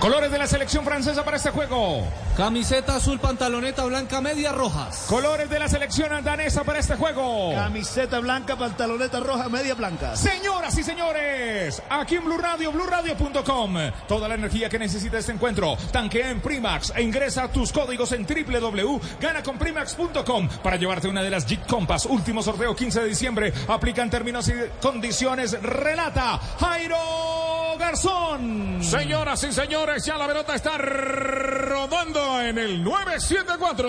Colores de la selección francesa para este juego. Camiseta azul, pantaloneta blanca, medias rojas. Colores de la selección danesa para este juego. Camiseta blanca, pantaloneta roja, media blanca. Señoras y señores, aquí en Blue Radio, BlueRadio.com. Toda la energía que necesita este encuentro. Tanquea en Primax e ingresa tus códigos en www.ganaconprimax.com para llevarte una de las Jeep Compass. Último sorteo 15 de diciembre. Aplican términos y condiciones. Relata Jairo Garzón. Señoras y señores, ya la pelota está rodando en el 974.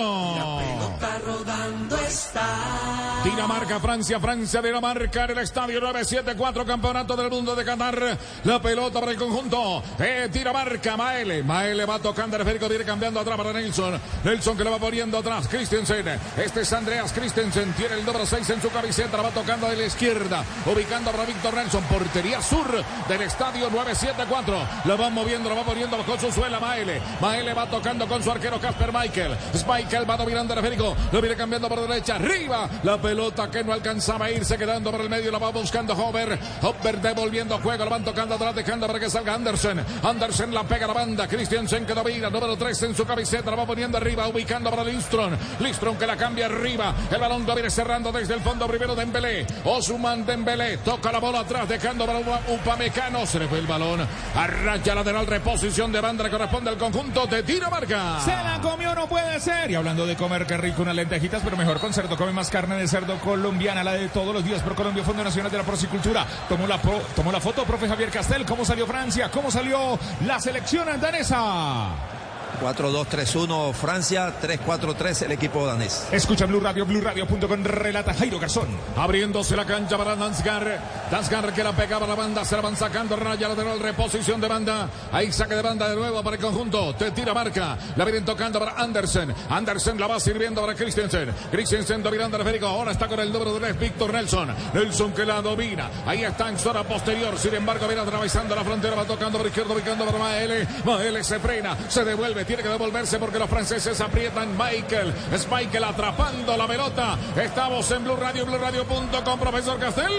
Dinamarca, Francia, Francia, Dinamarca en el estadio 974, Campeonato del Mundo de Qatar. La pelota para el conjunto de Dinamarca, Maele. Maele va tocando el esférico, viene cambiando atrás para Nelson. Nelson que lo va poniendo atrás, Christensen. Este es Andreas Christensen, tiene el número 6 en su camiseta, la va tocando de la izquierda, ubicando para Víctor Nelson, portería sur del estadio 974. La va moviendo, la va poniendo con su suela Maele. Maele va tocando con su arquero Casper Michael. Michael va dominando el esférico, lo viene cambiando por derecha, arriba. La pelota que no alcanzaba a irse, quedando por el medio, la va buscando Hover. Hover devolviendo juego, la van tocando atrás, dejando para que salga Andersen. Andersen la pega a la banda, Christiansen que domina, número 3 en su camiseta, la va poniendo arriba, ubicando para Lindström. Lindström que la cambia arriba, el balón lo viene cerrando desde el fondo primero Dembélé. Osuman Dembélé toca la bola atrás, dejando para Upamecano, se le fue el balón, a raya lateral, reposición de banda, corresponde al conjunto de Dinamarca. Se la comió, no puede ser. Y hablando de comer, qué rico unas lentejitas, pero mejor con cerdo, come más carne de cerdo colombiana, la de todos los días por Colombia, Fondo Nacional de la Porcicultura. Tomó la, pro- tomó la foto, profe Javier Castel, cómo salió Francia, cómo salió la selección danesa. 4-2-3-1 Francia, 3-4-3 el equipo danés. Escucha Blue Radio, BlueRadio.com, relata Jairo Garzón. Abriéndose la cancha para Dansgar. Dansgar que la pegaba la banda, se la van sacando, raya lateral, reposición de banda. Ahí saque de banda de nuevo para el conjunto. Te tira marca. La vienen tocando para Andersen. Andersen la va sirviendo para Christensen. Christensen dominando el esférico. Ahora está con el número 3, Víctor Nelson. Nelson que la domina. Ahí está en zona posterior. Sin embargo, viene atravesando la frontera, va tocando por izquierdo, ubicando para Maele. Maele se frena, se devuelve, tiene que devolverse porque los franceses aprietan. Michael, es Michael atrapando la pelota. Estamos en Blue Radio, BlueRadio.com, profesor Castel.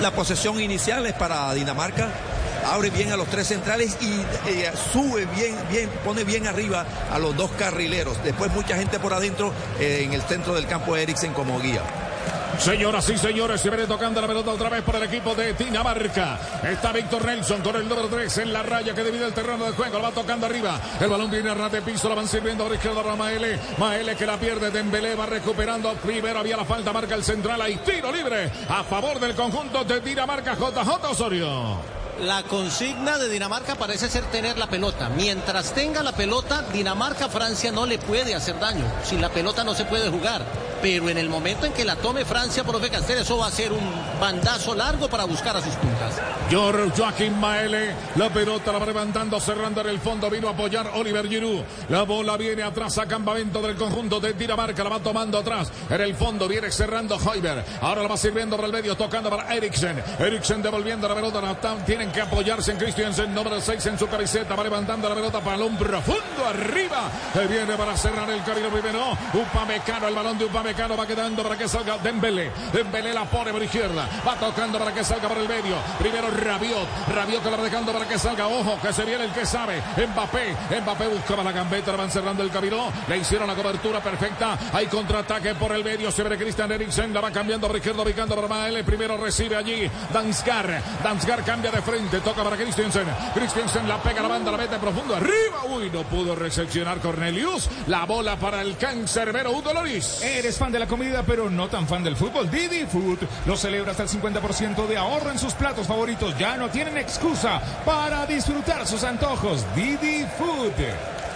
La posesión inicial es para Dinamarca. Abre bien a los tres centrales y eh, sube bien, bien, pone bien arriba a los dos carrileros. Después mucha gente por adentro eh, en el centro del campo Eriksen como guía. Señoras y señores, se viene tocando la pelota otra vez por el equipo de Dinamarca. Está Víctor Nelson con el número 3 en la raya que divide el terreno de juego. Lo va tocando arriba. El balón viene a de piso. Lo van sirviendo por izquierda a Maele. Maele que la pierde. Dembélé va recuperando. Primero había la falta. Marca el central. Hay tiro libre a favor del conjunto de Dinamarca. JJ Osorio. La consigna de Dinamarca parece ser tener la pelota. Mientras tenga la pelota, Dinamarca Francia no le puede hacer daño. Sin la pelota no se puede jugar. Pero en el momento en que la tome Francia, profe Castel, eso va a ser un bandazo largo para buscar a sus puntas. George Joaquín Maele, la pelota la va levantando, cerrando en el fondo, vino a apoyar Oliver Giroud. La bola viene atrás a campamento del conjunto de Dinamarca, la va tomando atrás. En el fondo viene cerrando Hoiber. Ahora la va sirviendo por el medio, tocando para Eriksen. Eriksen devolviendo la pelota, la tam- tienen que apoyarse en Christiansen, número 6 en su camiseta, va levantando la pelota para un profundo arriba. Que viene para cerrar el camino primero. Upamecano, el balón de Upamecano va quedando para que salga Dembélé. Dembélé la pone por izquierda, va tocando para que salga por el medio. Primero Rabiot, Rabiot que la va dejando para que salga. Ojo, que se viene el que sabe. Mbappé, Mbappé buscaba la gambeta, van cerrando el camino. Le hicieron la cobertura perfecta. Hay contraataque por el medio. Se ve Christian Eriksen, la va cambiando por izquierda, ubicando para Maele. Primero recibe allí Danskar. Danskar cambia de frente, toca para Christensen. Christensen la pega la banda, la mete profundo arriba. Uy, no pudo recepcionar Cornelius. La bola para el cancerbero Hugo Loris. Eres fan de la comida, pero no tan fan del fútbol. Didi Food lo celebra hasta el 50% de ahorro en sus platos favoritos. Ya no tienen excusa para disfrutar sus antojos. Didi Food.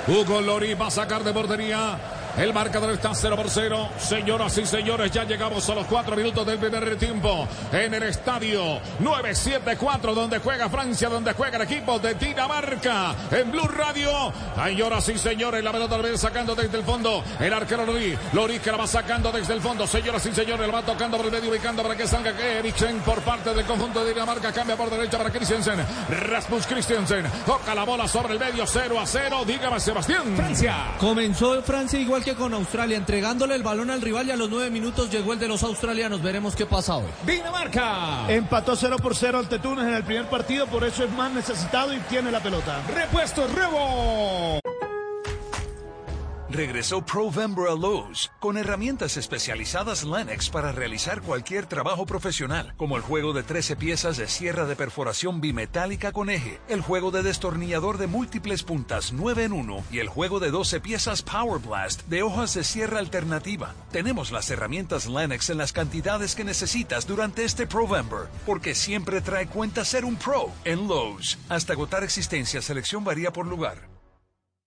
Hugo Loris va a sacar de portería. El marcador está 0 por 0. Señoras y señores, ya llegamos a los 4 minutos del primer tiempo en el estadio 974, donde juega Francia, donde juega el equipo de Dinamarca. En Blue Radio. Señoras y señores, la pelota la viene sacando desde el fondo. El arquero Lori. Lori que la va sacando desde el fondo. Señoras y señores, la va tocando por el medio, ubicando para que salga Eriksen por parte del conjunto de Dinamarca. Cambia por derecha para Christensen. Rasmus Christensen toca la bola sobre el medio, 0 a 0. Dígame, Sebastián. Francia. Comenzó Francia igual que con Australia, entregándole el balón al rival y a los nueve minutos llegó el de los australianos. Veremos qué pasa hoy. Dinamarca. Empató 0 por 0 ante Túnez en el primer partido, por eso es más necesitado y tiene la pelota. Repuesto Rebo. Regresó Provember a Lowe's con herramientas especializadas Lennox para realizar cualquier trabajo profesional, como el juego de 13 piezas de sierra de perforación bimetálica con eje, el juego de destornillador de múltiples puntas 9 en 1 y el juego de 12 piezas Power Blast de hojas de sierra alternativa. Tenemos las herramientas Lennox en las cantidades que necesitas durante este Provember, porque siempre trae cuenta ser un pro en Lowe's. Hasta agotar existencia, selección varía por lugar.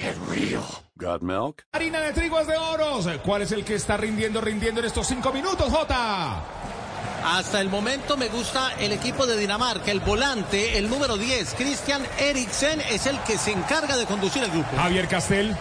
¡Qué río! ¿Got milk? Harina de triguas de oros. ¿Cuál es el que está rindiendo, rindiendo en estos cinco minutos, Jota? Hasta el momento me gusta el equipo de Dinamarca. El volante, el número 10, Christian Eriksen, es el que se encarga de conducir el grupo. Javier Castel.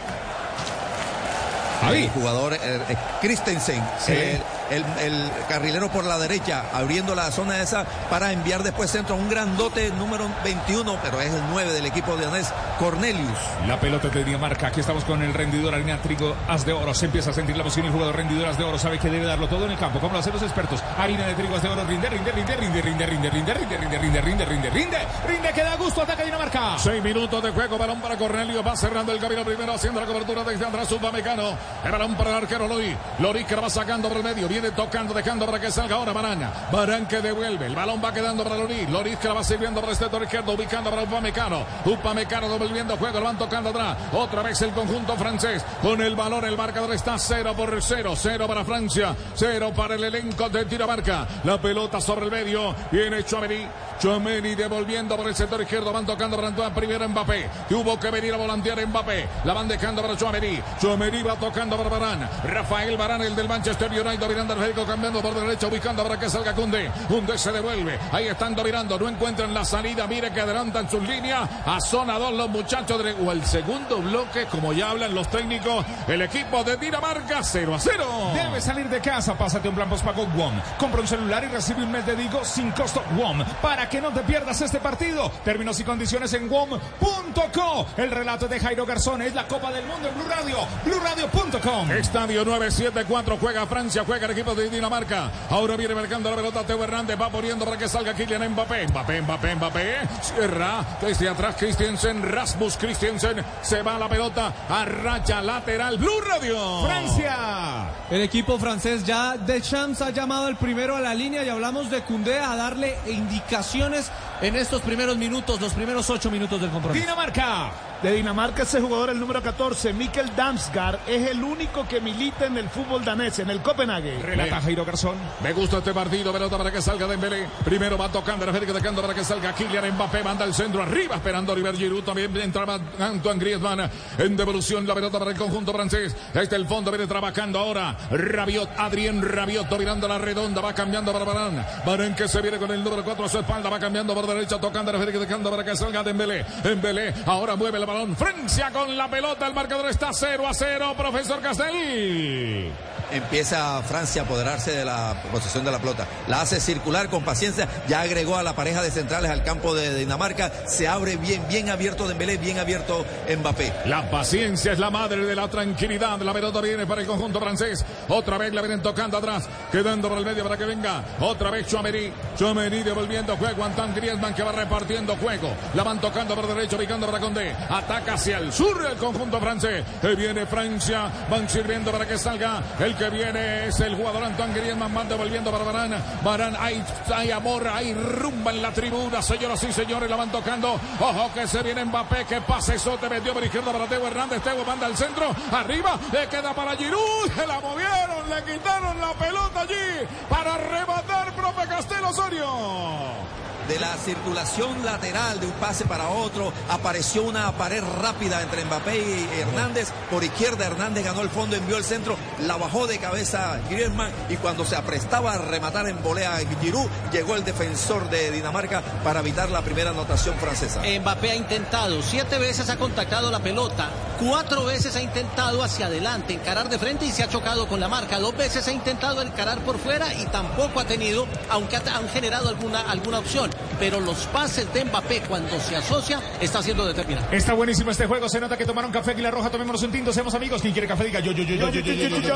El jugador eh, eh, Christensen, eh, el, el carrilero por la derecha, abriendo la zona esa para enviar después centro a un grandote número 21, pero es el 9 del equipo de Danés, Cornelius. La pelota de Dinamarca. Aquí estamos con el rendidor Harina Trigo As de Oro. Se empieza a sentir la posición y el jugador rendidor As de Oro sabe que debe darlo todo en el campo. Como lo hacen los expertos. Harina de Trigo As de Oro rinde, rinde, rinde, rinde, rinde, rinde, rinde, rinde, rinde, rinde, rinde, rinde, rinde, rinde, que da gusto. Ataca Dinamarca. Seis minutos de juego. Balón para Cornelio. Va cerrando el camino primero haciendo la cobertura desde atrás. Upamecano. El balón para el arquero Lori. Lori que la va sacando por el medio. Viene tocando, dejando para que salga ahora Barán. Barán que devuelve. El balón va quedando para Lori. Lori que la va sirviendo para el sector izquierdo. Ubicando para Upamecano. Upamecano devolviendo juego. Lo van tocando atrás. Otra vez el conjunto francés. Con el balón el marcador está 0 por 0. 0 para Francia. 0 para el elenco de Dinamarca. La pelota sobre el medio. Viene Chouameni. Chouameni devolviendo por el sector izquierdo. Van tocando para Antoine. Primero Mbappé. Tuvo que venir a volantear Mbappé. La van dejando para Chouameni. Chouameni va tocando para Barán. Rafael Barán, el del Manchester United, dominando el Federico, cambiando por derecha, ubicando para que salga Cunde. Cunde se devuelve. Ahí están dominando. No encuentran la salida. Mire que adelantan sus líneas. A zona 2 los muchachos de o el segundo bloque, como ya hablan los técnicos. El equipo de Dinamarca 0 a 0. Debes salir de casa, pásate un plan postpago WOM. Compra un celular y recibe un mes de Digo sin costo WOM. Para que no te pierdas este partido. Términos y condiciones en WOM.co. El relato de Jairo Garzón es la Copa del Mundo en Blue Radio. BlueRadio.com. Estadio 974 juega Francia, juega el equipo de Dinamarca. Ahora viene marcando la pelota Teo Hernández, va poniendo para que salga Kylian Mbappé. Mbappé, Mbappé, Mbappé. Cierra desde atrás Christensen, Rasmus Christensen. Se va la pelota a raya lateral. Blue Radio. Francia. El equipo francés ya de Champs ha llamado el primero a la línea y hablamos de Cundé a darle indicaciones en estos primeros minutos, los primeros ocho minutos del compromiso. Dinamarca. De Dinamarca ese jugador, el número 14, Mikkel Damsgaard, es el único que milita en el fútbol danés, en el Copenhague. Relata Jairo Garzón. Me gusta este partido, pelota para que salga Dembélé. Primero va tocando, Federico tocando para que salga Kylian Mbappé, manda el centro arriba, esperando Oliver Giroud, también entraba Antoine Griezmann. En devolución la pelota para el conjunto francés. Este el fondo viene trabajando ahora. Rabiot, Adrien Rabiot dominando la redonda, va cambiando para Barán. Barán que se viene con el número 4 a su espalda, va cambiando por derecha, tocando Federico tocando para que salga Dembélé. Dembélé ahora mueve el balón. Francia con la pelota, el marcador está 0 a 0, profesor Castel. Empieza Francia a apoderarse de la posesión de la pelota. La hace circular con paciencia. Ya agregó a la pareja de centrales al campo de Dinamarca. Se abre bien, bien abierto Dembélé, bien abierto Mbappé. La paciencia es la madre de la tranquilidad. La pelota viene para el conjunto francés. Otra vez la vienen tocando atrás. Quedando por el medio para que venga. Otra vez Chouameni. Chouameni devolviendo juego. Antoine Griezmann que va repartiendo juego. La van tocando por derecho, picando para Condé. Ataca hacia el sur el conjunto francés. Que viene Francia. Van sirviendo para que salga el que viene es el jugador Antoine Griezmann, van devolviendo para Barán. Barán, hay, amor, hay rumba en la tribuna, señoras y señores, la van tocando. Ojo que se viene Mbappé, que pase eso, te metió por izquierda para Teo Hernández, Teo manda al centro, arriba, le queda para Giroud, se la movieron, le quitaron la pelota allí para rematar, profe Castelo Osorio de la circulación lateral de un pase para otro. Apareció una pared rápida entre Mbappé y Hernández. Por izquierda Hernández ganó el fondo, envió el centro, la bajó de cabeza Griezmann y cuando se aprestaba a rematar en volea Giroud, llegó el defensor de Dinamarca para evitar la primera anotación francesa. Mbappé ha intentado, siete veces ha contactado la pelota, cuatro veces ha intentado hacia adelante, encarar de frente y se ha chocado con la marca. Dos veces ha intentado encarar por fuera y tampoco ha tenido, aunque han generado alguna, alguna opción pero los pases de Mbappé cuando se asocia está siendo determinante. Está buenísimo este juego, se nota que tomaron café aquí la roja, tomémonos un tinto, seamos amigos. Quien quiere café diga yo, yo, yo, yo, yo, yo, yo, yo,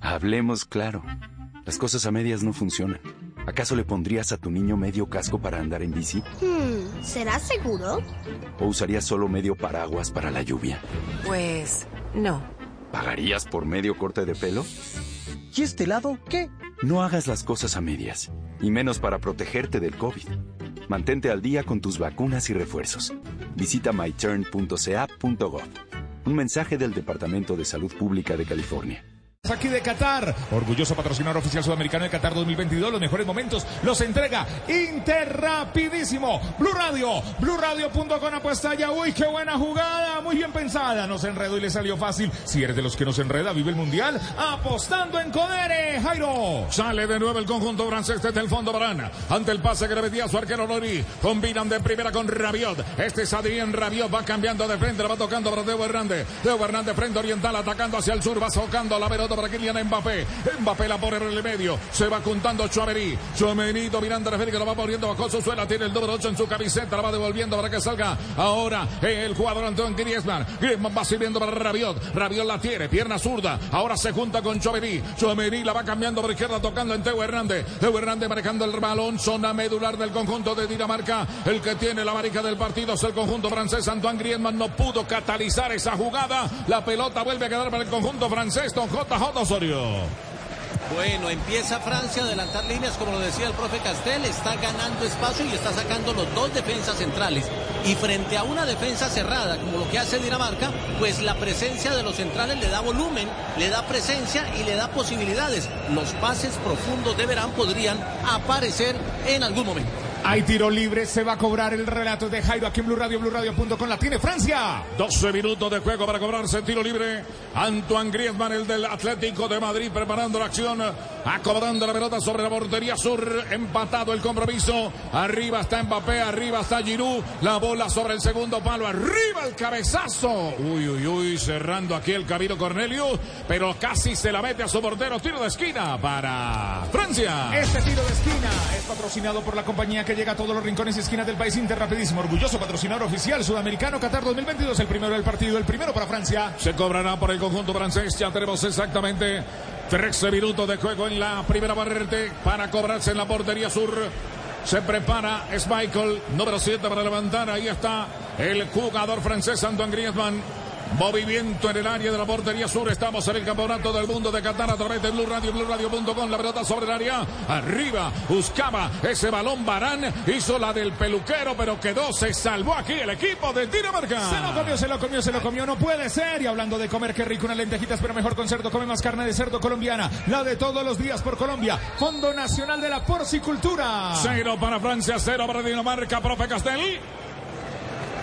Hablemos claro. Las cosas a medias no funcionan. ¿Acaso le pondrías a tu niño medio casco para andar en bici? Hmm, ¿Será seguro? ¿O usarías solo medio paraguas para la lluvia? Pues no. ¿Pagarías por medio corte de pelo? ¿Y este lado qué? No hagas las cosas a medias, y menos para protegerte del COVID. Mantente al día con tus vacunas y refuerzos. Visita myturn.ca.gov. Un mensaje del Departamento de Salud Pública de California. Aquí de Qatar, orgulloso patrocinador oficial sudamericano de Qatar 2022, los mejores momentos los entrega Inter rapidísimo. Blue Radio, BlueRadio.com apuesta ya. Uy, qué buena jugada, muy bien pensada. No se enredó y le salió fácil. Si eres de los que no se enreda, vive el mundial apostando en Codere. Jairo. Sale de nuevo el conjunto francés desde el fondo Barana. Ante el pase que le metía su arquero Lori. Combinan de primera con Rabiot. Este es Adrien Rabiot, va cambiando de frente, la va tocando para Teo Hernández. Teo Hernández frente oriental, atacando hacia el sur, va socando la pelota para Kylian Mbappé. Mbappé la pone en el medio. Se va juntando Chuamení. Chuamení dominando la que lo va poniendo bajo su suela. Tiene el doble 8 en su camiseta. La va devolviendo para que salga ahora el jugador Antoine Griezmann. Griezmann va sirviendo para Rabiot. Rabiot la tiene. Pierna zurda. Ahora se junta con Chuamení. Chuamení la va cambiando por izquierda tocando en Teo Hernández. Teo Hernández manejando el balón. Zona medular del conjunto de Dinamarca. El que tiene la marica del partido es el conjunto francés. Antoine Griezmann no pudo catalizar esa jugada. La pelota vuelve a quedar para el conjunto francés. Don JJ Osorio. Bueno, empieza Francia a adelantar líneas, como lo decía el profe Castel, está ganando espacio y está sacando los dos defensas centrales. Y frente a una defensa cerrada, como lo que hace Dinamarca, pues la presencia de los centrales le da volumen, le da presencia y le da posibilidades. Los pases profundos de Verán podrían aparecer en algún momento. Hay tiro libre, se va a cobrar el relato de Jairo aquí en Blue Radio, con la tiene Francia. 12 minutos de juego para cobrarse el tiro libre. Antoine Griezmann, el del Atlético de Madrid, preparando la acción, acomodando la pelota sobre la portería sur, empatado el compromiso. Arriba está Mbappé, arriba está Giroud, la bola sobre el segundo palo, arriba el cabezazo. Uy, uy, uy, cerrando aquí el Camilo Cornelio, pero casi se la mete a su portero. Tiro de esquina para Francia. Este tiro de esquina es patrocinado por la compañía que llega a todos los rincones y esquinas del país Inter rapidísimo. Orgulloso patrocinador oficial sudamericano Qatar 2022. El primero del partido, el primero para Francia. Se cobrará por el conjunto francés. Ya tenemos exactamente 13 minutos de juego en la primera barrera para cobrarse en la portería sur. Se prepara, es Michael, número 7 para levantar. Ahí está el jugador francés Antoine Griezmann. Movimiento en el área de la portería sur. Estamos en el campeonato del mundo de Qatar a través de Blue Radio, Blue Radio.com. La pelota sobre el área. Arriba buscaba ese balón Barán. Hizo la del peluquero, pero quedó. Se salvó aquí el equipo de Dinamarca. Se lo comió, se lo comió, se lo comió. No puede ser. Y hablando de comer, qué rico unas lentejitas, pero mejor con cerdo. Come más carne de cerdo colombiana. La de todos los días por Colombia. Fondo Nacional de la Porcicultura. Cero para Francia, cero para Dinamarca. Profe Castel.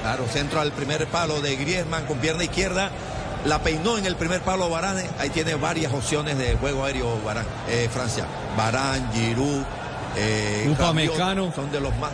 Claro, centro al primer palo de Griezmann con pierna izquierda. La peinó en el primer palo Barán. Ahí tiene varias opciones de juego aéreo Barán, eh, Francia. Barán, Giroud, eh, son de los más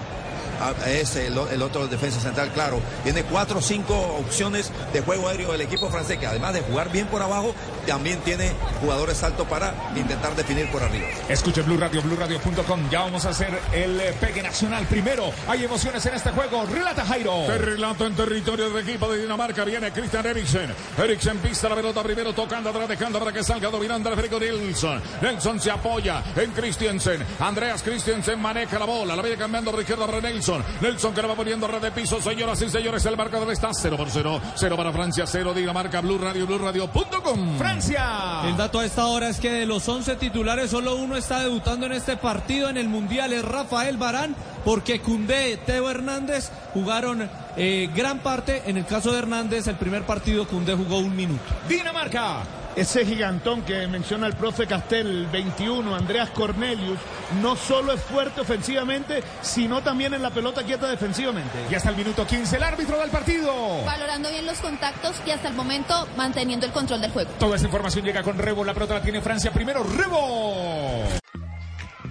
es el, otro defensa central, claro. Tiene cuatro o cinco opciones de juego aéreo del equipo francés, que además de jugar bien por abajo, también tiene jugadores altos para intentar definir por arriba. Escuche Blue Radio, BlueRadio.com. Ya vamos a hacer el eh, pegue nacional primero. Hay emociones en este juego. Relata Jairo. Te relato en territorio del equipo de Dinamarca. Viene Christian Eriksen. Eriksen pista la pelota primero, tocando atrás, dejando para que salga dominando el Federico Nelson. Nelson se apoya en Christiansen. Andreas Christiansen maneja la bola. La viene cambiando por izquierda para Nelson. Nelson. Nelson que le va poniendo red de piso, señoras y señores. El marcador está 0 por 0. 0 para Francia, 0 Dinamarca, Blue Radio, Blue Radio.com. Francia. El dato a esta hora es que de los 11 titulares, solo uno está debutando en este partido en el Mundial, es Rafael Barán, porque Cundé, Teo Hernández jugaron eh, gran parte. En el caso de Hernández, el primer partido Cundé jugó un minuto. Dinamarca. Ese gigantón que menciona el profe Castel, 21, Andreas Cornelius, no solo es fuerte ofensivamente, sino también en la pelota quieta defensivamente. Y hasta el minuto 15, el árbitro del partido. Valorando bien los contactos y hasta el momento manteniendo el control del juego. Toda esa información llega con Rebo. La pelota la tiene Francia primero. Rebo.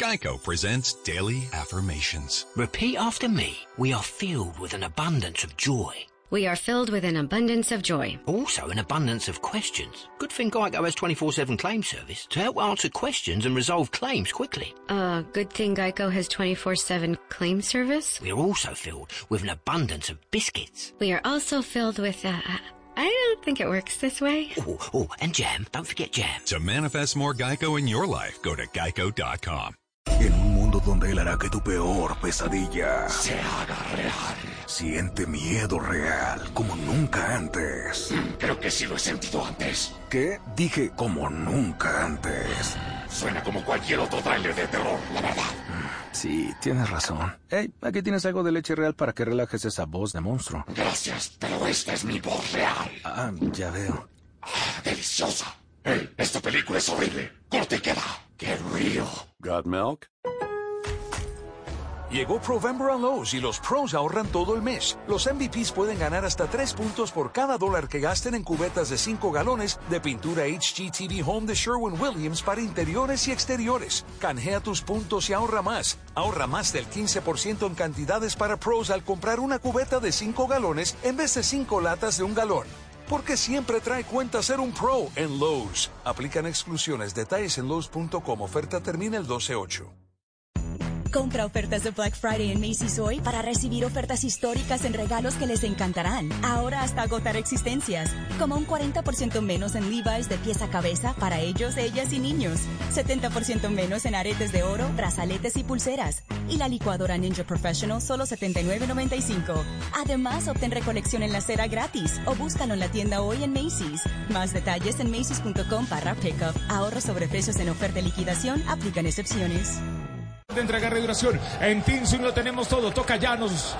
Geico presents Daily Affirmations. Repeat after me. We are filled with an abundance of joy. We are filled with an abundance of joy. Also, an abundance of questions. Good thing Geico has 24 7 claim service to help answer questions and resolve claims quickly. Uh, good thing Geico has 24 7 claim service. We are also filled with an abundance of biscuits. We are also filled with, uh, I don't think it works this way. Oh, oh, and jam. Don't forget jam. To manifest more Geico in your life, go to geico.com. En un mundo donde él hará que tu peor pesadilla se haga real. Siente miedo real como nunca antes. Creo que sí lo he sentido antes. ¿Qué? Dije como nunca antes. Suena como cualquier otro trailer de terror, la verdad. Sí, tienes razón. Hey, aquí tienes algo de leche real para que relajes esa voz de monstruo. Gracias, pero esta es mi voz real. Ah, ya veo. Ah, deliciosa. Hey, esta película es horrible. Corte y queda. Qué real. Got milk? Llegó Provember a Lowe's y los pros ahorran todo el mes. Los MVPs pueden ganar hasta 3 puntos por cada dólar que gasten en cubetas de 5 galones de pintura HGTV Home de Sherwin-Williams para interiores y exteriores. Canjea tus puntos y ahorra más. Ahorra más del 15% en cantidades para pros al comprar una cubeta de 5 galones en vez de 5 latas de un galón. Porque siempre trae cuenta ser un pro en Lowe's. Aplican exclusiones. Detalles en Lowe's.com. Oferta termina el 12-8. Compra ofertas de Black Friday en Macy's hoy para recibir ofertas históricas en regalos que les encantarán. Ahora hasta agotar existencias. Como un 40% menos en Levi's de pieza a cabeza para ellos, ellas y niños. 70% menos en aretes de oro, brazaletes y pulseras. Y la licuadora Ninja Professional solo $79.95. Además, obtén recolección en la cera gratis o búscalo en la tienda hoy en Macy's. Más detalles en macy's.com barra pickup. Ahorros sobre precios en oferta y liquidación. Aplican excepciones de entrega y duración. En Team lo tenemos todo. Toca ya, nos.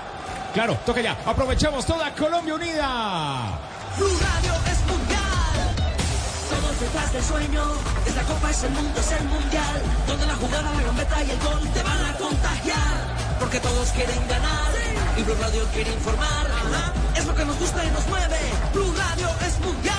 Claro, toca ya. Aprovechamos toda Colombia Unida. Blue Radio es mundial. Todos detrás del sueño. Es la copa, es el mundo, es el mundial. Donde la jugada, la gambeta y el gol te van a contagiar. Porque todos quieren ganar. Y Blue Radio quiere informar. Es lo que nos gusta y nos mueve. Blue Radio es mundial.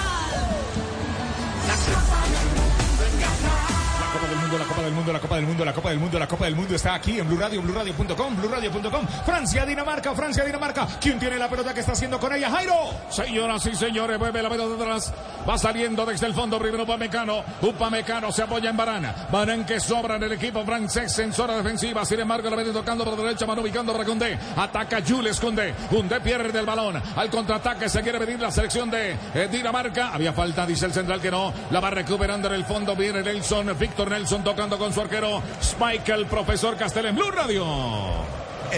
La copa del mundo en La Copa del Mundo, la Copa del Mundo, la Copa del Mundo, la Copa del Mundo, está aquí en Blue Radio, BlueRadio.com, BlueRadio.com. Francia, Dinamarca, Francia, Dinamarca. ¿Quién tiene la pelota que está haciendo con ella? Jairo. Señoras y señores, mueve la pelota atrás. Va saliendo desde el fondo primero Upamecano. Upamecano se apoya en Barana. Barán que sobra en el equipo francés en zona defensiva. Sin embargo, la viene tocando por derecha, mano ubicando para Condé. Ataca Jules Condé. Condé pierde el balón. Al contraataque se quiere medir la selección de eh, Dinamarca. Había falta, dice el central que no. La va recuperando en el fondo. Viene Nelson, Víctor Nelson tocando con su arquero Spike, el profesor Castel en Blue Radio.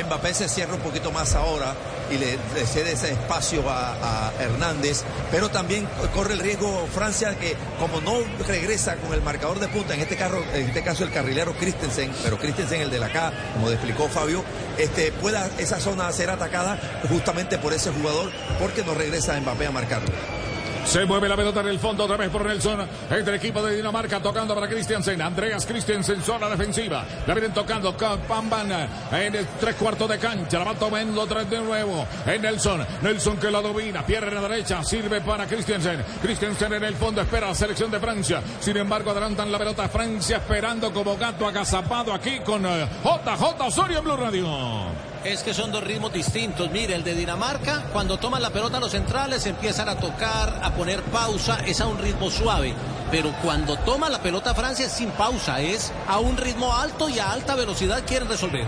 Mbappé se cierra un poquito más ahora y le, cede ese espacio a, a, Hernández, pero también corre el riesgo Francia que como no regresa con el marcador de punta, en este, carro, en este caso el carrilero Christensen, pero Christensen el de la K, como explicó Fabio, este, pueda esa zona ser atacada justamente por ese jugador porque no regresa Mbappé a marcarlo. Se mueve la pelota en el fondo otra vez por Nelson. Entre el equipo de Dinamarca tocando para Christiansen. Andreas Christiansen, zona defensiva. La vienen tocando Pamban en el tres cuartos de cancha. La va tomando vez de nuevo. En Nelson. Nelson que la domina. Pierde en la derecha. Sirve para Christiansen. Christiansen en el fondo espera la selección de Francia. Sin embargo, adelantan la pelota Francia esperando como gato agazapado aquí con JJ Osorio en Blue Radio. Es que son dos ritmos distintos. Mire, el de Dinamarca, cuando toman la pelota los centrales, empiezan a tocar, a poner pausa, es a un ritmo suave. Pero cuando toma la pelota Francia es sin pausa, es a un ritmo alto y a alta velocidad quieren resolver.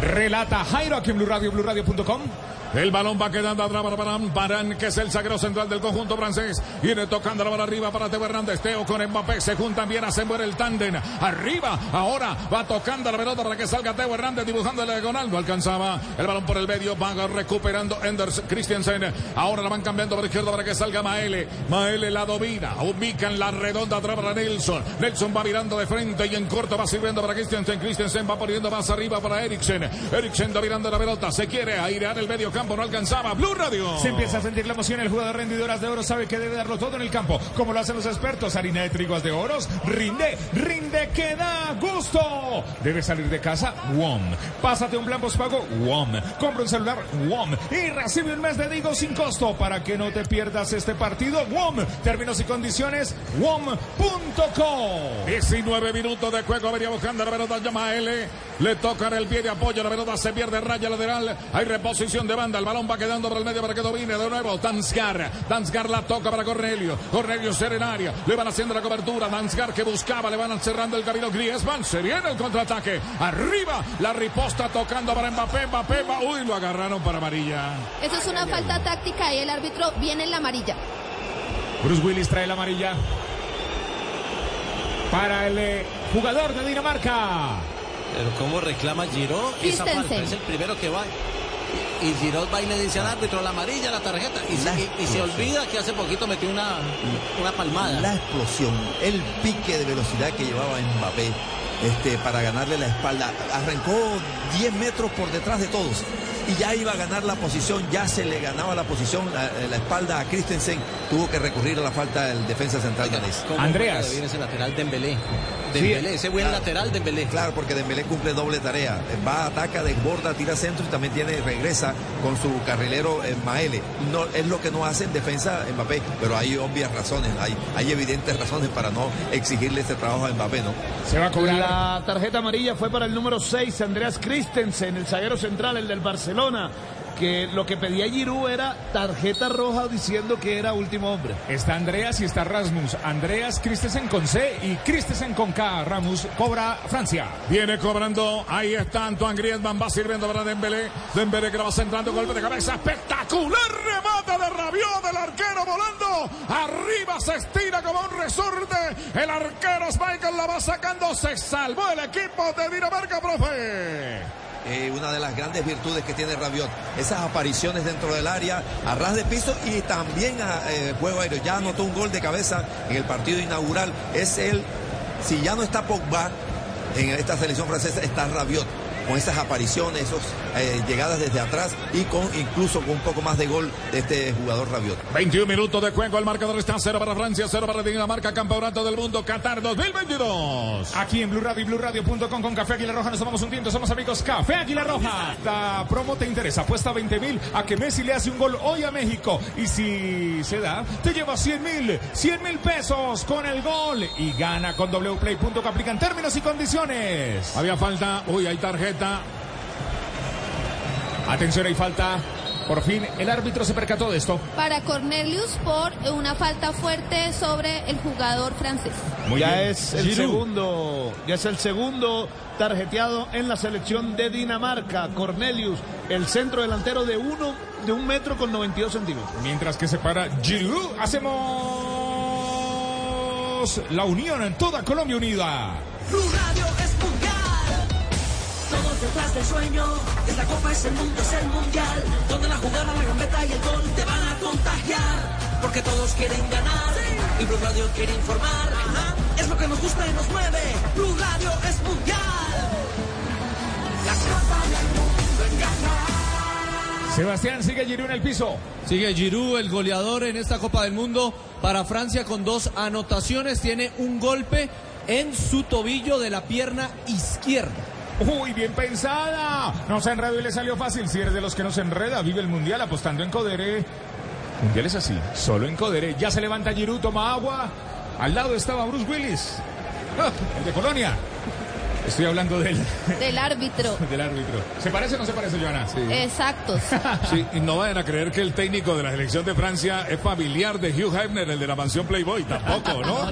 Relata Jairo aquí en Blue Radio, BlueRadio.com. El balón va quedando atrás para Barán, Barán, que es el zaguero central del conjunto francés. Viene tocando la bola arriba para Teo Hernández. Teo con Mbappé se juntan bien, hacen muere el tándem. Arriba, ahora va tocando la pelota para que salga Teo Hernández dibujando el diagonal. No alcanzaba el balón por el medio. Va recuperando Enders Christiansen. Ahora la van cambiando por izquierda para que salga Maele. Maele la domina. Ubican la redonda atrás para Nelson. Nelson va mirando de frente y en corto va sirviendo para Christiansen. Christiansen va poniendo más arriba para Eriksen. Eriksen dominando la pelota. Se quiere airear el medio campo, no alcanzaba. Blue Radio. Se empieza a sentir la emoción. El jugador rendidoras de oro sabe que debe darlo todo en el campo. Como lo hacen los expertos. Harina de triguas de oros. Rinde, rinde, que da gusto. Debe salir de casa. WOM. Pásate un plan pago. WOM. Compra un celular. WOM. Y recibe un mes de Digo sin costo. Para que no te pierdas este partido. WOM. Términos y condiciones. WOM.co. 19 minutos de juego. Venía buscando la pelota. Llama L. Le tocan el pie de apoyo. La pelota se pierde raya lateral. Hay reposición de banda. El balón va quedando por el medio para que domine de nuevo. Dansgar. Dansgar la toca para Cornelio. Cornelio serenaria. Le van haciendo la cobertura. Dansgar que buscaba. Le van cerrando el camino. Griezmann. Se viene el contraataque. Arriba. La riposta tocando para Mbappé. Mbappé. va- Uy, lo agarraron para amarilla. Eso es una falta táctica y el árbitro viene en la amarilla. Bruce Willis trae la amarilla. Para el eh, jugador de Dinamarca. Pero cómo reclama Giroud esa falta. Es el primero que va. Y Giroud va y le dice al árbitro la amarilla, la tarjeta. Y, se, y- y se olvida que hace poquito metió una, una palmada. La explosión, el pique de velocidad que llevaba Mbappé este, para ganarle la espalda. Arrancó 10 metros por detrás de todos y ya iba a ganar la posición, ya se le ganaba la posición, la, la espalda a Christensen. Tuvo que recurrir a la falta del defensa central danés. ¿Cómo juega de bien ese lateral Dembélé? Dembélé, ese buen lateral Dembélé. Claro, porque Dembélé cumple doble tarea. Va, ataca, desborda, tira centro y también tiene regresa con su carrilero eh, Maele. No, es lo que no hace en defensa Mbappé, pero hay obvias razones, hay, hay evidentes razones para no exigirle este trabajo a Mbappé, ¿no? Se va a cobrar. La tarjeta amarilla fue para el número 6, Andreas Christensen, el zaguero central, el del Barcelona, que lo que pedía Giroud era tarjeta roja diciendo que era último hombre. Está Andreas y está Rasmus. Andreas Christensen con C y Christensen con K. Ramos cobra Francia. Viene cobrando. Ahí está Antoine Griezmann. Va sirviendo para Dembélé. Dembélé que la va centrando. Golpe de cabeza. Espectacular remate de Rabiot del arquero volando. Arriba se estira como un resorte. El arquero Michael la va sacando. Se salvó el equipo de Dinamarca, profe. Eh, una de las grandes virtudes que tiene Rabiot, esas apariciones dentro del área, a ras de piso y también a eh, juego aéreo. Ya anotó un gol de cabeza en el partido inaugural. Es él, si ya no está Pogba en esta selección francesa, está Rabiot. Con esas apariciones, esas eh, llegadas desde atrás y con incluso con un poco más de gol de este jugador Rabiot. 21 minutos de juego. El marcador está 0 para Francia, 0 para Dinamarca. Campeonato del Mundo Qatar 2022. Aquí en Blue Radio y BlueRadio.com con Café Águila Roja nos tomamos un tinto, somos amigos Café Águila Roja. Esta promo te interesa, apuesta 20 mil a que Messi le hace un gol hoy a México. Y si se da, te lleva 100 mil, 100 mil pesos con el gol. Y gana con wplay.com, aplican términos y condiciones. Había falta. Uy, hay tarjeta. Atención, hay falta. Por fin, el árbitro se percató de esto. Para Cornelius por una falta fuerte sobre el jugador francés. Muy ya bien. es el Giroud. segundo, ya es el segundo tarjeteado en la selección de Dinamarca. Cornelius, el centro delantero de uno, de un metro con 92 centímetros. Mientras que se para Giroud, hacemos la unión en toda Colombia unida. Blue Radio. Detrás del sueño. Es la copa, es el mundo, es el mundial. Donde la jugada, la gambeta y el gol te van a contagiar. Porque todos quieren ganar. Y Blue Radio quiere informar. Es lo que nos gusta y nos mueve. Blue Radio es mundial. La copa del mundo en Qatar. Sebastián sigue Giroud en el piso. Sigue Giroud, el goleador en esta Copa del Mundo para Francia con dos anotaciones. Tiene un golpe en su tobillo de la pierna izquierda. Uy, bien pensada. No se enredó y le salió fácil. Si eres de los que no se enreda, vive el mundial apostando en Codere. Mundial es así, solo en Codere. Ya se levanta Giroud, toma agua. Al lado estaba Bruce Willis, el de Colonia. Estoy hablando del, Del árbitro. del árbitro. ¿Se parece o no se parece, Joana? Sí. Exactos. Sí, y no vayan a creer que el técnico de la selección de Francia es familiar de Hugh Hefner, el de la mansión Playboy. Tampoco, ¿no?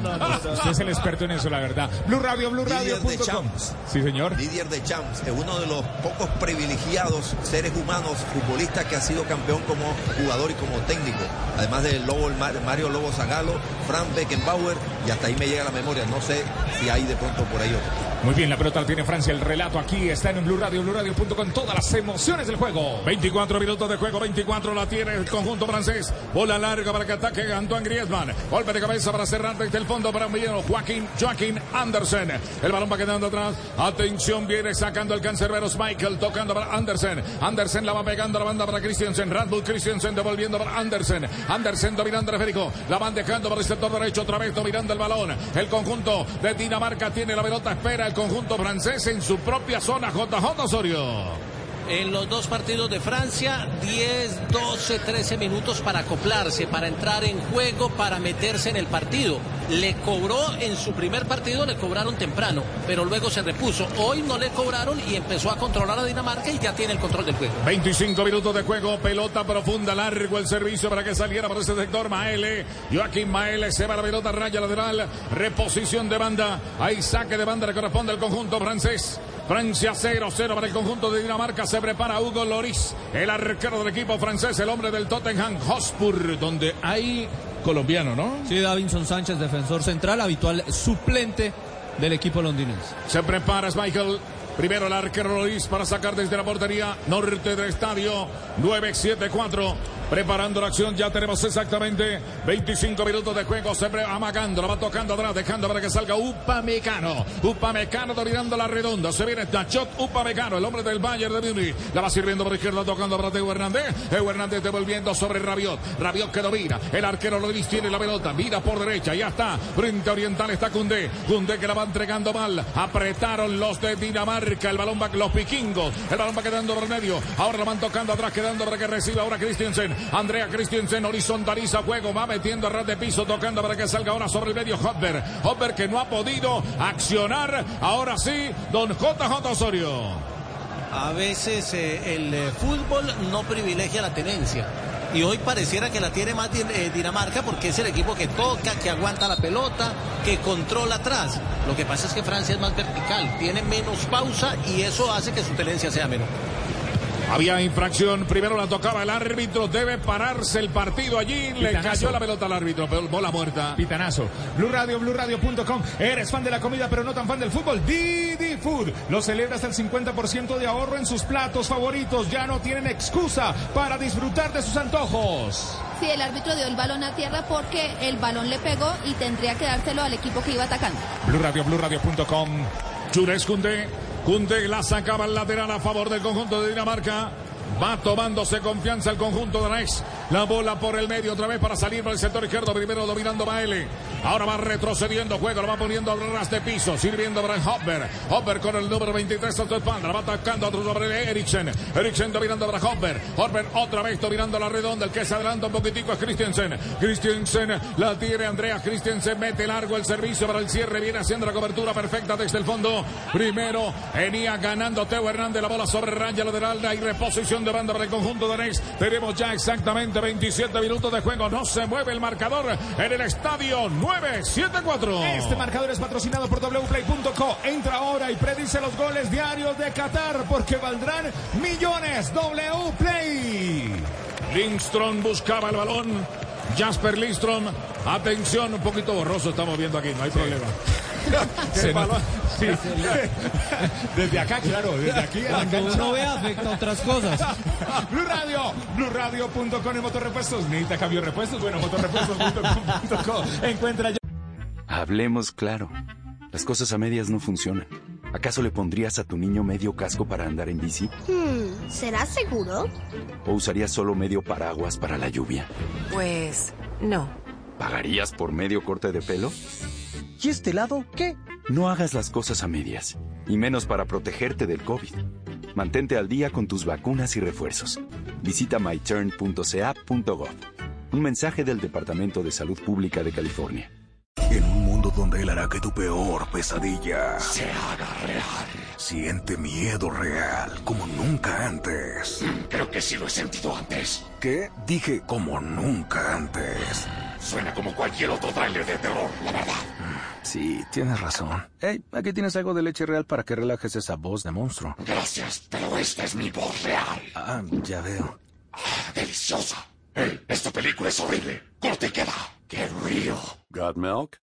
Usted es el experto en eso, la verdad. Blue Radio, Blue Didier Radio.com. Deschamps. Sí, señor. Didier Deschamps es uno de los pocos privilegiados seres humanos futbolistas que ha sido campeón como jugador y como técnico. Además de Lobo, Mario Lobo Zagalo, Frank Beckenbauer y hasta ahí me llega la memoria. No sé si hay de pronto por ahí otro. Muy bien, la pelota tiene Francia. El relato aquí está en Blue Radio, Blue Radio.com. Todas las emociones del juego. 24 minutos de juego, 24 la tiene el conjunto francés. Bola larga para que ataque Antoine Griezmann. Golpe de cabeza para cerrar desde el fondo para Milleno. Joaquín, Joaquín Andersen. El balón va quedando atrás. Atención, viene sacando el cancerberos Michael, tocando para Andersen. Andersen la va pegando a la banda para Christiansen. Radbull Christiansen devolviendo para Andersen. Andersen dominando el esférico. La van dejando para el sector derecho, otra vez dominando el balón. El conjunto de Dinamarca tiene la pelota, espera el conjunto francés en su propia zona. JJ Osorio. En los dos partidos de Francia, 10, 12, 13 minutos para acoplarse, para entrar en juego, para meterse en el partido. Le cobró en su primer partido, le cobraron temprano, pero luego se repuso. Hoy no le cobraron y empezó a controlar a Dinamarca y ya tiene el control del juego. 25 minutos de juego, pelota profunda, largo el servicio para que saliera por ese sector Maele. Joaquín Maele se va la pelota, raya lateral, reposición de banda. Ahí saque de banda le corresponde al conjunto francés. Francia 0-0 para el conjunto de Dinamarca. Se prepara Hugo Loris, el arquero del equipo francés, el hombre del Tottenham Hotspur, donde hay colombiano, ¿no? Sí, Davinson Sánchez, defensor central, habitual suplente del equipo londinense. Se prepara Michael. Primero el arquero Loris para sacar desde la portería norte del estadio 974. Preparando la acción, ya tenemos exactamente 25 minutos de juego. Se amagando, la va tocando atrás, dejando para que salga Upamecano. Upamecano dominando la redonda. Se viene Tachot Upamecano, el hombre del Bayern de Múnich. La va sirviendo por izquierda, tocando para Teo Hernández. Teo Hernández devolviendo sobre Rabiot. Rabiot que domina. El arquero Loris tiene la pelota. Mira por derecha, ya está. Frente oriental está Cundé. Cundé que la va entregando mal. Apretaron los de Dinamarca. El balón va, los vikingos. El balón va quedando por medio. Ahora la van tocando atrás, quedando para que reciba ahora Christensen. Andrea Christensen horizontaliza juego. Va metiendo a ras de piso, tocando para que salga ahora sobre el medio Hopper. Hopper que no ha podido accionar. Ahora sí, don JJ Osorio. A veces eh, el eh, fútbol no privilegia la tenencia. Y hoy pareciera que la tiene más eh, Dinamarca porque es el equipo que toca, que aguanta la pelota, que controla atrás. Lo que pasa es que Francia es más vertical, tiene menos pausa y eso hace que su tenencia sea menor. Había infracción, primero la tocaba el árbitro, debe pararse el partido allí, le cayó la pelota al árbitro, pero bola muerta. Pitanazo. Blue Radio, BlueRadio.com. Eres fan de la comida, pero no tan fan del fútbol. Didi Food. Lo celebra hasta el 50% de ahorro en sus platos favoritos. Ya no tienen excusa para disfrutar de sus antojos. Sí, el árbitro dio el balón a tierra porque el balón le pegó y tendría que dárselo al equipo que iba atacando. Blue Radio, BlueRadio.com. Chures Kunde. Kunde la sacaba al lateral a favor del conjunto de Dinamarca. Va tomándose confianza el conjunto de Rex. La bola por el medio otra vez para salir por el sector izquierdo. Primero dominando Baele. Ahora va retrocediendo juego. Lo va poniendo al ras de piso. Sirviendo para Hopper. Hopper con el número 23 a su espalda. Va atacando a otro sobre Eriksen. Eriksen dominando para Hopper. Hopper otra vez dominando la redonda. El que se adelanta un poquitico es Christensen. Christensen la tiene Andrea Christensen. Mete largo el servicio para el cierre. Viene haciendo la cobertura perfecta desde el fondo. Primero venía ganando Teo Hernández. La bola sobre raya lateral. Hay reposición de banda para el conjunto de Nex. Tenemos ya exactamente 27 minutos de juego. No se mueve el marcador en el estadio 974. Este marcador es patrocinado por wplay.co. Entra ahora y predice los goles diarios de Qatar porque valdrán millones. Wplay. Lindstrom buscaba el balón. Jasper Lindstrom. Atención, un poquito borroso estamos viendo aquí, no hay problema. Se Sí. Desde acá, claro, desde aquí. a la Cuando cancha. uno ve afecta a otras cosas. Blue Radio, BlueRadio.com y Motorrepuestos. Necesita cambio de repuestos. Bueno, motorrepuestos.com.co. Encuentra ya. Hablemos claro. Las cosas a medias no funcionan. ¿Acaso le pondrías a tu niño medio casco para andar en bici? Hmm, ¿será seguro? ¿O usarías solo medio paraguas para la lluvia? Pues no. ¿Pagarías por medio corte de pelo? ¿Y este lado qué? No hagas las cosas a medias, y menos para protegerte del COVID. Mantente al día con tus vacunas y refuerzos. Visita myturn.ca.gov. Un mensaje del Departamento de Salud Pública de California. En un mundo donde él hará que tu peor pesadilla se haga real. Siente miedo real como nunca antes. Creo que sí lo he sentido antes. ¿Qué? Dije como nunca antes. Suena como cualquier otro tráiler de terror, la verdad. Sí, tienes razón. Hey, aquí tienes algo de leche real para que relajes esa voz de monstruo. Gracias, pero esta es mi voz real. Ah, ya veo. Ah, deliciosa. Hey, esta película es horrible. Corte y queda. Get real. Got milk?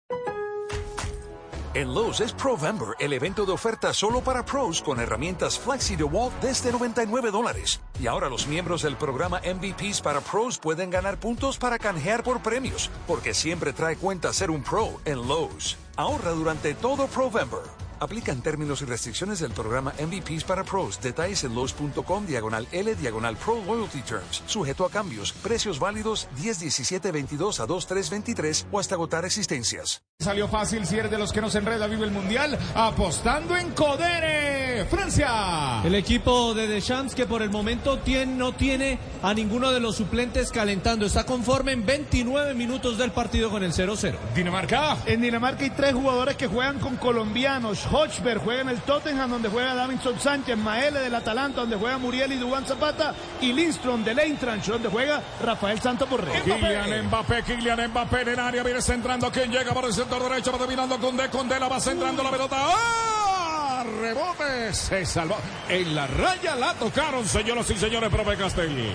En Lowe's es Provember, el evento de oferta solo para pros con herramientas Flexi DeWalt desde 99 dólares. Y ahora los miembros del programa MVPs para pros pueden ganar puntos para canjear por premios, porque siempre trae cuenta ser un pro en Lowe's. Ahorra durante todo Provember. Aplican términos y restricciones del programa MVPs para pros. Detalles en Lowe's.com diagonal L diagonal Pro Loyalty Terms. Sujeto a cambios. Precios válidos 10, 17, 22 a 2, 3, 23 o hasta agotar existencias. Salió fácil si eres de los que nos enreda vive el mundial apostando en Codere, Francia. El equipo de Deschamps que por el momento tiene, no tiene a ninguno de los suplentes calentando. Está conforme en 29 minutos del partido con el 0-0. Dinamarca. En Dinamarca hay tres jugadores que juegan con colombianos. Hochberg juega en el Tottenham donde juega Davinson Sánchez, Maele del Atalanta donde juega Muriel y Dubán Zapata y Lindstrom del Eintracht donde juega Rafael Santos Borré. Kylian Mbappé, Kylian Mbappé en el área, viene centrando, quien llega por el sector derecho, va dominando con D, con la va centrando la pelota. ¡Ah! Rebote, se salvó. En la raya la tocaron, señoras y señores, profe Castelli.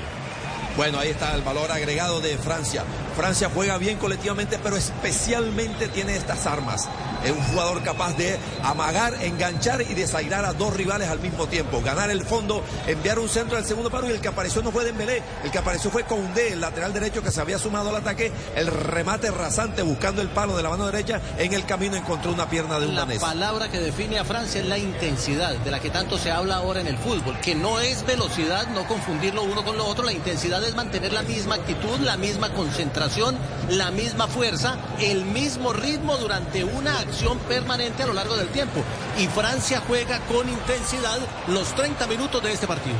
Bueno, ahí está el valor agregado de Francia. Francia juega bien colectivamente, pero especialmente tiene estas armas. Es un jugador capaz de amagar, enganchar y desairar a dos rivales al mismo tiempo. Ganar el fondo, enviar un centro al segundo paro y el que apareció no fue Dembélé. El que apareció fue Koundé, el lateral derecho que se había sumado al ataque. El remate rasante buscando el palo de la mano derecha. En el camino encontró una pierna de un La palabra que define a Francia es la intensidad, de la que tanto se habla ahora en el fútbol, que no es velocidad, no confundirlo uno con lo otro, la intensidad es mantener la misma actitud, la misma concentración, la misma fuerza, el mismo ritmo durante una acción permanente a lo largo del tiempo. Y Francia juega con intensidad los 30 minutos de este partido.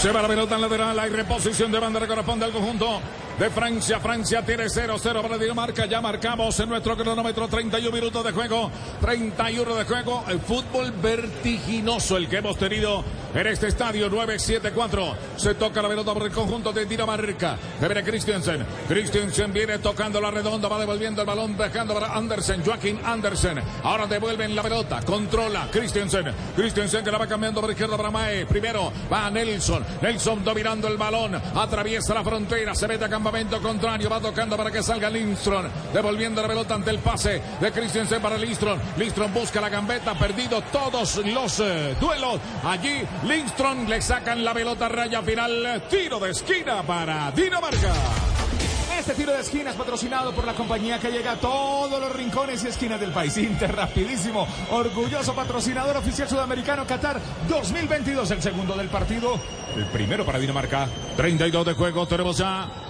Se va la pelota en lateral, hay reposición de banda, le corresponde al conjunto de Francia. Francia tiene 0-0 para Dinamarca. Ya marcamos en nuestro cronómetro 31 minutos de juego. 31 de juego. El fútbol vertiginoso el que hemos tenido en este estadio 9-7-4. Se toca la pelota por el conjunto de Dinamarca. De viene Christiansen. Christiansen viene tocando la redonda, va devolviendo el balón, dejando para Andersen. Joaquín Andersen. Ahora devuelven la pelota. Controla Christiansen. Christiansen que la va cambiando por izquierda para Mae. Primero va Nelson. Nelson dominando el balón. Atraviesa la frontera. Se mete a campamento contrario. Va tocando para que salga Lindstrom. Devolviendo la pelota ante el pase de Christiansen para Lindstrom. Lindstrom busca la gambeta. Perdido todos los eh, duelos. Allí Lindstrom le sacan la pelota raya final. Tiro de esquina para Dinamarca. Este tiro de esquina es patrocinado por la compañía que llega a todos los rincones y esquinas del país. Inter, rapidísimo. Orgulloso patrocinador oficial sudamericano Qatar 2022. El segundo del partido. El primero para Dinamarca. 32 de juego, tenemos ya.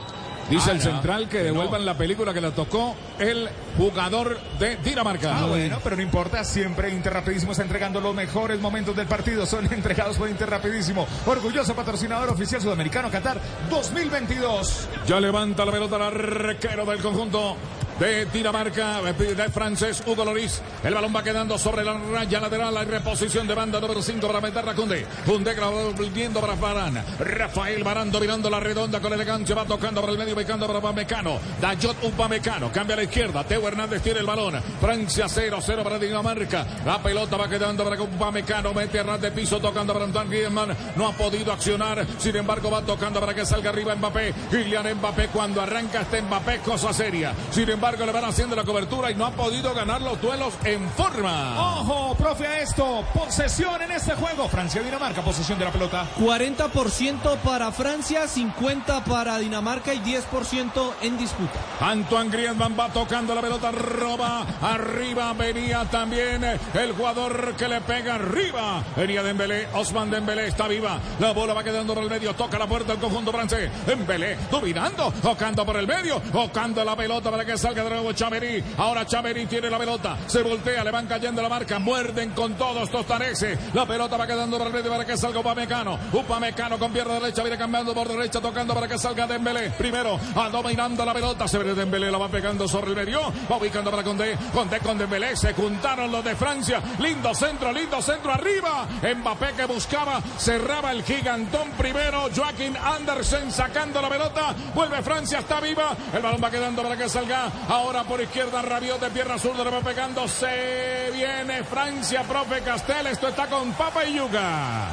Dice Ah, el no, central que que devuelvan no. la película que le tocó el jugador de Dinamarca. Ah, bueno, pero no importa, siempre Inter Rapidísimo está entregando los mejores momentos del partido, son entregados por Inter Rapidísimo, orgulloso patrocinador oficial sudamericano Qatar 2022. Ya levanta la pelota el arquero del conjunto de Dinamarca, de francés Hugo Loris. El balón va quedando sobre la raya lateral. Hay reposición de banda número 5 para meterla Cunde. Cunde volviendo para Barán. Rafael Barán dominando la redonda con elegancia. Va tocando por el medio, ubicando para Upamecano. Dayot Upamecano. Cambia a la izquierda. Teo Hernández tiene el balón. Francia 0-0 para Dinamarca. La pelota va quedando para Upamecano. Mete a ras de piso tocando para Antoine Griezmann. No ha podido accionar. Sin embargo, va tocando para que salga arriba Mbappé. Kylian Mbappé cuando arranca este Mbappé, cosa seria. Sin embargo, le van haciendo la cobertura y no ha podido ganar los duelos en forma. Ojo, profe, a esto, posesión en este juego. Francia-Dinamarca, posesión de la pelota. 40% para Francia, 50% para Dinamarca y 10% en disputa. Antoine Griezmann va tocando la pelota, roba, arriba venía también el jugador que le pega arriba. Venía Dembélé, Osman Dembélé está viva. La bola va quedando por el medio, toca la puerta del conjunto francés. Dembélé dominando, tocando por el medio, tocando la pelota para que salga de nuevo Chamerí. Ahora Chamerí tiene la pelota. Se voltea, le van cayendo la marca. Muerden con todos tostaneses. La pelota va quedando para el para que salga Upamecano. Upamecano con pierna derecha. Viene cambiando por derecha, tocando para que salga Dembélé. Primero, a dominando la pelota. Se ve Dembélé, la va pegando sobre el. Va ubicando para Condé. Condé con Dembélé. Se juntaron los de Francia. Lindo centro, lindo centro arriba. Mbappé que buscaba. Cerraba el gigantón primero. Joaquín Andersen sacando la pelota. Vuelve Francia, está viva. El balón va quedando para que salga. Ahora por izquierda Rabiot de pierna zurda le va pegando. Se viene Francia, profe Castel. Esto está con Papa y Yuga.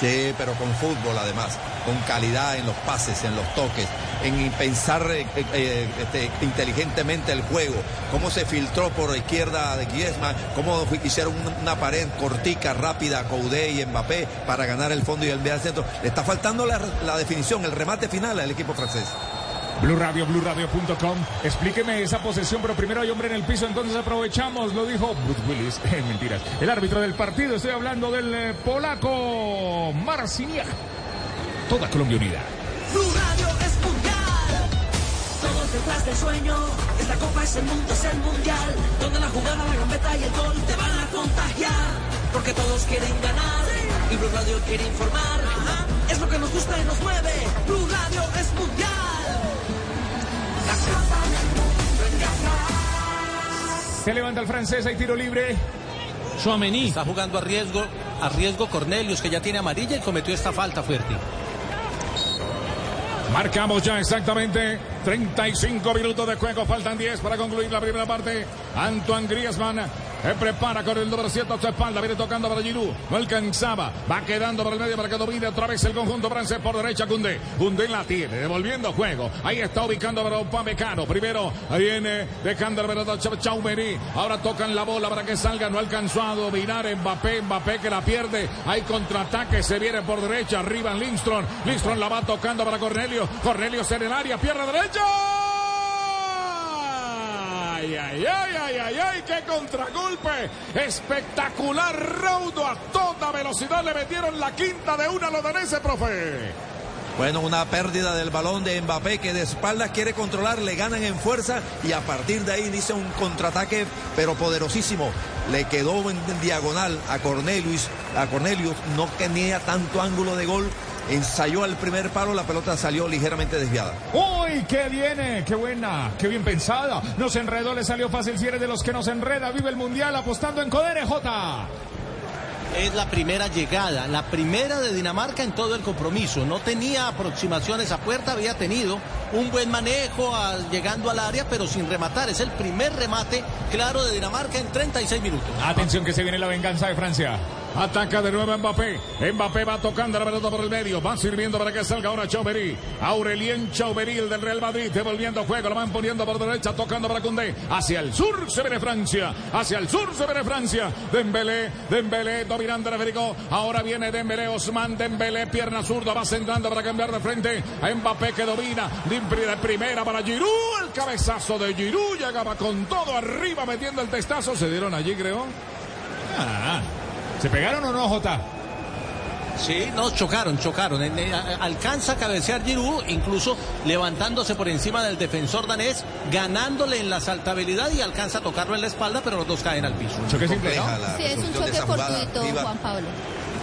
Sí, pero con fútbol además, con calidad en los pases, en los toques, en pensar eh, eh, este, inteligentemente el juego, cómo se filtró por izquierda de Griezmann, cómo hicieron una pared cortica, rápida a Coudet y Mbappé para ganar el fondo y el medio centro. Le está faltando la, la definición, el remate final al equipo francés. Blue Radio, BlueRadio.com. Explíqueme esa posesión, pero primero hay hombre en el piso, entonces aprovechamos, lo dijo Bruce Willis. Eh, mentiras. El árbitro del partido, estoy hablando del eh, polaco Marciniak. Toda Colombia unida. Blue Radio es mundial. Todos detrás del sueño. Esta copa es el mundo, es el mundial. Donde la jugada, la gambeta y el gol te van a contagiar. Porque todos quieren ganar. Y Blue Radio quiere informar. Es lo que nos gusta y nos mueve. Blue Radio es mundial. Se levanta el francés, hay tiro libre. Chouameni. Está jugando a riesgo, a riesgo Cornelius, que ya tiene amarilla y cometió esta falta fuerte. Marcamos ya exactamente 35 minutos de juego. Faltan 10 para concluir la primera parte. Antoine Griezmann se prepara con el número 7 a su espalda. Viene tocando para Giroud. No alcanzaba. Va quedando por el medio para que domine otra vez el conjunto francés por derecha. Cundé. Cundé la tiene. Devolviendo juego. Ahí está ubicando para Upamecano. Primero viene dejando el verdad Chaumení. Ahora tocan la bola para que salga. No alcanzó a dominar Mbappé. Mbappé que la pierde. Hay contraataque. Se viene por derecha. Arriba Lindstrom. Lindstrom la va tocando para Cornelio. Cornelio en el área. Pierna derecha. Ay, ay, ay, ay, ay, ay, qué contragolpe. Espectacular raudo a toda velocidad. Le metieron la quinta de una a los daneses, profe. Bueno, una pérdida del balón de Mbappé que de espaldas quiere controlar, le ganan en fuerza y a partir de ahí inicia un contraataque pero poderosísimo. Le quedó en diagonal a Cornelius, a Cornelius no tenía tanto ángulo de gol, ensayó al primer palo, la pelota salió ligeramente desviada. ¡Uy, qué viene! ¡Qué buena! ¡Qué bien pensada! Nos enredó, le salió fácil. Si eres de los que nos enreda, vive el mundial apostando en Codere J. Es la primera llegada, la primera de Dinamarca en todo el compromiso. No tenía aproximaciones a puerta, había tenido un buen manejo llegando al área, pero sin rematar. Es el primer remate claro de Dinamarca en 36 minutos. Atención que se viene la venganza de Francia. Ataca de nuevo Mbappé. Mbappé va tocando la pelota por el medio. Va sirviendo para que salga ahora Chauverí. Aurelien Chauverí, el del Real Madrid, devolviendo juego. Lo van poniendo por derecha, tocando para Cundé. Hacia el sur se viene Francia. Hacia el sur se viene Francia. Dembélé, Dembélé, dominando el Federico. Ahora viene Dembélé, Osman Dembélé, pierna zurda. Va centrando para cambiar de frente. A Mbappé que domina. De primera para Giroud. El cabezazo de Giroud. Llegaba con todo arriba metiendo el testazo. Se dieron allí, creo. Ah, ¿Se pegaron o no, J? Sí, no, chocaron, chocaron. Alcanza a cabecear Giroud, incluso levantándose por encima del defensor danés, ganándole en la saltabilidad y alcanza a tocarlo en la espalda, pero los dos caen al piso. Choque simple, Compleja la Sí, es un choque fortuito, Iba- Juan Pablo.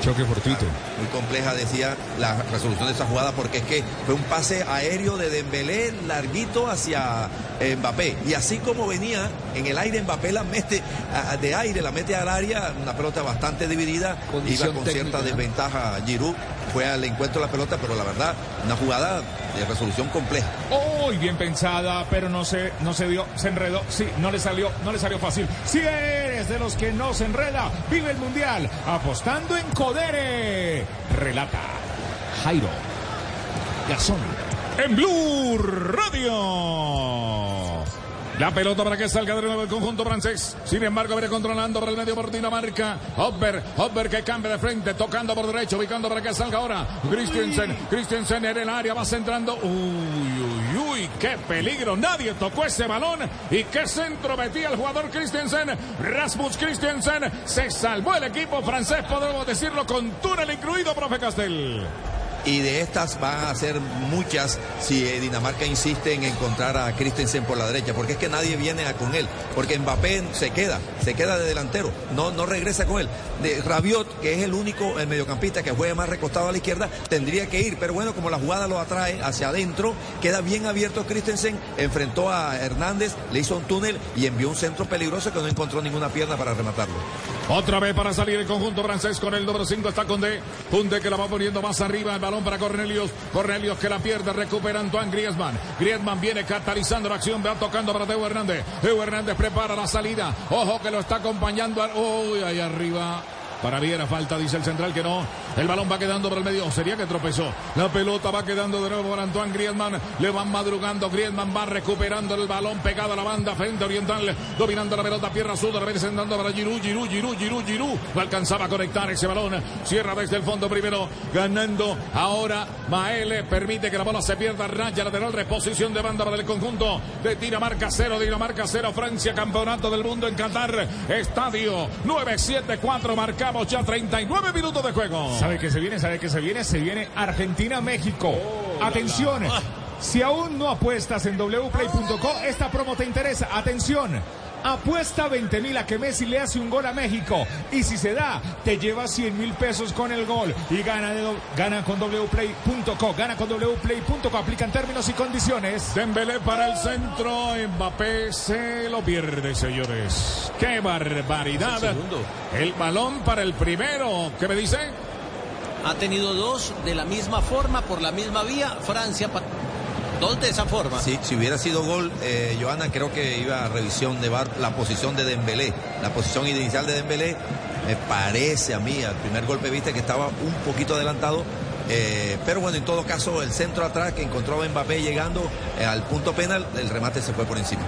Choque fortuito. Muy compleja, decía, la resolución de esa jugada, porque es que fue un pase aéreo de Dembélé larguito hacia Mbappé. Y así como venía en el aire, Mbappé la mete a- de aire, la mete al área, una pelota bastante dividida, Condición iba con técnica, cierta ¿no? desventaja Giroud, fue al encuentro de la pelota, pero la verdad, una jugada de resolución compleja. Uy, bien pensada, pero no se, no se dio, se enredó. Sí, no le salió, no le salió fácil. Si eres de los que no se enreda, vive el mundial apostando en Codere. Relata Jairo Garzón. En Blue Radio. La pelota para que salga de nuevo el conjunto francés. Sin embargo, viene controlando por el medio por Dinamarca. Hopper, Hopper que cambia de frente, tocando por derecho, ubicando para que salga ahora. Christensen, Christensen en el área, va centrando. Uy, uy, uy, qué peligro. Nadie tocó ese balón. Y qué centro metía el jugador Christensen. Rasmus Christensen se salvó el equipo francés, podemos decirlo, con túnel incluido, profe Castel. Y de estas van a ser muchas si eh, Dinamarca insiste en encontrar a Christensen por la derecha, porque es que nadie viene con él, porque Mbappé se queda, se queda de delantero, no, no regresa con él. De Rabiot, que es el único el mediocampista que juega más recostado a la izquierda, tendría que ir, pero bueno, como la jugada lo atrae hacia adentro, queda bien abierto Christensen, enfrentó a Hernández, le hizo un túnel y envió un centro peligroso que no encontró ninguna pierna para rematarlo. Otra vez para salir el conjunto francés con el número 5 está Condé. Condé que la va poniendo más arriba. Balón para Cornelius. Cornelius que la pierde. Recupera Antoine Griezmann. Griezmann viene catalizando la acción. Va tocando para Teo Hernández. Teo Hernández prepara la salida. Ojo que lo está acompañando. Uy, ahí arriba. Para Viera falta, dice el central que no. El balón va quedando por el medio. Sería que tropezó. La pelota va quedando de nuevo por Antoine Griezmann. Le van madrugando. Griezmann va recuperando el balón pegado a la banda. Frente oriental. Dominando la pelota. Pierna sur. Representando para Giroud. Giroud, Giroud, Giroud, Giroud. No alcanzaba a conectar ese balón. Cierra desde el fondo primero. Ganando ahora Maele. Permite que la bola se pierda. Raya lateral. Reposición de banda para el conjunto de Dinamarca 0. Dinamarca 0. Francia. Campeonato del mundo en Qatar. Estadio 974. Ya 39 minutos de juego. ¿Sabe que se viene? ¿Sabe que se viene? Se viene Argentina-México. Atención. Si aún no apuestas en wplay.co, esta promo te interesa. Atención. Apuesta 20 mil a que Messi le hace un gol a México. Y si se da, te lleva 100 mil pesos con el gol. Y gana, de- gana con wplay.co. Gana con wplay.co. Aplican términos y condiciones. Dembélé para el centro, Mbappé se lo pierde, señores. ¡Qué barbaridad! El. El balón para el primero. ¿Qué me dice? Ha tenido dos de la misma forma, por la misma vía. Francia, de esa forma. Sí, si hubiera sido gol, eh, Joana, creo que iba a revisión de VAR la posición de Dembélé. La posición inicial de Dembélé me parece a mí, al primer golpe viste que estaba un poquito adelantado. eh, pero bueno, en todo caso, el centro atrás que encontró a Mbappé llegando eh, al punto penal, el remate se fue por encima.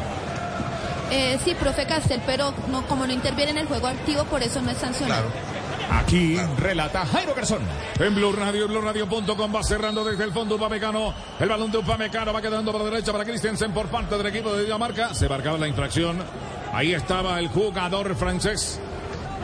Eh, sí, profe Castel, pero no, como no interviene en el juego activo, por eso no es sancionado. Aquí relata Jairo Garzón. En Blue Radio, BlueRadio.com va cerrando desde el fondo Upamecano. El balón de Upamecano va quedando por la derecha para Christensen por parte del equipo de Dinamarca. Se marcaba la infracción. Ahí estaba el jugador francés.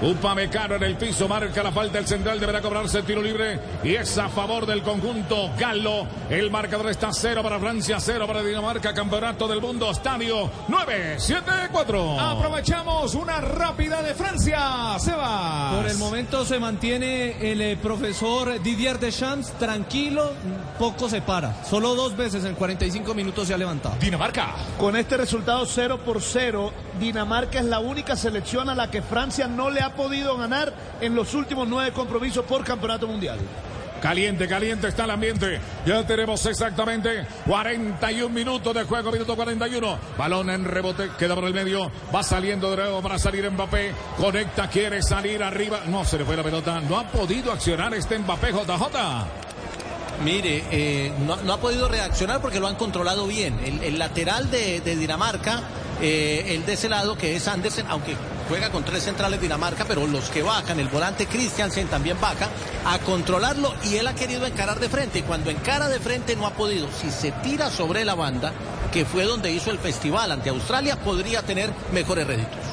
Upamecano en el piso, marca la falta, el central deberá cobrarse el tiro libre y es a favor del conjunto Galo. El marcador está cero para Francia, cero para Dinamarca, campeonato del mundo, estadio 974. Aprovechamos una rápida de Francia. Se va. Por el momento se mantiene el eh, profesor Didier Deschamps tranquilo, poco se para. Solo dos veces en 45 minutos se ha levantado. Dinamarca. Con este resultado 0 por 0, Dinamarca es la única selección a la que Francia no le ha podido ganar en los últimos nueve compromisos por campeonato mundial. Caliente, caliente está el ambiente. Ya tenemos exactamente 41 minutos de juego, minuto 41. Balón en rebote, queda por el medio. Va saliendo de nuevo para salir Mbappé. Conecta, quiere salir arriba. No se le fue la pelota. No ha podido accionar este Mbappé JJ. Mire, eh, no, no ha podido reaccionar porque lo han controlado bien. El, el lateral de, de Dinamarca, eh, el de ese lado, que es Andersen, aunque juega con tres centrales Dinamarca, pero los que bajan, el volante Christiansen también baja, a controlarlo y él ha querido encarar de frente. Y cuando encara de frente no ha podido. Si se tira sobre la banda, que fue donde hizo el festival ante Australia, podría tener mejores réditos.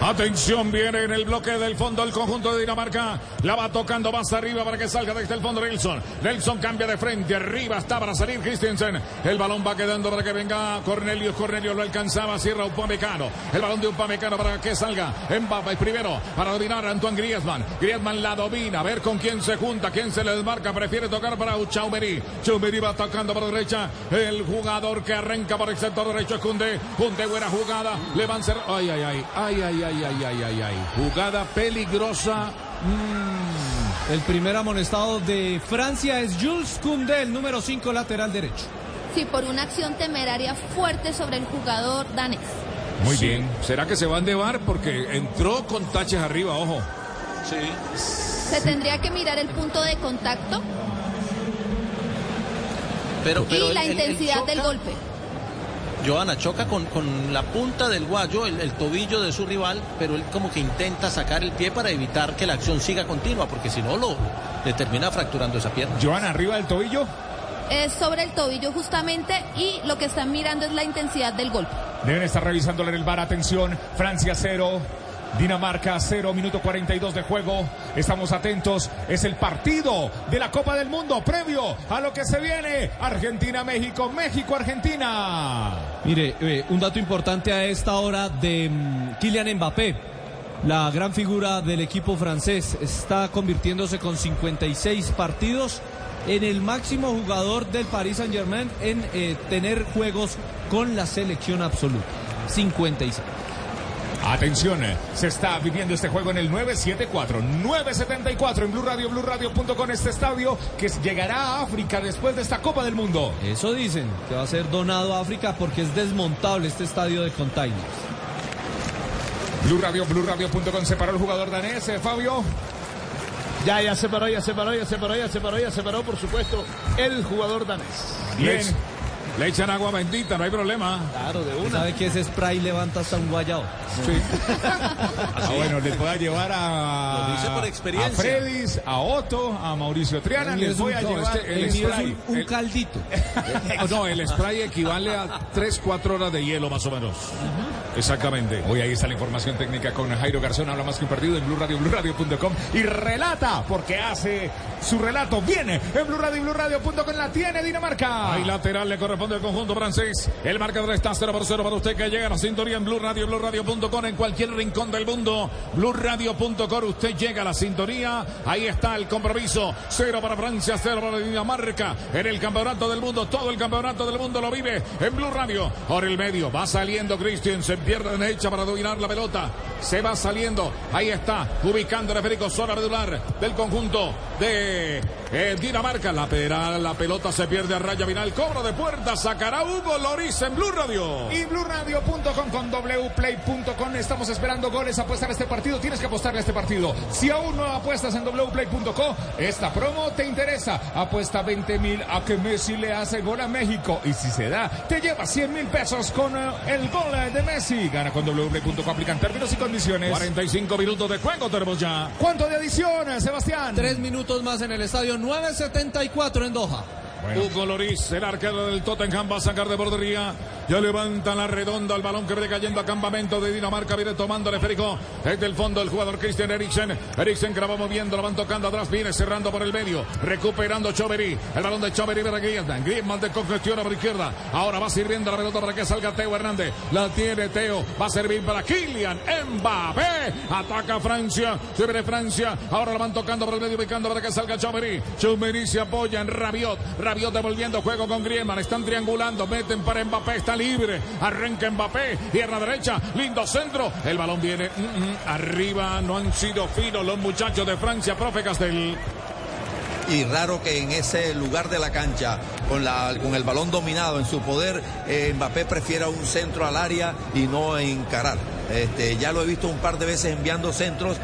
Atención, viene en el bloque del fondo el conjunto de Dinamarca. La va tocando más arriba para que salga desde el fondo Nelson. Nelson cambia de frente. Arriba está para salir Christensen. El balón va quedando para que venga Cornelius. Cornelius lo alcanzaba. Cierra Upamecano. El balón de Upamecano para que salga Mbappé primero para dominar a Antoine Griezmann. Griezmann la domina. A ver con quién se junta, quién se le desmarca. Prefiere tocar para Chaumeri. Chaumeri va tocando por derecha. El jugador que arranca por el sector derecho es Kunde. Kunde buena jugada. Le van a ser... Ay, ay, ay. Ay, ay, ay, ay, ay, ay, ay. Jugada peligrosa. Mm, El primer amonestado de Francia es Jules Koundé, el número 5 lateral derecho. Sí, por una acción temeraria fuerte sobre el jugador danés. Muy bien. ¿Será que se van de bar? Porque entró con taches arriba, ojo. Sí. Se tendría que mirar el punto de contacto Pero, pero y la el- el intensidad del golpe. Joana choca con, con la punta del guayo, el, el tobillo de su rival, pero él como que intenta sacar el pie para evitar que la acción siga continua, porque si no lo le termina fracturando esa pierna. Joana, arriba del tobillo. Es sobre el tobillo justamente y lo que están mirando es la intensidad del golpe. Deben estar revisándole en el bar. Atención. Francia 0. Dinamarca 0, minuto 42 de juego. Estamos atentos. Es el partido de la Copa del Mundo previo a lo que se viene. Argentina-México, México-Argentina. Mire, eh, un dato importante a esta hora de mm, Kylian Mbappé. La gran figura del equipo francés está convirtiéndose con 56 partidos en el máximo jugador del Paris Saint Germain en eh, tener juegos con la selección absoluta. 56. Atención, se está viviendo este juego en el 974, 974 en Blue Radio, Blue Radio.com este estadio que llegará a África después de esta Copa del Mundo. Eso dicen, que va a ser donado a África porque es desmontable este estadio de containers. Blue Radio, Blue Radio.com se paró el jugador danés, eh, Fabio. Ya, ya se paró, ya se paró, ya se paró, ya se paró, ya se paró, por supuesto, el jugador danés. Bien. Le echan agua bendita, no hay problema. Claro, de una. ¿Sabe que ese spray levanta hasta un guayao? Sí. Ah, bueno, les voy a llevar a. Lo dice por experiencia. A Fredis, a Otto, a Mauricio Triana. El Les es voy a llevar este- el el spray. un- un El- caldito. no, el spray equivale a 3, 4 horas de hielo más o menos. Exactamente. Hoy ahí está la información técnica con Jairo Garzón, habla más que un partido en Blue Radio, BlueRadio.com y relata, porque hace su relato. Viene en Blue Radio BlueRadio.com, la tiene Dinamarca. Ahí lateral le corresponde al conjunto francés. El marcador está 0 por 0 para usted que llega a la sintonía en Blue Radio y BlueRadio.com en cualquier rincón del mundo. BlueRadio.com, usted llega a la sintonía. Ahí está el compromiso. 0 para Francia, 0 para Dinamarca. En el campeonato del mundo, todo el campeonato del mundo lo vive en Blue Radio. Por el medio, va saliendo Christian, se pierde en derecha para dominar la pelota. Se va saliendo. Ahí está, ubicando el esférico zona medular del conjunto de eh, Dinamarca. La, la pelota se pierde a raya final. Cobro de puerta, sacará Hugo Loris en Blue Radio. Y BlueRadio.com con wplay.com. Estamos esperando goles. Apuestar a este partido. Tienes que apostarle a este partido. Si aún no apuestas en wplay.com, esta promo te interesa. Apuesta 20 mil a que Messi le hace gol a México. Y si se da, te lleva 100 mil pesos con eh, el gol eh, de Messi. Gana con wplay.com. Aplican términos y condiciones. 45 minutos de juego tenemos ya. ¿Cuánto de adición, eh, Sebastián? Tres minutos más en el estadio 974 en Doha. Hugo Loris, el arquero del Tottenham, va a sacar de bordería. Ya levanta la redonda el balón que viene cayendo a campamento de Dinamarca. Viene tomando el esférico desde el fondo el jugador Christian Eriksen. Eriksen que la va moviendo, la van tocando atrás. Viene cerrando por el medio. Recuperando Chovery. El balón de Chovery para Griezmann. Griezmann de congestiona por izquierda. Ahora va sirviendo la pelota para que salga Teo Hernández. La tiene Teo. Va a servir para Kylian Mbappé. Ataca Francia. Se viene Francia. Ahora la van tocando por el medio, ubicando para que salga Chovery. Chovery se apoya en Rabiot. Rabiot devolviendo juego con Griezmann. Están triangulando. Meten para Mbappé. Está libre. Arranca Mbappé. Pierna derecha. Lindo centro. El balón viene mm, mm, arriba. No han sido finos los muchachos de Francia. Profe Castel. y raro que en ese lugar de la cancha, con, la, con el balón dominado en su poder, eh, Mbappé prefiera un centro al área y no encarar. Este, ya lo he visto un par de veces enviando centros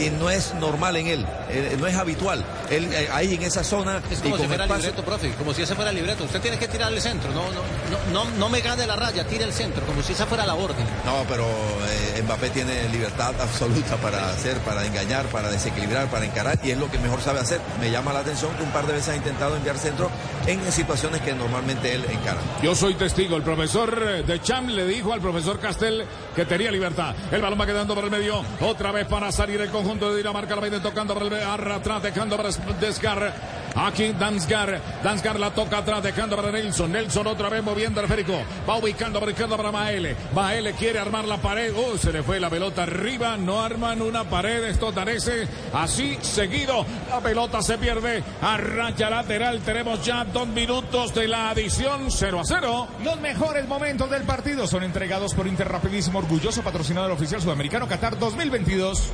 y no es normal en él, eh, no es habitual. Él eh, ahí en esa zona Es y como si con fuera espacio- libreto, profe, como si ese fuera libreto. Usted tiene que tirar el centro, no, no, no, no, no me gane la raya, tire el centro, como si esa fuera la orden. No, pero eh, Mbappé tiene libertad absoluta para hacer, para engañar, para desequilibrar, para encarar y es lo que mejor sabe hacer. Me llama la atención que un par de veces ha intentado enviar centro en situaciones que normalmente él encara. Yo soy testigo. El profesor eh, de Cham le dijo al profesor Castel que tenía libertad. El balón va quedando por el medio. Otra vez para salir el conjunto de Dinamarca. La viene tocando por el. Atrás, dejando para Desgar. Aquí Dansgar. Dansgar la toca atrás, dejando para Nelson. Nelson otra vez moviendo el férico. Va ubicando por izquierda para Maele. Maele quiere armar la pared. Oh, se le fue la pelota arriba. No arman una pared estos daneses. Así seguido. La pelota se pierde. A raya lateral. Tenemos ya dos minutos de la adición. 0 a 0. Los mejores momentos del partido son entregados por Interrapidísimo, orgulloso patrocinador oficial sudamericano Qatar 2022.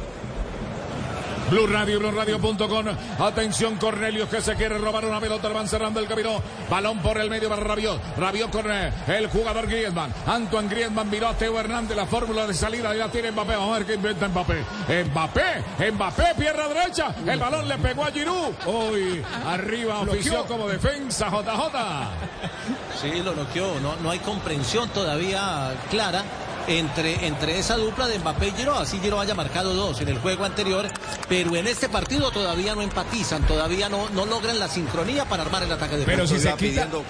Blue Radio, BlueRadio.com. Atención, Cornelius que se quiere robar una pelota. Van cerrando el camino. Balón por el medio para Rabiot. Rabiot con eh, el jugador Griezmann. Antoine Griezmann miró a Teo Hernández. La fórmula de salida ya tiene Mbappé. Vamos a ver qué inventa Mbappé. Mbappé, Mbappé, pierna derecha. El balón le pegó a Giroud. Hoy arriba ofició como defensa JJ. Sí, lo noqueó. No, no hay comprensión todavía clara entre, entre esa dupla de Mbappé y Giroud. Así Giroud haya marcado dos en el juego anterior, pero en este partido todavía no empatizan, todavía no, no logran la sincronía para armar el ataque de Pero si se quita, por-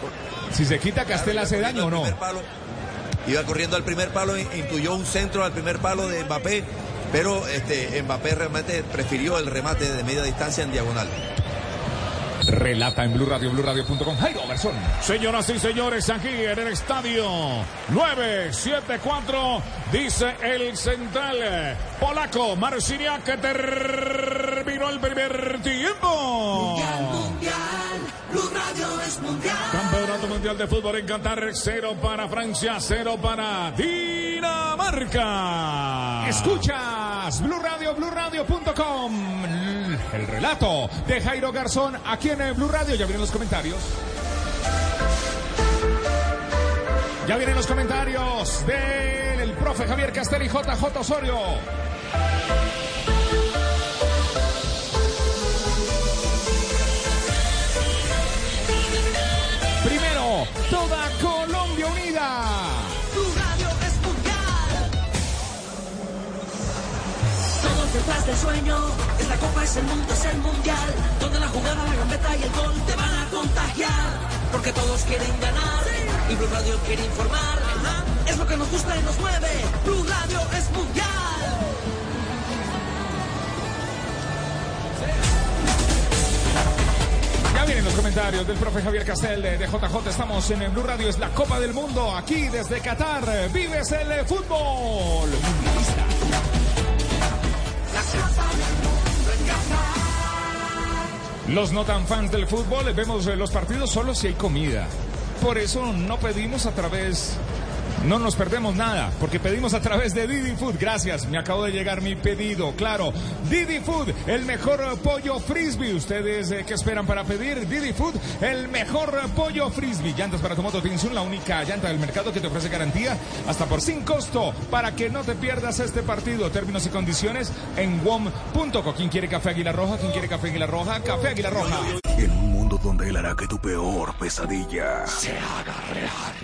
si se quita Castel hace daño o no. Iba corriendo al primer palo, in- intuyó un centro al primer palo de Mbappé pero este, Mbappé realmente prefirió el remate de media distancia en diagonal. Relata en Blue Radio, BlueRadio.com. Jairo Garzón. Señoras y señores, aquí en el estadio 974, dice el central polaco Marciniak que terminó el primer tiempo. Mundial, mundial, Blue Radio es mundial. Campeonato Mundial de Fútbol en Qatar, cero para Francia, cero para Dinamarca. Escuchas Blue Radio, BlueRadio.com. El relato de Jairo Garzón aquí en Blue Radio. Ya vienen los comentarios. Ya vienen los comentarios del profe Javier Castel y JJ Osorio. Primero, toda Colombia unida. Detrás del sueño. Es la copa, es el mundo, es el mundial. Donde la jugada, la gambeta y el gol te van a contagiar. Porque todos quieren ganar. Y Blue Radio quiere informar. Es lo que nos gusta y nos mueve. Blue Radio es mundial. Ya vienen los comentarios del profe Javier Castel de, de JJ. Estamos en el Blue Radio, es la Copa del Mundo. Aquí desde Qatar, vives el fútbol. Los no tan fans del fútbol vemos eh, los partidos solo si hay comida. Por eso no pedimos a través, no nos perdemos nada, porque pedimos a través de Didi Food. Gracias, me acabo de llegar mi pedido. Claro, Didi Food, el mejor pollo frisbee. ¿Ustedes eh, qué esperan para pedir? Didi Food, el mejor pollo frisbee. Llantas para tu moto Tinsun, la única llanta del mercado que te ofrece garantía hasta por sin costo para que no te pierdas este partido. Términos y condiciones en WOM.co. ¿Quién quiere café Águila Roja? ¿Quién quiere café Águila Roja? Café Águila Roja. En un mundo donde él hará que tu peor pesadilla se haga real.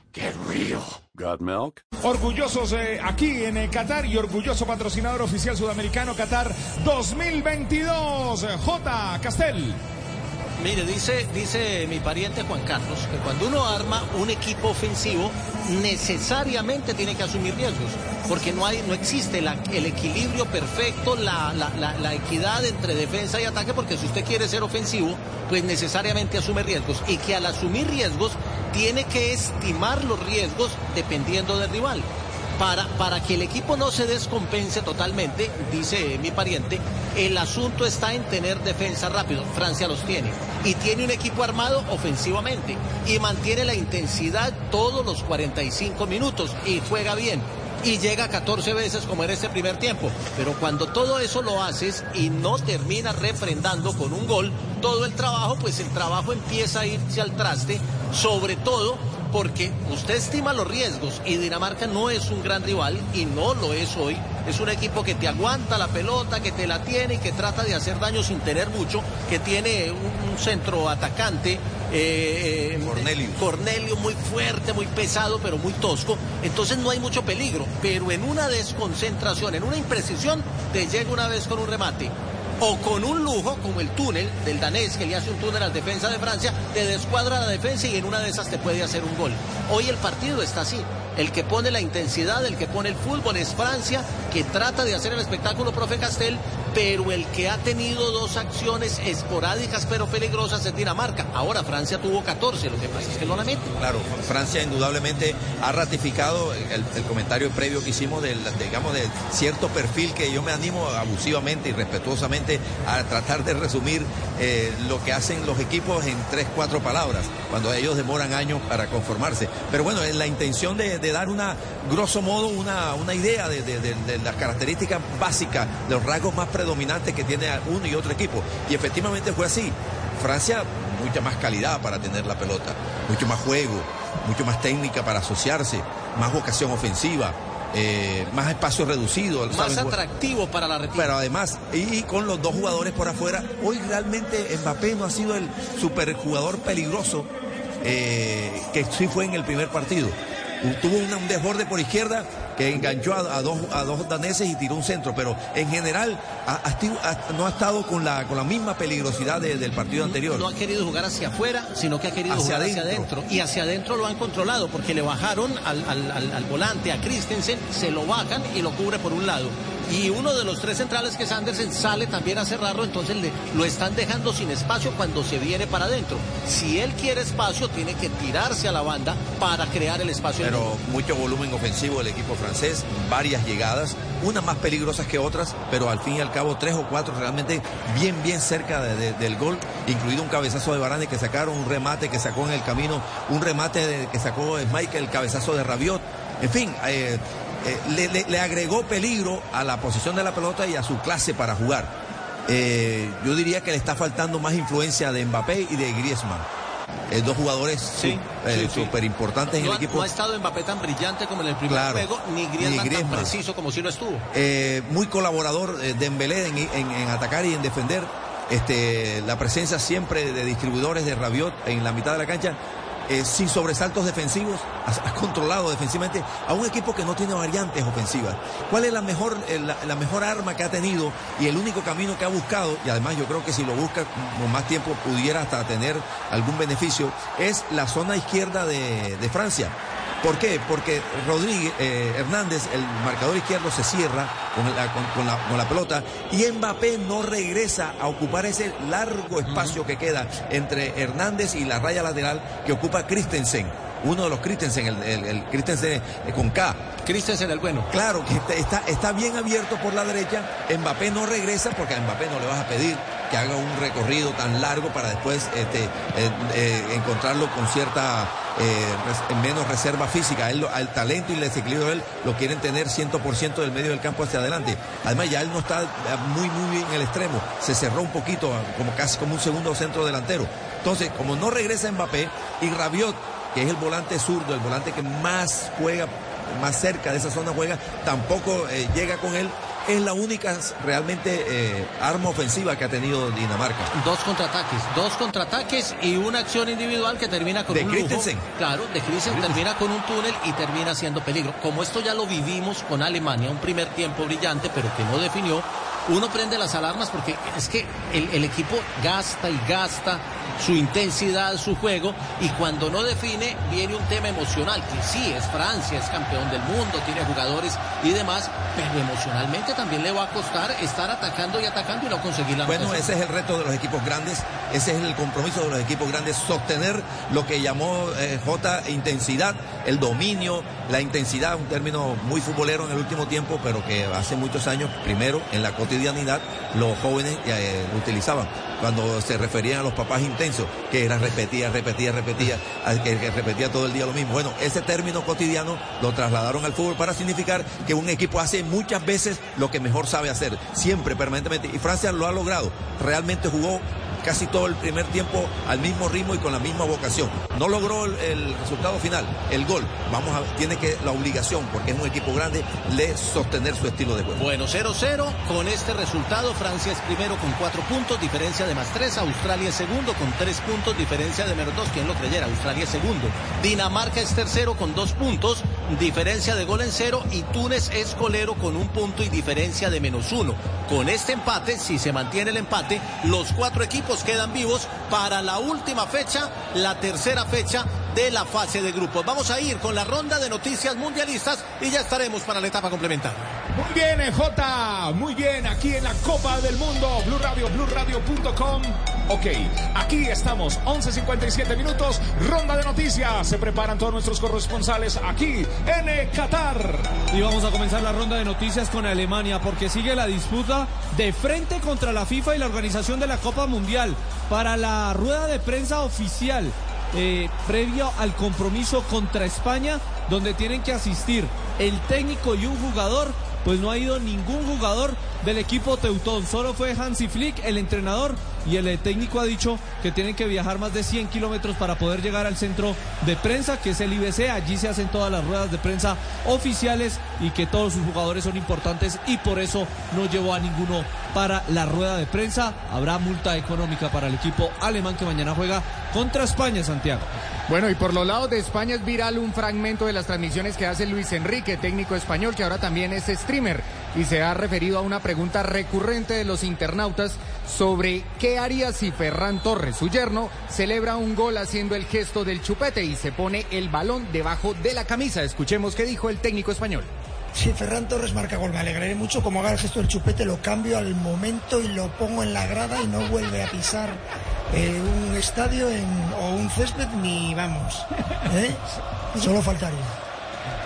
¡Qué río! Got milk? Orgullosos eh, aquí en eh, Qatar y orgulloso patrocinador oficial sudamericano Qatar 2022. eh, J. Castel. Mire, dice, dice mi pariente Juan Carlos que cuando uno arma un equipo ofensivo, necesariamente tiene que asumir riesgos, porque no, hay, no existe la- el equilibrio perfecto, la, la- la- la equidad entre defensa y ataque, porque si usted quiere ser ofensivo, pues necesariamente asume riesgos, y que al asumir riesgos tiene que estimar los riesgos dependiendo del rival. Para, para que el equipo no se descompense totalmente, dice mi pariente, el asunto está en tener defensa rápido. Francia los tiene. Y tiene un equipo armado ofensivamente. Y mantiene la intensidad todos los 45 minutos. Y juega bien. Y llega 14 veces como en este primer tiempo. Pero cuando todo eso lo haces y no terminas refrendando con un gol, todo el trabajo, pues el trabajo empieza a irse al traste. Sobre todo porque usted estima los riesgos y Dinamarca no es un gran rival y no lo es hoy. Es un equipo que te aguanta la pelota, que te la tiene y que trata de hacer daño sin tener mucho, que tiene un, un centro atacante. Eh, eh, Cornelius. Cornelio muy fuerte, muy pesado, pero muy tosco. Entonces no hay mucho peligro. Pero en una desconcentración, en una imprecisión, te llega una vez con un remate o con un lujo como el túnel del danés que le hace un túnel al defensa de Francia, te descuadra la defensa y en una de esas te puede hacer un gol. Hoy el partido está así. El que pone la intensidad, el que pone el fútbol es Francia, que trata de hacer el espectáculo, profe Castel, pero el que ha tenido dos acciones esporádicas pero peligrosas es Dinamarca. Ahora Francia tuvo 14, lo que pasa es que no la mete. Claro, Francia indudablemente ha ratificado el, comentario previo que hicimos del, digamos, de cierto perfil que yo me animo abusivamente y respetuosamente a tratar de resumir eh, lo que hacen los equipos en tres, cuatro palabras, cuando ellos demoran años para conformarse. Pero bueno, es la intención de, de dar una, grosso modo, una, idea de, de- de- de las características básicas, de los rasgos más predominantes que tiene uno y otro equipo. Y efectivamente fue así. Francia, mucha más calidad para tener la pelota, mucho más juego, mucho más técnica para asociarse, más vocación ofensiva. eh, más espacio reducido. Más ¿saben? atractivo para la retina. Pero además, y, y con los dos jugadores por afuera, hoy realmente Mbappé no ha sido el superjugador peligroso eh, que sí fue en el primer partido. Tuvo un desborde por izquierda enganchó a, a dos, a dos daneses y tiró un centro, pero en general no ha estado con la, con la misma peligrosidad de- del partido anterior. No ha querido jugar hacia afuera, sino que ha querido Hacia jugar hacia adentro. adentro. Y hacia adentro lo han controlado, porque le bajaron al, al- al- al volante, a Christensen, se lo bajan y lo cubre por un lado. Y uno de los tres centrales, que es Andersen, sale también a cerrarlo, entonces le- lo están dejando sin espacio cuando se viene para adentro. Si él quiere espacio, tiene que tirarse a la banda para crear el espacio. Pero mucho volumen ofensivo del equipo francés, varias llegadas, unas más peligrosas que otras, pero al fin y al cabo tres o cuatro realmente bien, bien cerca de- de- del gol, incluido un cabezazo de Varane que sacaron, un remate que sacó en el camino, un remate de- que sacó Michael, el cabezazo de Rabiot. En fin, eh, eh, le, le- le agregó peligro a la posición de la pelota y a su clase para jugar. Eh, yo diría que le está faltando más influencia de Mbappé y de Griezmann. Eh, dos jugadores Sí, sí, sí. súper importantes en no, el ha, equipo. no ha estado Mbappé tan brillante como en el primer Claro. juego, ni Griezmann, Ni tan preciso como si lo estuvo. Muy colaborador eh, Dembélé en, en- en atacar y en defender. Este, la presencia siempre de distribuidores de Rabiot en la mitad de la cancha. Eh, sin sobresaltos defensivos, has, controlado defensivamente a un equipo que no tiene variantes ofensivas. ¿Cuál es la mejor, eh, la, mejor arma que ha tenido y el único camino que ha buscado? Y además yo creo que si lo busca con más tiempo pudiera hasta tener algún beneficio, es la zona izquierda de Francia. ¿Por qué? Porque Rodríguez, eh, Hernández, el marcador izquierdo, se cierra con la, con- con la- con la pelota y Mbappé no regresa a ocupar ese largo espacio que queda entre Hernández y la raya lateral que ocupa Christensen. Uno de los Christensen, el, el- el Christensen eh, con K. Christensen el bueno. Claro, que está, está, bien abierto por la derecha. Mbappé no regresa porque a Mbappé no le vas a pedir que haga un recorrido tan largo para después este, eh, eh, encontrarlo con cierta eh, menos reserva física. Él, al talento y el desequilibrio de él lo quieren tener 100% del medio del campo hacia adelante. Además ya él no está muy muy bien en el extremo. Se cerró un poquito, como casi como un segundo centro delantero. Entonces, como no regresa Mbappé y Rabiot, que es el volante zurdo, el volante que más juega más cerca de esa zona juega, tampoco eh, llega con él. Es la única realmente eh, arma ofensiva que ha tenido Dinamarca. Dos contraataques, dos contraataques y una acción individual que termina con De un lujo. Christensen. Claro, de Christensen termina con un túnel y termina siendo peligro. Como esto ya lo vivimos con Alemania, un primer tiempo brillante, pero que no definió, uno prende las alarmas porque es que el, el equipo gasta y gasta su intensidad, su juego, y cuando no define viene un tema emocional, que sí, es Francia, es campeón del mundo, tiene jugadores y demás, pero emocionalmente también le va a costar estar atacando y atacando y no conseguir la Bueno, anotación. ese es el reto de los equipos grandes, ese es el compromiso de los equipos grandes, sostener lo que llamó eh, J intensidad, el dominio, la intensidad, un término muy futbolero en el último tiempo, pero que hace muchos años, primero en la cotidianidad, los jóvenes eh, lo utilizaban cuando se referían a los papás que era repetía, repetía, repetía, a- que, que repetía todo el día lo mismo. Bueno, ese término cotidiano lo trasladaron al fútbol para significar que un equipo hace muchas veces lo que mejor sabe hacer, siempre, permanentemente. Y Francia lo ha logrado. Realmente jugó casi todo el primer tiempo al mismo ritmo y con la misma vocación. No logró el, resultado final, el gol. Vamos a, tiene que la obligación, porque es un equipo grande, de sostener su estilo de juego. Bueno, 0-0. Con este resultado, Francia es primero con cuatro puntos, diferencia de más tres. Australia es segundo con tres puntos, diferencia de menos dos. ¿Quién lo creyera? Australia es segundo. Dinamarca es tercero con dos puntos, diferencia de gol en cero. Y Túnez es colero con un punto y diferencia de menos uno. Con este empate, si se mantiene el empate, los cuatro equipos quedan vivos para la última fecha, la tercera fecha de la fase de grupos. Vamos a ir con la ronda de noticias mundialistas y ya estaremos para la etapa complementaria. Muy bien, eh, J. Muy bien, aquí en la Copa del Mundo. Blue Radio, BlueRadio.com. Ok, aquí estamos, 11.57 minutos. Ronda de noticias. Se preparan todos nuestros corresponsales aquí en eh, Qatar. Y vamos a comenzar la ronda de noticias con Alemania porque sigue la disputa de frente contra la FIFA y la organización de la Copa Mundial para la rueda de prensa oficial eh, previo al compromiso contra España donde tienen que asistir el técnico y un jugador. Pues no ha ido ningún jugador del equipo Teutón. Solo fue Hansi Flick, el entrenador, y el técnico ha dicho que tienen que viajar más de 100 kilómetros para poder llegar al centro de prensa, que es el IBC. Allí se hacen todas las ruedas de prensa oficiales y que todos sus jugadores son importantes y por eso no llevó a ninguno para la rueda de prensa. Habrá multa económica para el equipo alemán que mañana juega contra España, Santiago. Bueno, y por los lados de España es viral un fragmento de las transmisiones que hace Luis Enrique, técnico español, que ahora también es streamer, y se ha referido a una pregunta recurrente de los internautas sobre qué haría si Ferran Torres, su yerno, celebra un gol haciendo el gesto del chupete y se pone el balón debajo de la camisa. Escuchemos qué dijo el técnico español. Si Ferran Torres marca gol, me alegraré mucho. Como haga el gesto del chupete, lo cambio al momento y lo pongo en la grada y no vuelve a pisar eh, un estadio o un césped ni vamos. ¿eh? Solo faltaría.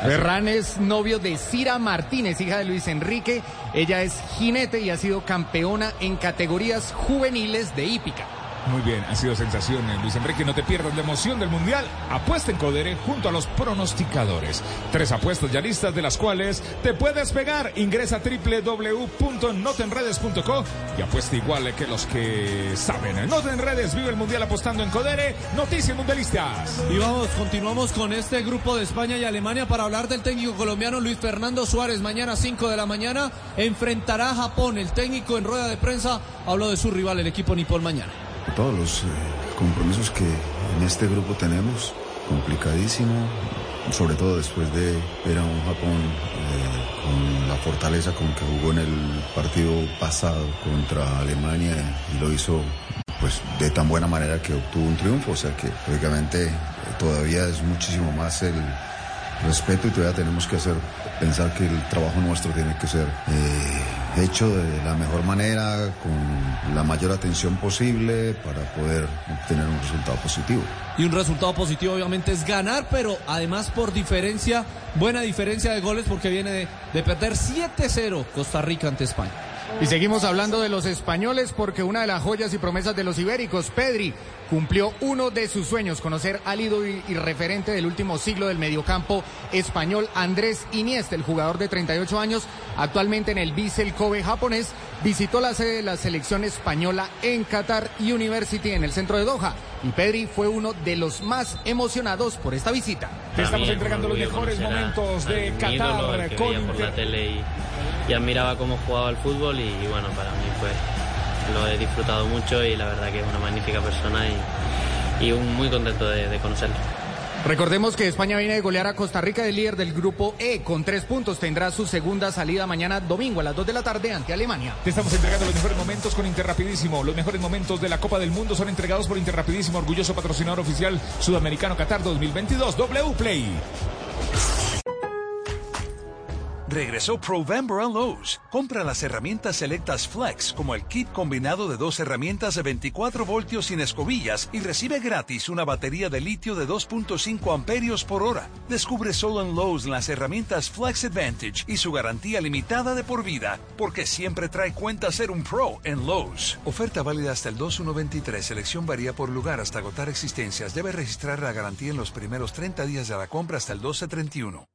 Ferran es novio de Cira Martínez, hija de Luis Enrique. Ella es jinete y ha sido campeona en categorías juveniles de hípica. Muy bien, ha sido sensación, Luis Enrique. No te pierdas la emoción del Mundial. Apuesta en Codere junto a los pronosticadores. Tres apuestas ya listas de las cuales te puedes pegar. Ingresa a www.notenredes.co y apuesta igual que los que saben. No te enredes, vive el Mundial apostando en Codere. Noticias mundialistas. Y vamos, continuamos con este grupo de España y Alemania para hablar del técnico colombiano Luis Fernando Suárez. Mañana 5 de la mañana enfrentará a Japón. El técnico en rueda de prensa habló de su rival, el equipo nipón mañana todos los eh, compromisos que en este grupo tenemos, complicadísimo, sobre todo después de ver a un Japón eh, con la fortaleza con que jugó en el partido pasado contra Alemania y lo hizo pues de tan buena manera que obtuvo un triunfo, o sea que lógicamente todavía es muchísimo más el respeto y todavía tenemos que hacer pensar que el trabajo nuestro tiene que ser eh, hecho de la mejor manera, con la mayor atención posible para poder obtener un resultado positivo. Y un resultado positivo obviamente es ganar, pero además por diferencia, buena diferencia de goles porque viene de, de perder 7-0 Costa Rica ante España. Y seguimos hablando de los españoles porque una de las joyas y promesas de los ibéricos, Pedri, cumplió uno de sus sueños, conocer al ídolo y, referente del último siglo del mediocampo español, Andrés Iniesta, el jugador de 38 años, actualmente en el Vissel Kobe japonés, visitó la sede de la selección española en Qatar University, en el centro de Doha. Y Pedri fue uno de los más emocionados por esta visita. Te estamos entregando los mejores momentos de Qatar con... por la tele y y admiraba cómo jugaba el fútbol y, bueno, para mí pues lo he disfrutado mucho y la verdad que es una magnífica persona y, muy contento de, conocerlo. Recordemos que España viene de golear a Costa Rica, el líder del grupo E, con tres puntos. Tendrá su segunda salida mañana domingo a las 2 de la tarde ante Alemania. Te estamos entregando los mejores momentos con Interrapidísimo. Los mejores momentos de la Copa del Mundo son entregados por Interrapidísimo, orgulloso patrocinador oficial sudamericano Qatar 2022. W Play. Regresó Provember a Lowe's. Compra las herramientas selectas Flex, como el kit combinado de dos herramientas de 24 voltios sin escobillas y recibe gratis una batería de litio de 2.5 amperios por hora. Descubre solo en Lowe's las herramientas Flex Advantage y su garantía limitada de por vida, porque siempre trae cuenta ser un pro en Lowe's. Oferta válida hasta el 2123. Selección varía por lugar hasta agotar existencias. Debe registrar la garantía en los primeros 30 días de la compra hasta el 1231.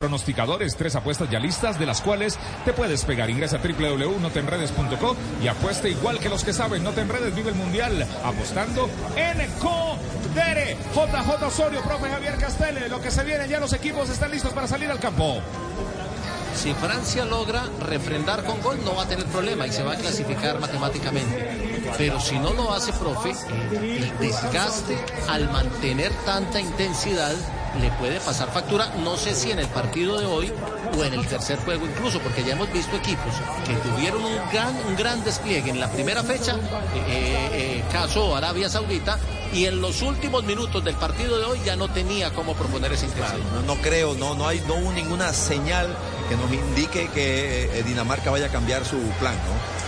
Pronosticadores, tres apuestas ya listas, de las cuales te puedes pegar. Ingresa a www.notenredes.com y apuesta igual que los que saben. No te vive el mundial apostando en Codere. JJ Osorio, profe Javier Castelle. Lo que se viene, ya los equipos están listos para salir al campo. Si Francia logra refrendar con gol, no va a tener problema y se va a clasificar matemáticamente. Pero si no lo hace, profe, el desgaste al mantener tanta intensidad le puede pasar factura. No sé si en el partido de hoy o en el tercer juego incluso, porque ya hemos visto equipos que tuvieron un gran, un gran despliegue en la primera fecha, eh, eh, eh, caso Arabia Saudita, y en los últimos minutos del partido de hoy ya no tenía cómo proponer esa intención. No, no creo, no, no hay no ninguna señal que nos indique que Dinamarca vaya a cambiar su plan, ¿no?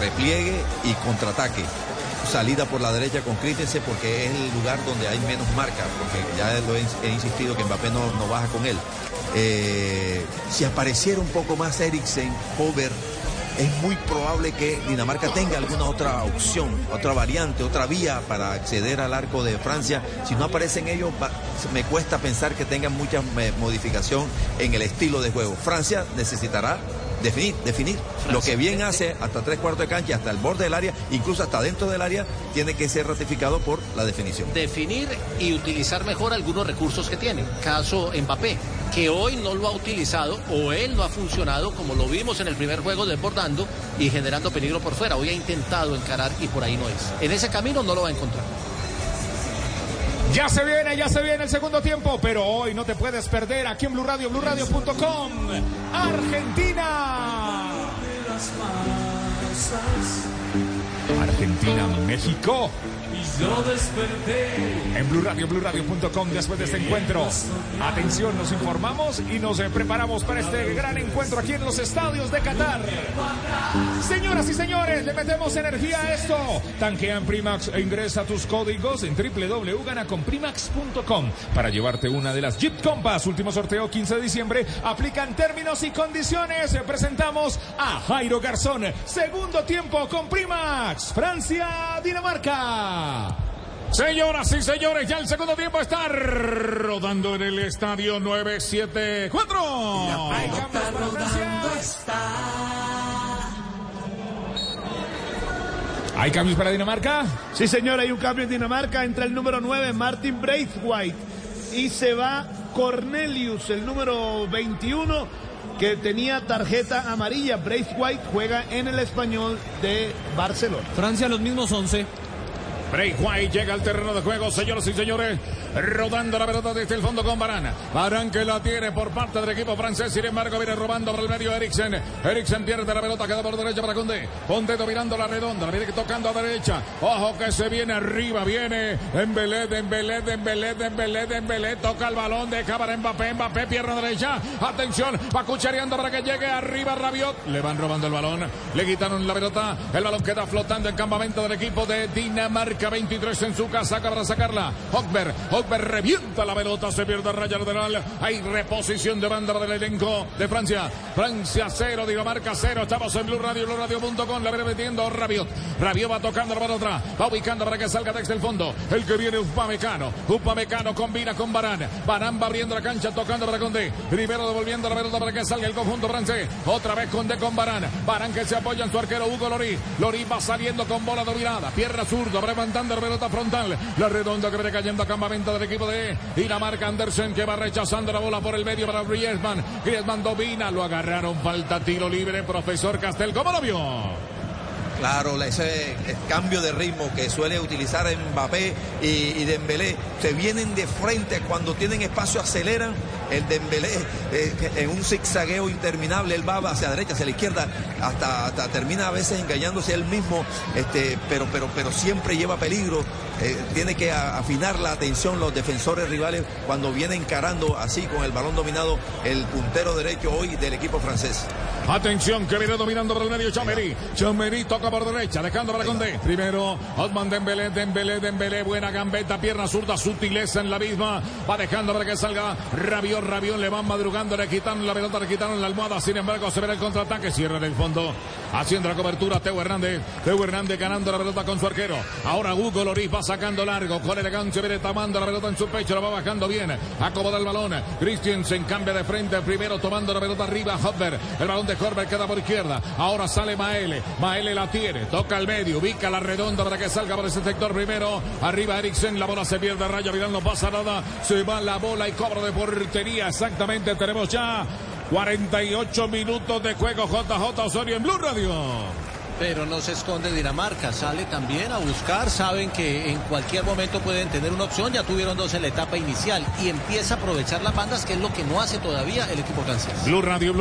Repliegue y contraataque. Salida por la derecha con Christensen porque es el lugar donde hay menos marca, porque ya lo he, insistido que Mbappé no, no baja con él. Eh, si apareciera un poco más Eriksen, Hover, es muy probable que Dinamarca tenga alguna otra opción, otra variante, otra vía para acceder al arco de Francia. Si no aparecen ellos, me cuesta pensar que tengan mucha eh, modificación en el estilo de juego. Francia necesitará definir, definir. Lo que bien hace hasta tres cuartos de cancha, hasta el borde del área, incluso hasta dentro del área, tiene que ser ratificado por la definición. Definir y utilizar mejor algunos recursos que tiene. Caso Mbappé, que hoy no lo ha utilizado o él no ha funcionado como lo vimos en el primer juego desbordando y generando peligro por fuera. Hoy ha intentado encarar y por ahí no es. En ese camino no lo va a encontrar. Ya se viene, ya se viene el segundo tiempo, pero hoy no te puedes perder aquí en Blue Radio, BlueRadio.com. Argentina. Argentina, México. En Blue Radio, BlueRadio.com después de este encuentro. Atención, nos informamos y nos preparamos para este gran encuentro aquí en los estadios de Qatar. Señoras y señores, le metemos energía a esto. Tanquea en Primax e ingresa tus códigos en www.ganaconprimax.com para llevarte una de las Jeep Compass. Último sorteo 15 de diciembre. Aplican términos y condiciones. Presentamos a Jairo Garzón. Segundo tiempo con Primax. Francia, Dinamarca. Señoras y señores, ya el segundo tiempo está rodando en el estadio 974. ¿Hay cambios para Dinamarca? Sí, señor, hay un cambio en Dinamarca. Entra el número 9, Martin Braithwaite. Y se va Cornelius, el número 21, que tenía tarjeta amarilla. Braithwaite juega en el español de Barcelona. Francia los mismos 11. Bray White llega al terreno de juego, señoras y señores, rodando la pelota desde el fondo con Barán. Barán que la tiene por parte del equipo francés, sin embargo viene robando por el medio Eriksen. Eriksen pierde la pelota, queda por derecha para Condé. Condé dominando la redonda, la viene tocando a derecha. Ojo que se viene arriba, viene Dembélé, Dembélé, Dembélé, Dembélé, Dembélé, toca el balón, deja para Mbappé, Mbappé, pierna derecha. Atención, va cuchareando para que llegue arriba Rabiot. Le van robando el balón, le quitaron la pelota, el balón queda flotando en campamento del equipo de Dinamarca. 23 en su casa, para sacarla. Hogberg, Hogberg revienta la pelota, se pierde raya lateral. Hay reposición de banda para el elenco de Francia. Francia 0, Dinamarca 0. Estamos en Blue Radio, Blue Radio.com. La viene metiendo Rabiot. Rabiot va tocando la otra. Va ubicando para que salga desde el fondo. El que viene Upamecano. Upamecano combina con Barán. Barán va abriendo la cancha, tocando para Condé. Primero devolviendo la pelota para que salga el conjunto francés. Otra vez Condé con Barán. Barán que se apoya en su arquero Hugo Lorí. Lorí va saliendo con bola dominada. Pierna zurdo, levantando la pelota frontal. La redonda que viene cayendo a campamento del equipo de Dinamarca. Andersen que va rechazando la bola por el medio para Griezmann. Griezmann domina, lo agarraron. Falta tiro libre. Profesor Castel, ¿cómo lo vio? Claro, la- ese cambio de ritmo que suele utilizar Mbappé y, y Dembélé, se vienen de frente cuando tienen espacio, aceleran. El Dembélé eh, en un zigzagueo interminable, él va hacia la derecha, hacia la izquierda, hasta, hasta termina a veces engañándose él mismo, este, pero, pero, pero siempre lleva peligro. Eh, tiene que afinar la atención los defensores rivales cuando viene encarando así con el balón dominado el puntero derecho hoy del equipo francés. Atención que viene dominando por el medio Chamerí. Chamerí toca por derecha, dejando para Condé. Primero, Osman Dembélé, Dembélé, Dembélé, buena gambeta, pierna zurda, sutileza en la misma. Va dejando para que salga Rabión, Rabión, le van madrugando, le quitaron la pelota, le quitaron la almohada. Sin embargo, se verá el contraataque, cierra en el fondo. Haciendo la cobertura, Teo Hernández. Teo Hernández ganando la pelota con su arquero. Ahora Hugo Loris va sacando largo, con elegancia, viene tomando la pelota en su pecho, la va bajando bien. Acomoda el balón. Christiansen cambia de frente, primero tomando la pelota arriba, Hopper. El balón de Horber queda por izquierda. Ahora sale Maele. Maele la tiene, toca al medio, ubica la redonda para que salga por ese sector primero. Arriba Eriksen, la bola se pierde, Raya Vidal no pasa nada. Se va la bola y cobro de portería. Exactamente, tenemos ya 48 minutos de juego. JJ Osorio en Blue Radio. Pero no se esconde Dinamarca, sale también a buscar, saben que en cualquier momento pueden tener una opción, ya tuvieron dos en la etapa inicial y empieza a aprovechar las bandas, que es lo que no hace todavía el equipo francés. Blue Radio.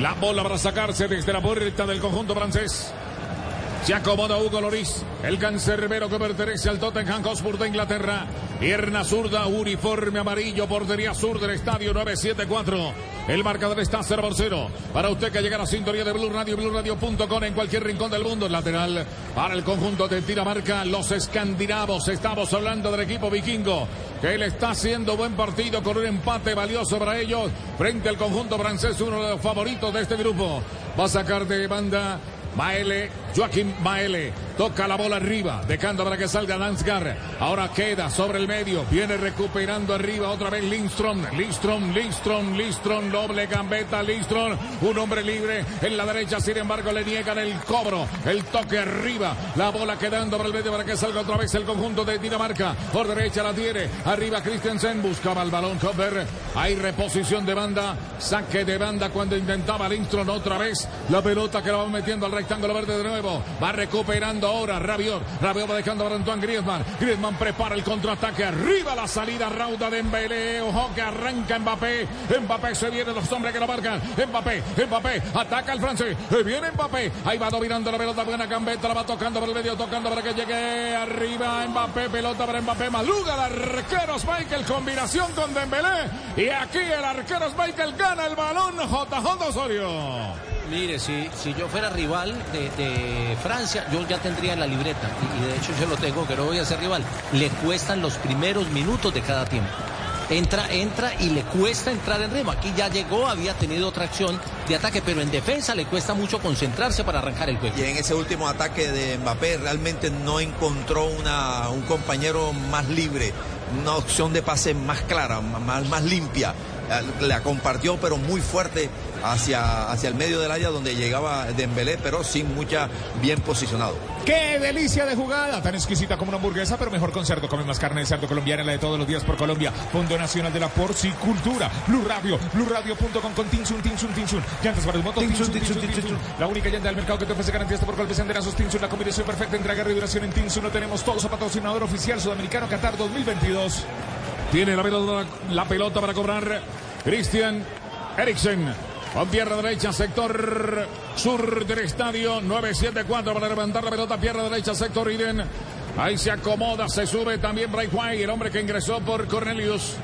La bola para sacarse desde la puerta del conjunto francés. Se acomoda Hugo Loris, el cancerbero que pertenece al Tottenham Hotspur de Inglaterra. Pierna zurda, uniforme amarillo, portería sur del estadio 974. El marcador está 0 por 0. Para usted que llega a la sintonía de Blue Radio, BlueRadio.com en cualquier rincón del mundo. Lateral para el conjunto de Dinamarca, los escandinavos. Estamos hablando del equipo vikingo que le está haciendo buen partido con un empate valioso para ellos frente al conjunto francés, uno de los favoritos de este grupo. Va a sacar de banda Maele, Joaquín Maele, toca la bola arriba, dejando para que salga Dansgar. Ahora queda sobre el medio, viene recuperando arriba otra vez Lindstrom, Lindstrom, Lindstrom, Lindstrom, doble gambeta, Lindstrom, un hombre libre en la derecha, sin embargo le niegan el cobro, el toque arriba, la bola quedando para el medio para que salga otra vez el conjunto de Dinamarca. Por derecha la tiene, arriba Christensen, buscaba el balón Cover, hay reposición de banda, saque de banda cuando intentaba Lindstrom otra vez, la pelota que la va metiendo al rectángulo verde de nuevo. Va recuperando ahora Rabiot. Rabiot va dejando para Antoine Griezmann. Griezmann prepara el contraataque. Arriba la salida rauda de Mbele. Ojo que arranca Mbappé. Mbappé se viene los hombres que lo marcan. Mbappé, Mbappé. Ataca el francés. Viene Mbappé. Ahí va dominando la pelota. Buena gambeta. La va tocando por el medio. Tocando para que llegue arriba Mbappé. Pelota para Mbappé. Maluga. El arquero Michael. Combinación con Dembélé. Y aquí el arquero Michael gana el balón. JJ Osorio. Mire, si, si yo fuera rival de, Francia, yo ya tendría la libreta. Y, de hecho yo lo tengo, que no voy a ser rival. Le cuestan los primeros minutos de cada tiempo. Entra, entra y le cuesta entrar en remo. Aquí ya llegó, había tenido otra acción de ataque, pero en defensa le cuesta mucho concentrarse para arrancar el juego. Y en ese último ataque de Mbappé realmente no encontró una, un compañero más libre, una opción de pase más clara, más, más limpia. La compartió, pero muy fuerte hacia, hacia el medio del área donde llegaba Dembélé, pero sin mucha bien posicionado. ¡Qué delicia de jugada! Tan exquisita como una hamburguesa, pero mejor con cerdo. Come más carne de cerdo colombiana, la de todos los días por Colombia. Fondo Nacional de la Porcicultura. Blue Radio, BlueRadio.com con Tinsun, Tinsun, Tinsun. Llantas para los motos, Tinsun, Tinsun, Tinsun. La única llanta del mercado que te ofrece garantía por golpes enderazos Tinsun. La combinación perfecta entre agarre y duración en Tinsun. No tenemos todos a patrocinador oficial sudamericano Qatar 2022. Tiene la pelota, para cobrar Christian Eriksen. Con pierna derecha, sector sur del estadio. 9-7-4 para levantar la pelota. Pierna derecha, sector Iden. Ahí se acomoda, se sube también Bray White, el hombre que ingresó por Cornelius.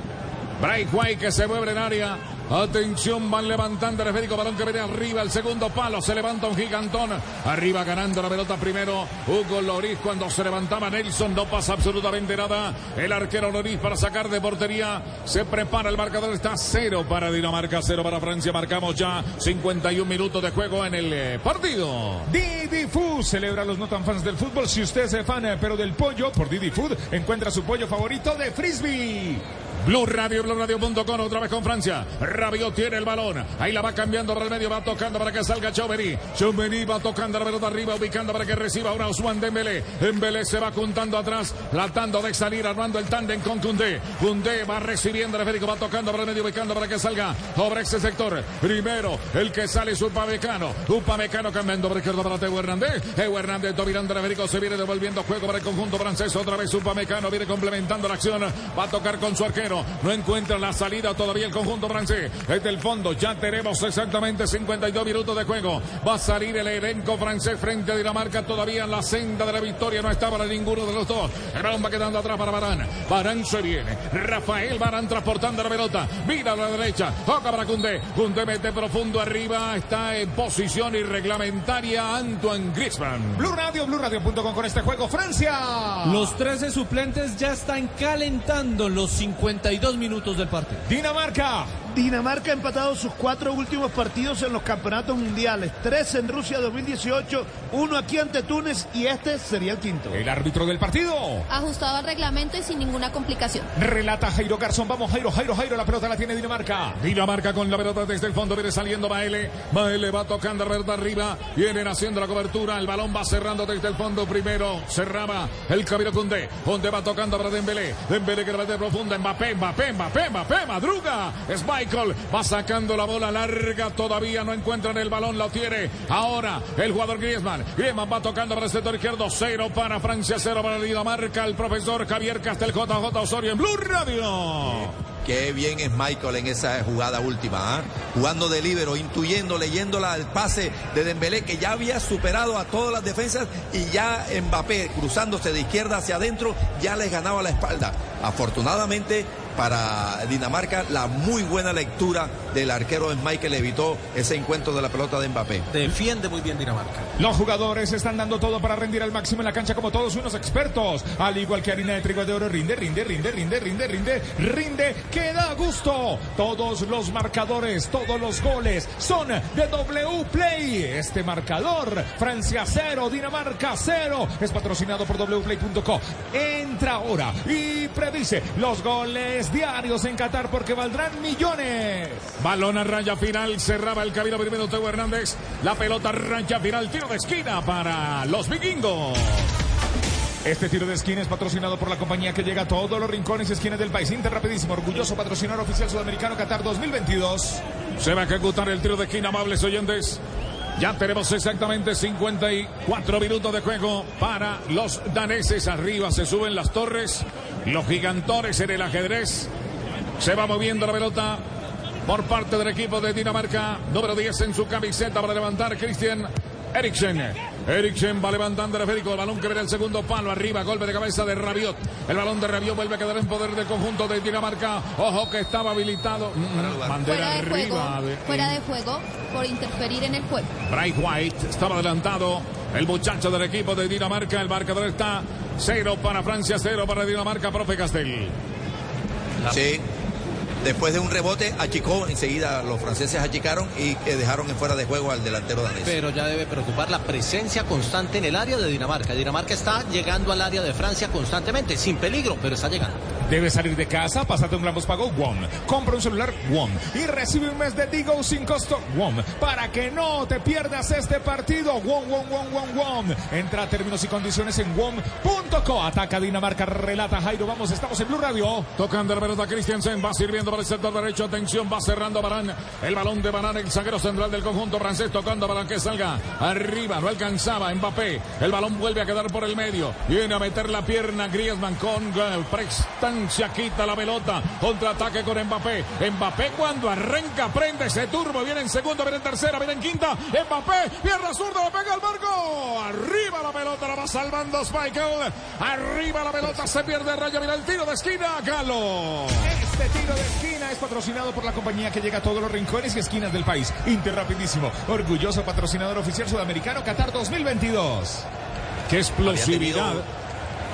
Bray White que se mueve en área. Atención, van levantando el esférico, balón que viene arriba, el segundo palo, se levanta un gigantón, arriba ganando la pelota primero, Hugo Loris cuando se levantaba Nelson, no pasa absolutamente nada, el arquero Loris para sacar de portería, se prepara el marcador, está cero para Dinamarca, cero para Francia, marcamos ya 51 minutos de juego en el eh, partido. Didi Food celebra a los no tan fans del fútbol, si usted es fan eh, pero del pollo, por Didi Food encuentra su pollo favorito de Frisbee. Blue Radio, BlueRadio.com, otra vez con Francia. Rabiot tiene el balón. Ahí la va cambiando para el medio, va tocando para que salga Chauveny. Chauveny va tocando la pelota arriba, ubicando para que reciba ahora Usman Dembélé. Dembélé se va juntando atrás, tratando de salir, armando el tándem con Koundé. Koundé va recibiendo el Federico, va tocando para el medio, ubicando para que salga sobre ese sector. Primero, el que sale es Upamecano. Upamecano cambiando por izquierda para Teo Hernández. Teo Hernández dominando el Federico, se viene devolviendo juego para el conjunto francés. Otra vez Upamecano viene complementando la acción. Va a tocar con su arquero. No encuentra la salida todavía el conjunto francés. Desde el fondo ya tenemos exactamente 52 minutos de juego. Va a salir el elenco francés frente a Dinamarca. Todavía en la senda de la victoria no está para ninguno de los dos. El balón va quedando atrás para Barán. Barán se viene. Rafael Barán transportando la pelota. Mira a la derecha. Toca para Cundé. Cundé mete profundo arriba. Está en posición irreglamentaria Antoine Griezmann. Blue Radio, BlueRadio.com con este juego. Francia. Los 13 suplentes ya están calentando los 52 minutos del partido. Dinamarca. Dinamarca ha empatado sus cuatro últimos partidos en los campeonatos mundiales. Tres en Rusia 2018, uno aquí ante Túnez y este sería el quinto. El árbitro del partido. Ajustado al reglamento y sin ninguna complicación. Relata Jairo Garzón. Vamos, Jairo, Jairo, Jairo. La pelota la tiene Dinamarca. Dinamarca con la pelota desde el fondo. Viene saliendo Maele. Maele va tocando la pelota arriba. Vienen haciendo la cobertura. El balón va cerrando desde el fondo primero. Cerraba el Camilo Cundé. Cundé va tocando para Dembélé. Dembélé que la mete profunda. Mbappé, Mbappé, Mbappé, Mbappé. Madruga. Smile Michael va sacando la bola larga. Todavía no encuentran el balón. Lo tiene ahora el jugador Griezmann. Griezmann va tocando para el sector izquierdo. Cero para Francia, cero para Dinamarca. El profesor Javier Castel JJ Osorio en Blue Radio. Qué bien es Michael en esa jugada última, ¿ah? jugando de libero, intuyendo, leyéndola al pase de Dembélé que ya había superado a todas las defensas y ya Mbappé cruzándose de izquierda hacia adentro ya les ganaba la espalda. Afortunadamente para Dinamarca la muy buena lectura del arquero Michael evitó ese encuentro de la pelota de Mbappé. Defiende muy bien Dinamarca. Los jugadores están dando todo para rendir al máximo en la cancha como todos unos expertos. Al igual que harina de trigo de oro, rinde, rinde, rinde, rinde, rinde, rinde, rinde, que da gusto. Todos los marcadores, todos los goles son de W Play. Este marcador, Francia 0, Dinamarca 0, es patrocinado por wplay.co. Entra ahora y predice los goles diarios en Qatar porque valdrán millones. Balón a raya final, cerraba el camino primero Teo Hernández. La pelota raya final, tiro de esquina para los vikingos. Este tiro de esquina es patrocinado por la compañía que llega a todos los rincones y esquinas del país. Inter Rapidísimo, orgulloso patrocinador oficial sudamericano Qatar 2022. Se va a ejecutar el tiro de esquina, amables oyentes. Ya tenemos exactamente 54 minutos de juego para los daneses. Arriba se suben las torres, los gigantones en el ajedrez. Se va moviendo la pelota por parte del equipo de Dinamarca. Número 10 en su camiseta para levantar Christian Eriksen. Eriksen va levantando el esférico. El balón que viene el segundo palo. Arriba, golpe de cabeza de Rabiot. El balón de Rabiot vuelve a quedar en poder del conjunto de Dinamarca. Ojo que estaba habilitado. Mm, Bandera Fuera de arriba. juego, fuera de juego por interferir en el juego. Bright White estaba adelantado. El muchacho del equipo de Dinamarca. El marcador está cero para Francia, cero para Dinamarca. Profe Castel. Sí. Después de un rebote, achicó, enseguida los franceses achicaron y dejaron en fuera de juego al delantero danés. Pero ya debe preocupar la presencia constante en el área de Dinamarca. Dinamarca está llegando al área de Francia constantemente, sin peligro, pero está llegando. Debes salir de casa, pásate un gran pago WOM. Compra un celular WOM y recibe un mes de Digo sin costo WOM para que no te pierdas este partido. WOM, WOM, WOM, WOM, WOM. Entra a términos y condiciones en WOM.co. Ataca Dinamarca, relata Jairo. Vamos, estamos en Blue Radio. Tocando la pelota Christiansen, va sirviendo para el sector derecho. Atención, va cerrando Barán. El balón de Barán, el zaguero central del conjunto francés, tocando para que salga arriba. No alcanzaba Mbappé. El balón vuelve a quedar por el medio. Viene a meter la pierna Griezmann con eh, prestancia. Quita la pelota. Contraataque con Mbappé. Mbappé cuando arranca, prende ese turbo. Viene en segundo, viene en tercera, viene en quinta. Mbappé, pierna zurda, le pega al marco. Arriba la pelota, la va salvando Michael. Arriba la pelota, se pierde raya. Mira el tiro de esquina, Galo. Este tiro de esquina es patrocinado por la compañía que llega a todos los rincones y esquinas del país. Inter Rapidísimo, orgulloso patrocinador oficial sudamericano Qatar 2022. Qué explosividad.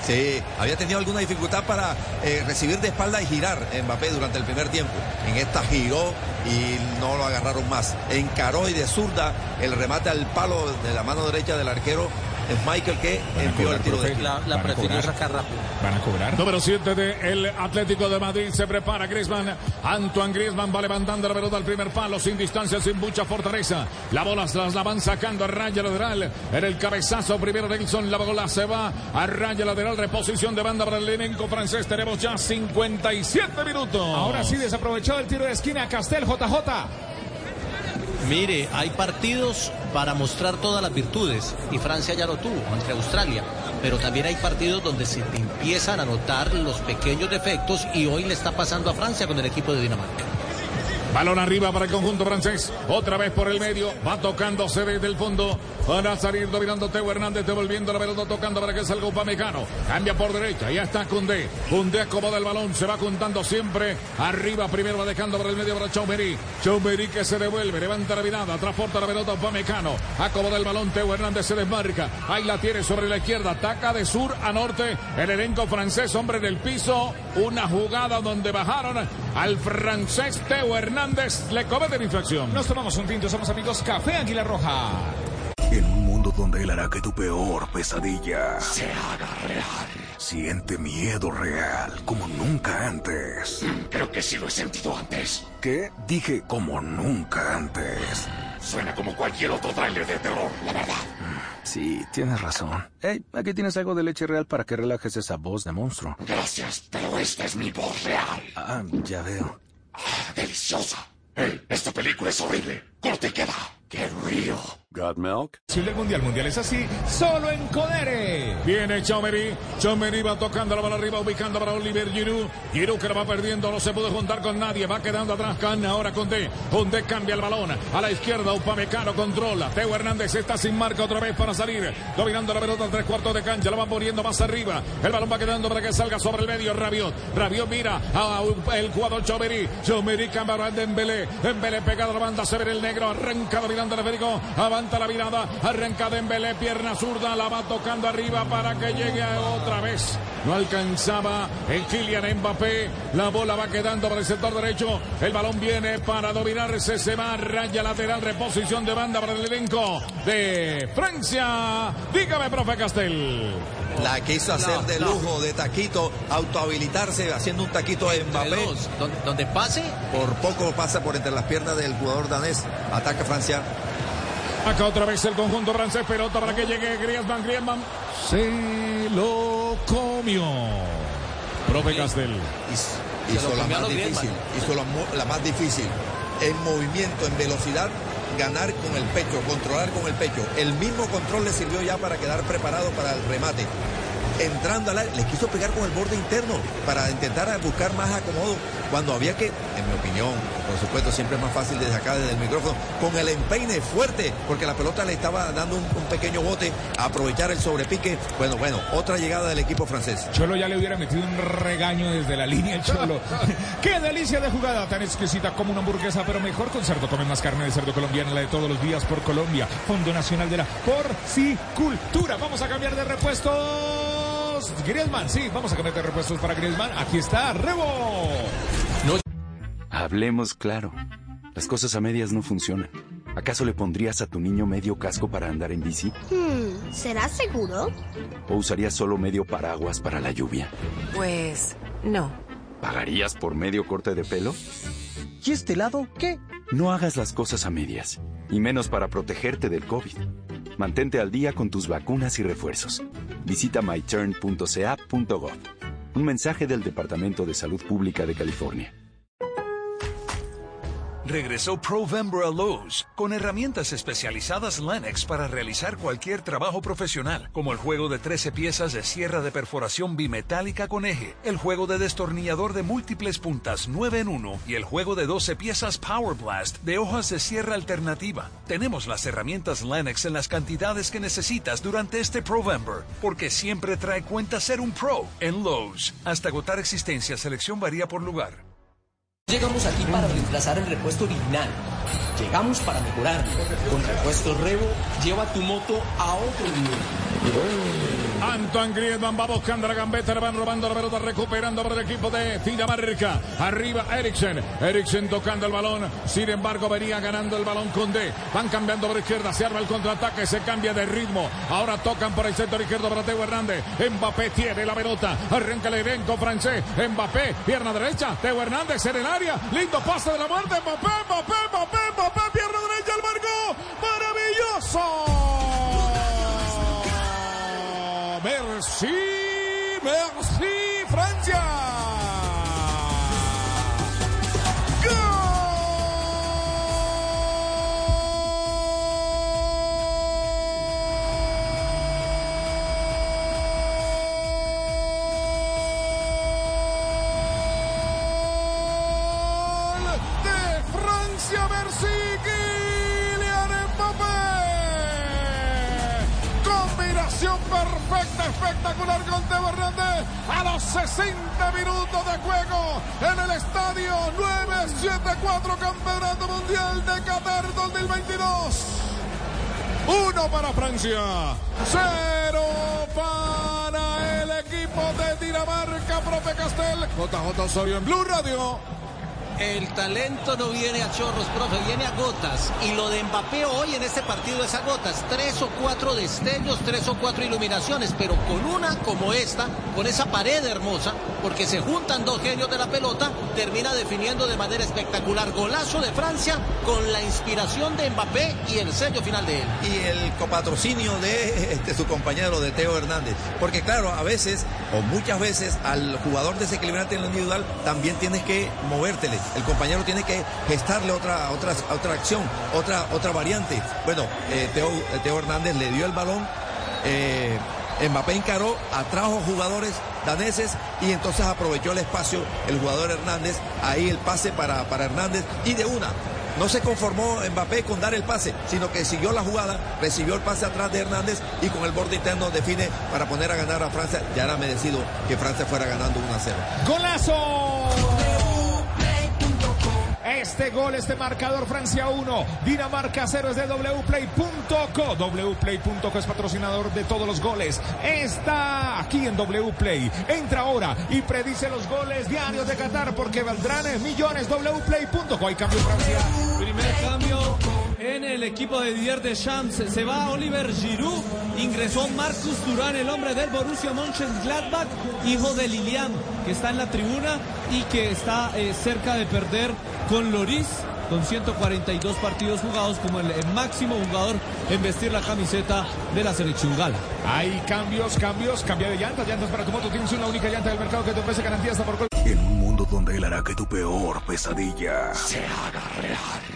Sí, había tenido alguna dificultad para eh, recibir de espalda y girar Mbappé durante el primer tiempo. En esta giró y no lo agarraron más. Encaró y de zurda el remate al palo de la mano derecha del arquero es Michael que envió el tiro de La, la prefirió sacar rápido. Van a cobrar. Número 7 del Atlético de Madrid se prepara Griezmann. Antoine Griezmann va levantando la pelota al primer palo sin distancia, sin mucha fortaleza. La bola se la van sacando a raya lateral. En el cabezazo primero Nelson. La bola se va a raya lateral. Reposición de banda para el elenco francés. Tenemos ya 57 minutos. Ahora sí desaprovechado el tiro de esquina Castel JJ. Mire, hay partidos para mostrar todas las virtudes y Francia ya lo tuvo ante Australia, pero también hay partidos donde se empiezan a notar los pequeños defectos y hoy le está pasando a Francia con el equipo de Dinamarca. Balón arriba para el conjunto francés. Otra vez por el medio. Va tocándose desde el fondo. Van a salir dominando Teo Hernández. Devolviendo la pelota. Tocando para que salga Upamecano. Cambia por derecha. Ya está Cundé. Cundé acomoda el balón. Se va juntando siempre. Arriba primero va dejando por el medio para Chaumery. Chaumery que se devuelve. Levanta la mirada. Transporta la pelota Upamecano. Acomoda el balón. Teo Hernández se desmarca. Ahí la tiene sobre la izquierda. Ataca de sur a norte. El elenco francés. Hombre en el piso. Una jugada donde bajaron al francés Teo Hernández le cometen infracción. Nos tomamos un tinto, somos amigos Café Águila Roja. En un mundo donde él hará que tu peor pesadilla se haga real. Siente miedo real como nunca antes. Creo que sí lo he sentido antes. ¿Qué? Dije como nunca antes. Suena como cualquier otro tráiler de terror, la verdad. Sí, tienes razón. Hey, aquí tienes algo de leche real para que relajes esa voz de monstruo. Gracias, pero esta es mi voz real. Ah, ya veo. Ah, deliciosa. ¡Ey! Esta película es horrible. Corte y queda. ¡Qué río! Got milk? El mundial, es así, solo en Codere. Viene Chomeri. Chomeri va tocando la bola arriba, ubicando para Oliver Giroud. Giroud que la va perdiendo, no se puede juntar con nadie. Va quedando atrás Can ahora con D. Con D cambia el balón. A la izquierda, Upamecano controla. Teo Hernández está sin marca otra vez para salir. Dominando la pelota tres cuartos de cancha. La va poniendo más arriba. El balón va quedando para que salga sobre el medio. Rabiot. Rabiot mira a el jugador Chomeri. Chomeri cambia a Dembélé. Dembélé pegado a la banda. Se ve el negro. Arranca dominando el Federico. Avanza la mirada. Arranca Dembélé. Pierna zurda. La va tocando arriba para que llegue otra vez. No alcanzaba el Kylian Mbappé. La bola va quedando para el sector derecho. El balón viene para dominarse. Se va raya lateral. Reposición de banda para el elenco de Francia. Dígame, profe Castel. La quiso hacer de lujo, de taquito, autohabilitarse, haciendo un taquito a Mbappé. Donde, donde pase. Por poco pasa por entre las piernas del jugador danés. Ataca Francia. Acá otra vez el conjunto francés, pelota para que llegue Griezmann, Griezmann. Se lo comió. Profe Castel. Hizo, la más difícil, hizo la, la más difícil. En movimiento, en velocidad, ganar con el pecho, controlar con el pecho. El mismo control le sirvió ya para quedar preparado para el remate. Entrando al área, le quiso pegar con el borde interno para intentar buscar más acomodo. Cuando había que, en mi opinión, por supuesto, siempre es más fácil desde acá, desde el micrófono, con el empeine fuerte, porque la pelota le estaba dando un, un pequeño bote, aprovechar el sobrepique. Bueno, bueno, otra llegada del equipo francés. Cholo ya le hubiera metido un regaño desde la línea, Cholo. ¡Qué delicia de jugada! Tan exquisita como una hamburguesa, pero mejor con cerdo. Come más carne de cerdo colombiana, la de todos los días por Colombia. Fondo Nacional de la Porcicultura. Vamos a cambiar de repuesto. Griezmann, sí, vamos a cambiar de repuestos para Griezmann. Aquí está, Rebo. No. Hablemos claro. Las cosas a medias no funcionan. ¿Acaso le pondrías a tu niño medio casco para andar en bici? Hmm, ¿Será seguro? ¿O usarías solo medio paraguas para la lluvia? Pues no. ¿Pagarías por medio corte de pelo? ¿Y este lado qué? No hagas las cosas a medias, y menos para protegerte del COVID. Mantente al día con tus vacunas y refuerzos. Visita myturn.ca.gov. Un mensaje del Departamento de Salud Pública de California. Regresó Provember a Lowe's con herramientas especializadas Lennox para realizar cualquier trabajo profesional, como el juego de 13 piezas de sierra de perforación bimetálica con eje, el juego de destornillador de múltiples puntas 9 en 1 y el juego de 12 piezas Power Blast de hojas de sierra alternativa. Tenemos las herramientas Lennox en las cantidades que necesitas durante este Provember, porque siempre trae cuenta ser un pro en Lowe's. Hasta agotar existencia, selección varía por lugar. Llegamos aquí para reemplazar el repuesto original. Llegamos para mejorarlo. Con repuesto Revo, lleva tu moto a otro nivel. Antoine Griezmann va buscando la gambeta, le van robando la pelota, recuperando para el equipo de Dinamarca. Arriba Eriksen, Eriksen tocando el balón, sin embargo venía ganando el balón con D. Van cambiando por izquierda, se arma el contraataque, se cambia de ritmo. Ahora tocan por el sector izquierdo para Teo Hernández. Mbappé tiene la pelota, arranca el elenco francés. Mbappé, pierna derecha, Teo Hernández en el área, lindo pase de la muerte. Mbappé, Mbappé, Mbappé, Mbappé, pierna derecha, el marco, maravilloso. Merci, merci Francia. Espectacular con Teo Hernández a los 60 minutos de juego en el estadio 974 Campeonato Mundial de Qatar 2022. Uno para Francia, cero para el equipo de Dinamarca, profe Castel, JJ Osorio en Blue Radio. El talento no viene a chorros, profe, viene a gotas. Y lo de Mbappé hoy en este partido es a gotas. Tres o cuatro destellos, tres o cuatro iluminaciones, pero con una como esta, con esa pared hermosa, porque se juntan dos genios de la pelota, termina definiendo de manera espectacular. Golazo de Francia con la inspiración de Mbappé y el sello final de él. Y el copatrocinio de este, su compañero, de Teo Hernández. Porque claro, a veces, o muchas veces, al jugador desequilibrante en lo individual, también tienes que movértele. El compañero tiene que gestarle otra, otra, otra acción, otra, otra variante. Bueno, eh, Teo, Teo Hernández le dio el balón. Eh, Mbappé encaró, atrajo jugadores daneses y entonces aprovechó el espacio el jugador Hernández. Ahí el pase para, para Hernández y de una. No se conformó Mbappé con dar el pase, sino que siguió la jugada, recibió el pase atrás de Hernández y con el borde interno define para poner a ganar a Francia. Ya era merecido que Francia fuera ganando 1 a 0. ¡Golazo! Este gol, este marcador, Francia 1, Dinamarca 0 es de wplay.co. Wplay.co es patrocinador de todos los goles. Está aquí en Wplay. Entra ahora y predice los goles diarios de Qatar porque valdrán millones. Wplay.co. Hay cambio Francia. Primer cambio en el equipo de Didier Deschamps. Se va Oliver Giroud. Ingresó Marcus Durán, el hombre del Borussia Mönchengladbach, hijo de Lilian, que está en la tribuna y que está eh, cerca de perder con Loris con 142 partidos jugados como el, el, máximo jugador en vestir la camiseta de la selección gala. Hay cambios, cambios, cambia de llantas, llantas para tu moto. Tienes una única llanta del mercado que te ofrece garantía hasta por gol. En un mundo donde él hará que tu peor pesadilla se haga real.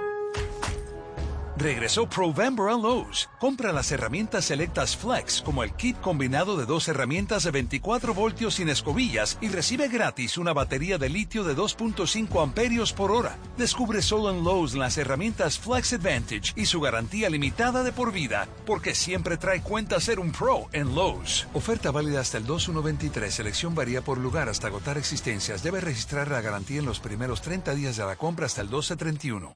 Regresó Provember a Lowe's. Compra las herramientas selectas Flex, como el kit combinado de dos herramientas de 24 voltios sin escobillas y recibe gratis una batería de litio de 2.5 amperios por hora. Descubre solo en Lowe's las herramientas Flex Advantage y su garantía limitada de por vida, porque siempre trae cuenta ser un pro en Lowe's. Oferta válida hasta el 2123. Selección varía por lugar hasta agotar existencias. Debe registrar la garantía en los primeros 30 días de la compra hasta el 1231.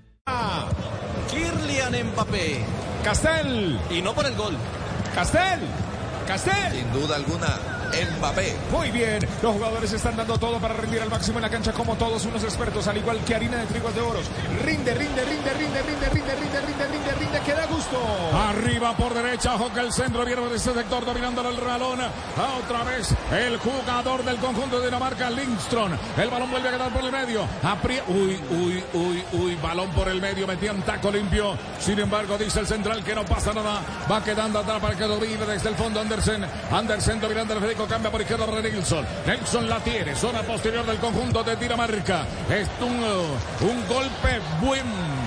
Kylian Mbappé. Castel. Y no por el gol. Castel. Castel. Sin duda alguna, Mbappé. Muy bien, los jugadores están dando todo para rendir al máximo en la cancha como todos unos expertos, al igual que harina de trigos de oros. Rinde, rinde, rinde, rinde, rinde, rinde, rinde, rinde, rinde, rinde, que da gusto. Arriba por derecha, Joca el centro, viene de ese sector dominando el balón. Otra vez el jugador del conjunto de Dinamarca, Lindström. El balón vuelve a quedar por el medio. Apri uy, uy, uy, uy, balón por el medio, metía un taco limpio. Sin embargo, dice el central que no pasa nada. Va quedando atrás para que domine desde el fondo Andersen. Andersen dominando el Federico cambia por izquierda para. Nelson la tiene, zona posterior del conjunto de Dinamarca. Es un, uh, un golpe buen.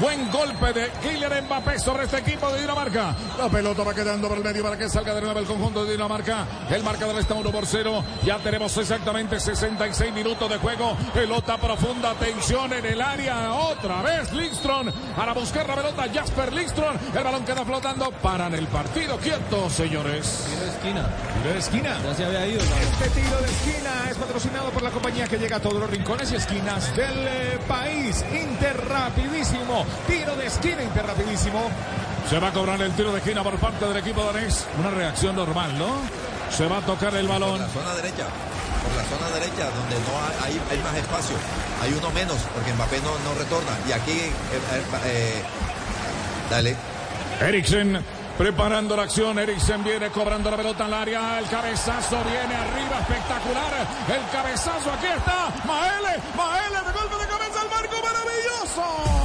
Buen golpe de Kylian Mbappé sobre este equipo de Dinamarca. La pelota va quedando por el medio para que salga de nuevo el conjunto de Dinamarca. El marcador está 1 por 0. Ya tenemos exactamente 66 minutos de juego. Pelota profunda, tensión en el área. Otra vez Lindström para buscar la pelota. Jasper Lindström. El balón queda flotando. Paran el partido. Quieto, señores. Tiro de esquina. Tiro de esquina. Ya se había ido. Este tiro de esquina es patrocinado por la compañía que llega a todos los rincones y esquinas del eh, país. Inter rapidísimo. Tiro de esquina Inter rapidísimo. Se va a cobrar el tiro de esquina por parte del equipo danés. Una reacción normal, ¿no? Se va a tocar el balón. Por la zona derecha. Por la zona derecha, donde no hay, hay más espacio. Hay uno menos, porque Mbappé no, no retorna. Y aquí, eh, eh, dale. Eriksen preparando la acción. Eriksen viene cobrando la pelota al área. El cabezazo viene arriba, espectacular. El cabezazo, aquí está. Maele, Maele de golpe de cabeza al marco, maravilloso.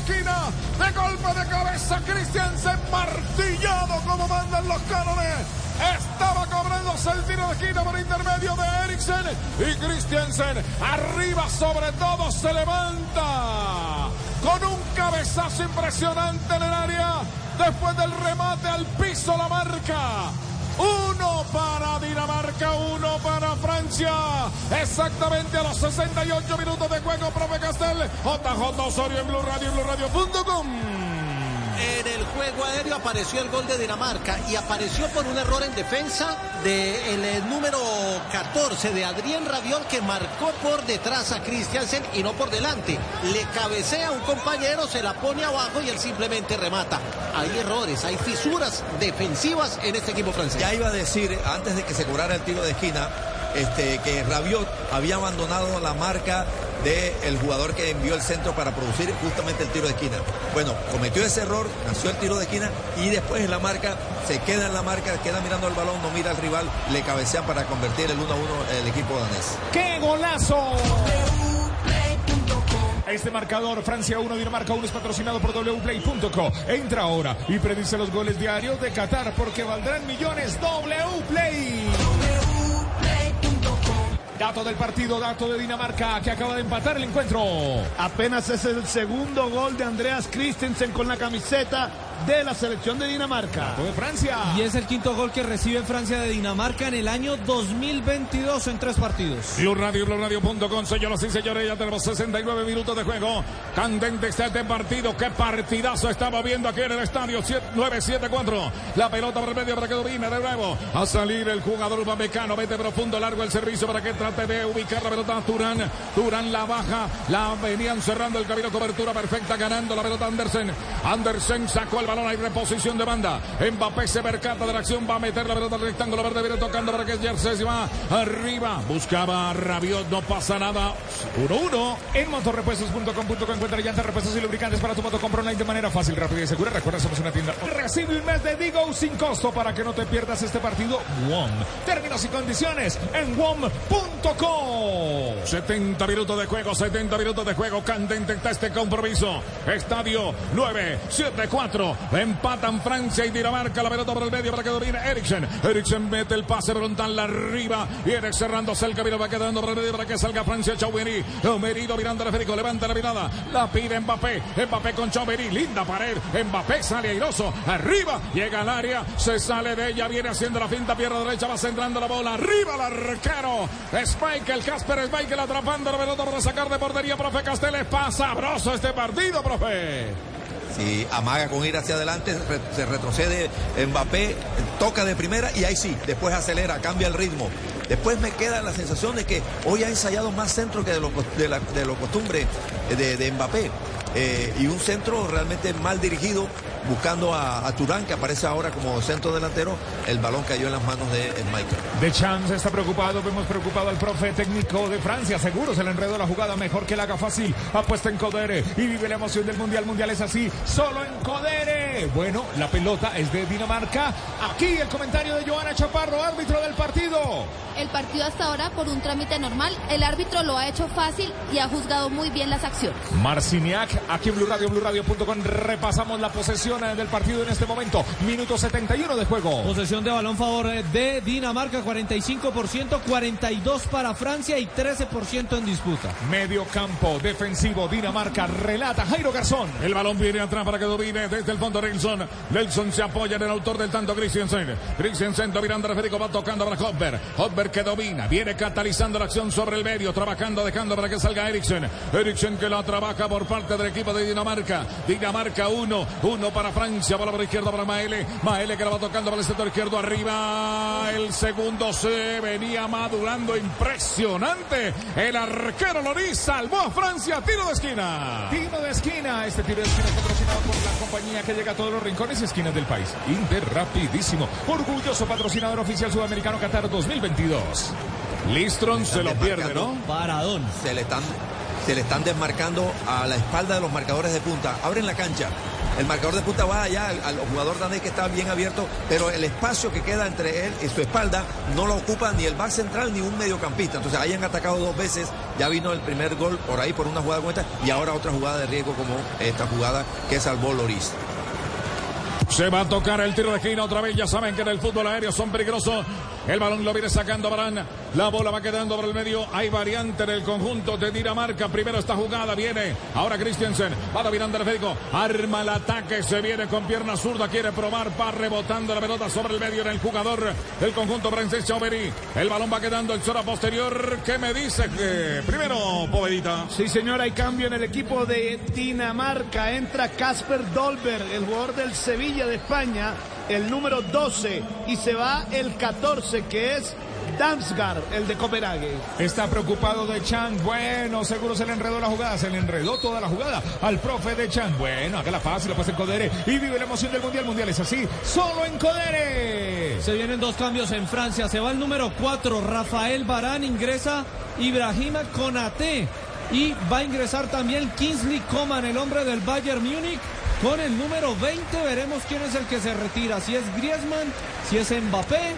Esquina. De golpe de cabeza, Christiansen martillado como mandan los cánones. El tiro de esquina por intermedio de Eriksen. Y Christiansen arriba sobre todo se levanta. Con un cabezazo impresionante en el área. Después del remate al piso la marca. Uno para Dinamarca, uno para Francia. Exactamente a los 68 minutos de juego, profe Castel. JJ Osorio en Blue Radio, BlueRadio.com. En el juego aéreo apareció el gol de Dinamarca y apareció por un error en defensa del de número 14 de Adrián Rabiol que marcó por detrás a Christiansen y no por delante. Le cabecea a un compañero, se la pone abajo y él simplemente remata. Hay errores, hay fisuras defensivas en este equipo francés. Ya iba a decir, antes de que se cobrara el tiro de esquina, este, que Rabiot había abandonado la marca del jugador que envió el centro para producir justamente el tiro de esquina. Bueno, cometió ese error, nació el tiro de esquina y después en la marca, se queda en la marca, queda mirando el balón, no mira al rival, le cabecean para convertir el 1 a 1 el equipo danés. ¡Qué golazo! Este marcador, Francia 1, Dinamarca 1, es patrocinado por wplay.co. Entra ahora y predice los goles diarios de Qatar porque valdrán millones. Wplay. Dato del partido, dato de Dinamarca que acaba de empatar el encuentro. Apenas es el segundo gol de Andreas Christensen con la camiseta de la selección de Dinamarca. de Francia. Y es el quinto gol que recibe Francia de Dinamarca en el año 2022 en tres partidos. Blue Radio, BlueRadio.com, señoras y señores, ya tenemos 69 minutos de juego. Candente está este partido. Qué partidazo estaba viendo aquí en el estadio 974. La pelota por medio para que domine de nuevo. A salir el jugador bamecano. Mete profundo, largo el servicio para que trate de ubicar la pelota a Turán. Turán la baja. La venían cerrando el camino. Cobertura perfecta, ganando la pelota Andersen. Andersen sacó el balón. Hay reposición de banda. Mbappé se percata de la acción. Va a meter la pelota al rectángulo verde. Viene tocando para que Jersey va arriba. Buscaba Rabiot. No pasa nada. 1-1. En motorrepuestos.com.co encuentra llantas, repuestos y lubricantes para tu moto. Compra online de manera fácil, rápida y segura. Recuerda, somos una tienda. Recibe un mes de Digo sin costo para que no te pierdas este partido. WOM. Términos y condiciones en WOM.com. 70 minutos de juego, 70 minutos de juego. Candente está este compromiso. Estadio 9-7-4. Empatan Francia y Dinamarca. La pelota por el medio para que domine Eriksen. Eriksen mete el pase frontal arriba. Viene cerrándose el camino. Va quedando por el medio para que salga Francia. Chauveri. Merido mirando al esférico. Levanta la mirada. La pide Mbappé. Mbappé con Chauveri. Linda pared. Mbappé sale airoso. Arriba. Llega al área. Se sale de ella. Viene haciendo la finta. Pierna derecha. Va centrando la bola. Arriba el arquero. Spike. El Casper Spike atrapando la pelota para sacar de portería. Profe Casteles. Pasa sabroso este partido, profe. Si amaga con ir hacia adelante, se retrocede Mbappé, toca de primera y ahí sí, después acelera, cambia el ritmo. Después me queda la sensación de que hoy ha ensayado más centro que de lo, de la, lo costumbre de, de Mbappé. Eh, y un centro realmente mal dirigido, buscando a, a, Turán, que aparece ahora como centro delantero. El balón cayó en las manos de Michael. De Chance está preocupado, vemos preocupado al profe técnico de Francia. Seguro se le enredó la jugada, mejor que la haga fácil. Apuesta en Codere y vive la emoción del Mundial. Mundial es así, solo en Codere. Bueno, la pelota es de Dinamarca. Aquí el comentario de Joana Chaparro, árbitro del partido. El partido hasta ahora, por un trámite normal, el árbitro lo ha hecho fácil y ha juzgado muy bien las acciones. Marciniak, aquí en Blue Radio, BlueRadio.com, repasamos la posesión del partido en este momento. Minuto 71 de juego. Posesión de balón favor de Dinamarca, 45%, 42 para Francia y 13% en disputa. Medio campo defensivo, Dinamarca, relata Jairo Garzón. El balón viene atrás para que domine desde el fondo Nelson. Nelson se apoya en el autor del tanto Christiansen. Christiansen dominando a Federico, va tocando para Hopper. Hopper que domina, viene catalizando la acción sobre el medio, trabajando, dejando para que salga Eriksen. Eriksen que la trabaja por parte del equipo de Dinamarca. Dinamarca 1, 1 para Francia, bola por la izquierda para Maele. Maele que la va tocando para el sector izquierdo arriba. El segundo se venía madurando impresionante. El arquero Loris salvó a Francia, tiro de esquina. Tiro de esquina, este tiro de esquina es patrocinado por la compañía que llega a todos los rincones y esquinas del país. Inter rapidísimo, orgulloso patrocinador oficial sudamericano Qatar 2022. Listron se lo pierde, ¿no? Paradón. Se le están se le están desmarcando a la espalda de los marcadores de punta. Abren la cancha. El marcador de punta va allá al, jugador danés que está bien abierto, pero el espacio que queda entre él y su espalda no lo ocupa ni el back central ni un mediocampista. Entonces hayan atacado dos veces, ya vino el primer gol por ahí por una jugada como esta y ahora otra jugada de riesgo como esta jugada que salvó Loris. Se va a tocar el tiro de esquina otra vez. Ya saben que en el fútbol aéreo son peligrosos. El balón lo viene sacando Barán. La bola va quedando por el medio. Hay variante en el conjunto de Dinamarca. Primero esta jugada viene. Ahora Christiansen. Va dominando el Federico. Arma el ataque. Se viene con pierna zurda. Quiere probar. Va rebotando la pelota sobre el medio en el jugador del conjunto francés Chauveri. El balón va quedando en zona posterior. ¿Qué me dice? Que primero, Povedita. Sí, señor, hay cambio en el equipo de Dinamarca. Entra Casper Dolberg, el jugador del Sevilla de España, el número 12. Y se va el 14, que es Damsgaard, el de Copenhague. Está preocupado de Chan. Bueno, seguro se le enredó la jugada. Se le enredó toda la jugada al profe de Chan. Bueno, acá la fácil, la pasa en Codere. Y vive la emoción del Mundial. Mundial es así. Solo en Codere. Se vienen dos cambios en Francia. Se va el número 4, Rafael Barán. Ingresa Ibrahima Konate. Y va a ingresar también Kingsley Coman, el hombre del Bayern Múnich. Con el número 20 veremos quién es el que se retira. Si es Griezmann, si es Mbappé,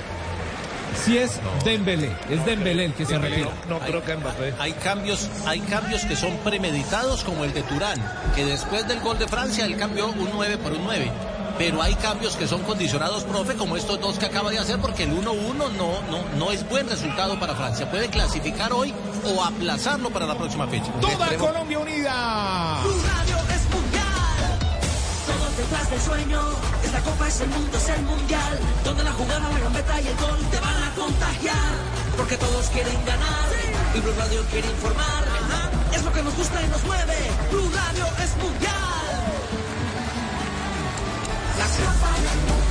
si es Dembélé. Es Dembélé el que se retira. No, creo que Mbappé. Hay cambios, hay cambios que son premeditados, como el de Turán, que después del gol de Francia él cambió un 9 por un 9. Pero hay cambios que son condicionados, profe, como estos dos que acaba de hacer, porque el 1-1 no, no, no es buen resultado para Francia. Puede clasificar hoy o aplazarlo para la próxima fecha. Toda Colombia unida. Detrás del sueño. Esta copa es el mundo, es el mundial. Donde la jugada, la gambeta y el gol te van a contagiar. Porque todos quieren ganar. Y Blue Radio quiere informar. Es lo que nos gusta y nos mueve. Blue Radio es mundial. La copa del mundo.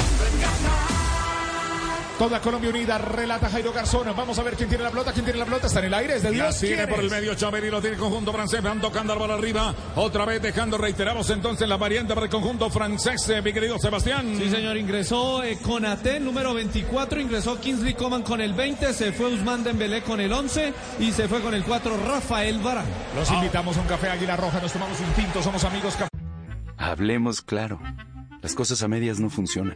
Toda Colombia unida, relata Jairo Garzón. Vamos a ver quién tiene la pelota, quién tiene la pelota. Está en el aire, es de La Dios. tiene ¿Quién por el medio Chaveri, lo tiene el conjunto francés, van tocando al balón arriba, otra vez dejando, reiteramos entonces la variante para el conjunto francés, eh, mi querido Sebastián. Sí, señor, ingresó eh, número 24, ingresó Kingsley Coman con el 20, se fue Usman Dembélé con el 11 y se fue con el 4 Rafael Varane. Los invitamos a un café Águila Roja, nos tomamos un tinto, somos amigos. Hablemos claro. Las cosas a medias no funcionan.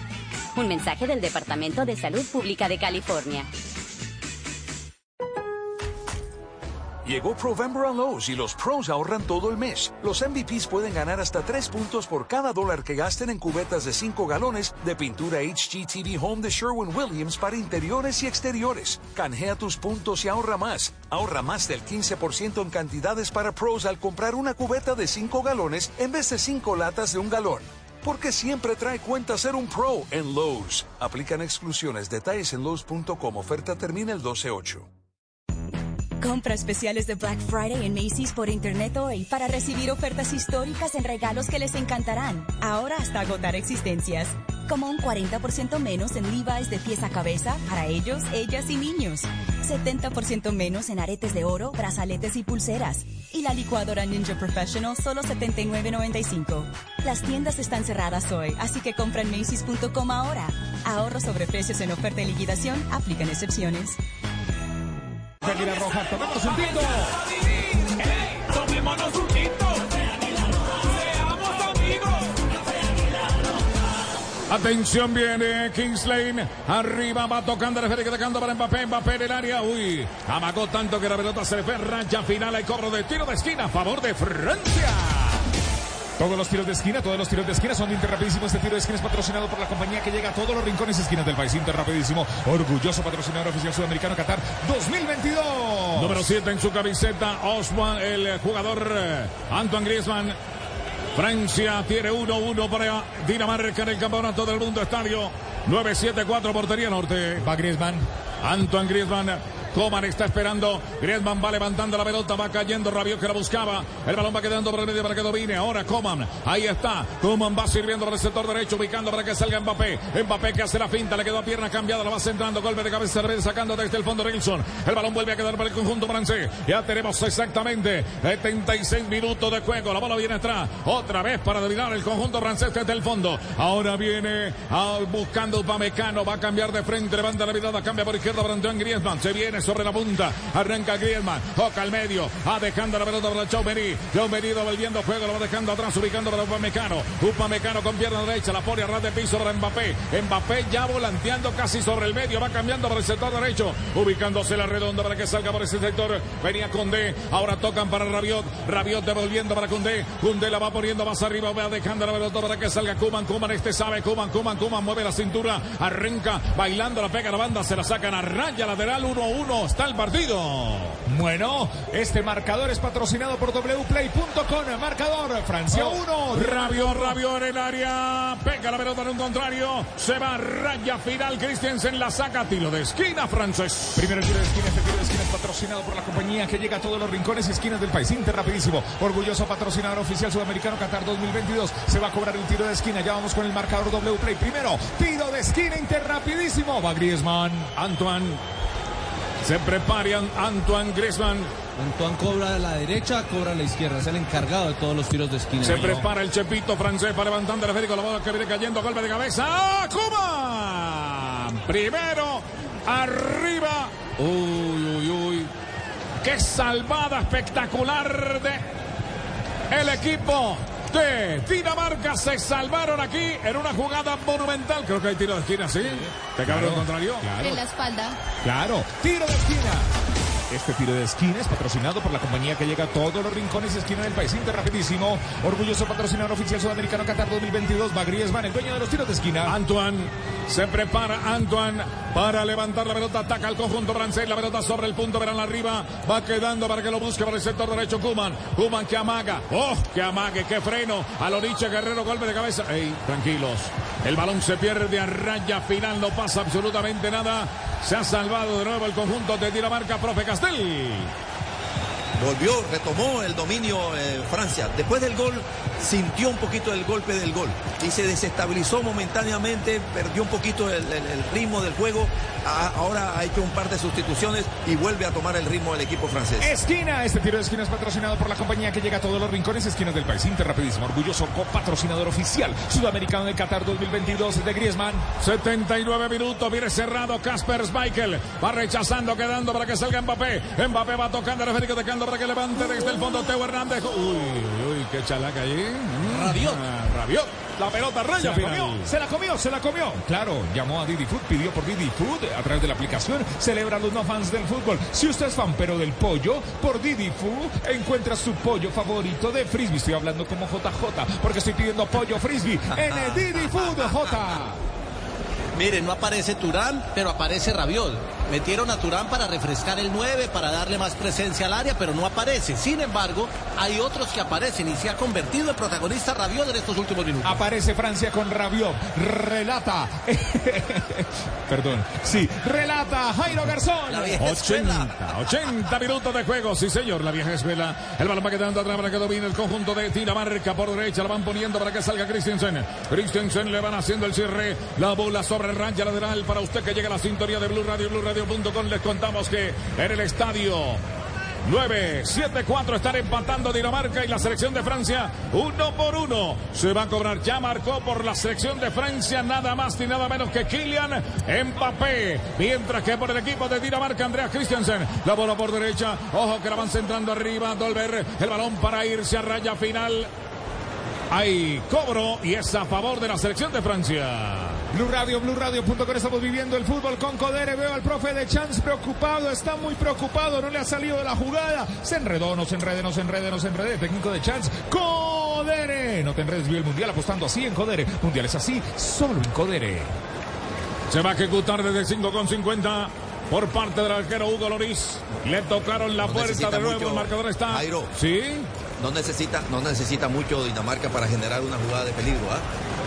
Un mensaje del Departamento de Salud Pública de California. Llegó Provember Lowe's y los pros ahorran todo el mes. Los MVPs pueden ganar hasta 3 puntos por cada dólar que gasten en cubetas de 5 galones de pintura HGTV Home de Sherwin-Williams para interiores y exteriores. Canjea tus puntos y ahorra más. Ahorra más del 15% en cantidades para pros al comprar una cubeta de 5 galones en vez de 5 latas de un galón. Porque siempre trae cuenta ser un pro en Lowe's. Aplican exclusiones. Detalles en Lowe's.com. Oferta termina el 12-8. Compra especiales de Black Friday en Macy's por internet hoy para recibir ofertas históricas en regalos que les encantarán. Ahora hasta agotar existencias. Como un 40% menos en Levi's de pies a cabeza para ellos, ellas y niños. 70% menos en aretes de oro, brazaletes y pulseras. Y la licuadora Ninja Professional solo $79.95. Las tiendas están cerradas hoy, así que compra en Macy's.com ahora. Ahorro sobre precios en oferta y liquidación, aplican excepciones. Roja, un. Tomémonos Atención, viene Kingsley. Arriba va tocando el esférico, tocando para Mbappé. Mbappé en el área. Uy, amagó tanto que la pelota se le fue. Rancha final. Hay cobro de tiro de esquina a favor de Francia. Todos los tiros de esquina, todos los tiros de esquina son de Inter Rapidísimo. Este tiro de esquina es patrocinado por la compañía que llega a todos los rincones y esquinas del país. Inter Rapidísimo, orgulloso patrocinador oficial sudamericano Qatar 2022. Número 7 en su camiseta, Osman, el jugador eh, Antoine Griezmann. Francia tiene 1-1 para Dinamarca en el campeonato del mundo estadio 974 portería norte. Va Griezmann. Antoine Griezmann. Coman está esperando. Griezmann va levantando la pelota, va cayendo Rabiot que la buscaba. El balón va quedando por el medio para que domine. Ahora Coman. Ahí está. Coman va sirviendo por el sector derecho, ubicando para que salga Mbappé. Mbappé que hace la finta, le quedó a pierna cambiada, la va centrando. Golpe de cabeza, sacando desde el fondo Nilsson. El balón vuelve a quedar para el conjunto francés. Ya tenemos exactamente 76 minutos de juego. La bola viene atrás. Otra vez para dominar el conjunto francés desde el fondo. Ahora viene buscando Upamecano. Va a cambiar de frente, levanta la mirada, cambia por izquierda para Antoine Griezmann. Se viene sobre la punta. Arranca Griezmann. Toca al medio. Va dejando la pelota para Chaumeni. Chaumeni volviendo juego. Lo va dejando atrás. Ubicando para Upamecano. Upamecano con pierna derecha. La pone a ras de piso para Mbappé. Mbappé ya volanteando casi sobre el medio. Va cambiando para el sector derecho. Ubicándose la redonda para que salga por ese sector. Venía Condé. Ahora tocan para Rabiot. Rabiot devolviendo para Condé. Condé la va poniendo más arriba. Va dejando la pelota para que salga Kuman. Kuman este sabe. Kuman, Kuman, Kuman mueve la cintura. Arranca bailando. La pega la banda. Se la sacan a raya lateral 1-1. Está el partido. Bueno, este marcador es patrocinado por wplay.com. Marcador Francia 1. Rabiot, Rabiot en el área. Pega la pelota en un contrario. Se va a raya final. Christensen la saca. Tiro de esquina francés. Primero tiro de esquina. Este tiro de esquina es patrocinado por la compañía que llega a todos los rincones y esquinas del país. Inter rapidísimo. Orgulloso patrocinador oficial sudamericano Qatar 2022. Se va a cobrar un tiro de esquina. Ya vamos con el marcador wplay. Primero, tiro de esquina. Inter rapidísimo. Va Griezmann. Antoine. Se preparan Antoine Griezmann. Antoine cobra a la derecha, cobra a la izquierda. Es el encargado de todos los tiros de esquina. Se prepara el Chepito francés para levantando el esférico. La bola que viene cayendo. Golpe de cabeza. ¡Ah, Cuba! Primero, arriba. Uy, uy, uy. Qué salvada espectacular de el equipo de Dinamarca. Se salvaron aquí en una jugada monumental. Creo que hay tiro de esquina, ¿sí? ¿Te cabrón Claro, contrario? claro. En la espalda. Claro, tiro de esquina. Este tiro de esquina es patrocinado por la compañía que llega a todos los rincones y esquinas del país. Inter rapidísimo. Orgulloso patrocinador oficial sudamericano Qatar 2022. Va Griezmann, el dueño de los tiros de esquina. Antoine se prepara Antoine para levantar la pelota, ataca al conjunto francés, la pelota sobre el punto, verán arriba, va quedando para que lo busque por el sector derecho Kuman, Kuman que amaga, oh, que amague, que freno, a Loriche Guerrero, golpe de cabeza, ey, tranquilos, el balón se pierde a raya final, no pasa absolutamente nada, se ha salvado de nuevo el conjunto de Dinamarca, profe Castel. Volvió, retomó el dominio eh, Francia. Después del gol, sintió un poquito el golpe del gol y se desestabilizó momentáneamente, perdió un poquito el, el- el ritmo del juego. A- ahora ha hecho un par de sustituciones y vuelve a tomar el ritmo del equipo francés. Esquina, este tiro de esquina es patrocinado por la compañía que llega a todos los rincones esquinas del país. Inter rapidísimo, orgulloso copatrocinador oficial sudamericano del Qatar 2022 de Griezmann. 79 minutos, viene cerrado Casper Schmeichel, va rechazando, quedando para que salga Mbappé. Mbappé va tocando el esférico, tocando para que levante desde el fondo Teo Hernández. Uy, uy, qué chalaca allí. Mm, Rabiot. ah, Rabiot. La pelota Se raya la final. comió, se la comió, se la comió. Claro, llamó a Didi Food, pidió por Didi Food a través de la aplicación. Celebra a los no fans del fútbol. Si usted es fan pero del pollo, por Didi Food encuentra su pollo favorito de frisbee. Estoy hablando como JJ porque estoy pidiendo pollo frisbee en el Didi Food J. Mire, no aparece Turán, pero aparece Rabiot. Metieron a Turán para refrescar el 9, para darle más presencia al área, pero no aparece. Sin embargo, hay otros que aparecen y se ha convertido en protagonista Rabiot en estos últimos minutos. Aparece Francia con Rabiot. Relata. Perdón. Sí, relata Jairo Garzón. 80, 80 minutos de juego, sí señor, la vieja escuela. El balón va quedando atrás para que domine el conjunto de Dinamarca por derecha, la van poniendo para que salga Christensen. Christensen le van haciendo el cierre, la bola sobre el rancha lateral para usted que llega a la sintonía de Blue Radio, BlueRadio.com. Les contamos que en el estadio 9, 7, 4 están empatando Dinamarca y la selección de Francia. Uno por uno. Se va a cobrar. Ya marcó por la selección de Francia nada más ni nada menos que Kylian Mbappé. Mientras que por el equipo de Dinamarca, Andreas Christensen. La bola por derecha. Ojo que la van centrando arriba. Dolber. El balón para irse a raya final. Hay cobro y es a favor de la selección de Francia. Blue Radio, Blue Radio.com estamos viviendo el fútbol con Codere. Veo al profe de Chance preocupado, está muy preocupado, no le ha salido de la jugada. Se enredó, no se enrede, no se enrede, no se enrede. Técnico de Chance, Codere. No te enredes, vive el mundial apostando así en Codere. Mundial es así, solo en Codere. Se va a ejecutar desde 5 con 50 por parte del arquero Hugo Loris. Le tocaron la No puerta de nuevo, mucho, el marcador está. Jairo. Sí. No necesita, no necesita mucho Dinamarca para generar una jugada de peligro. ¿ah?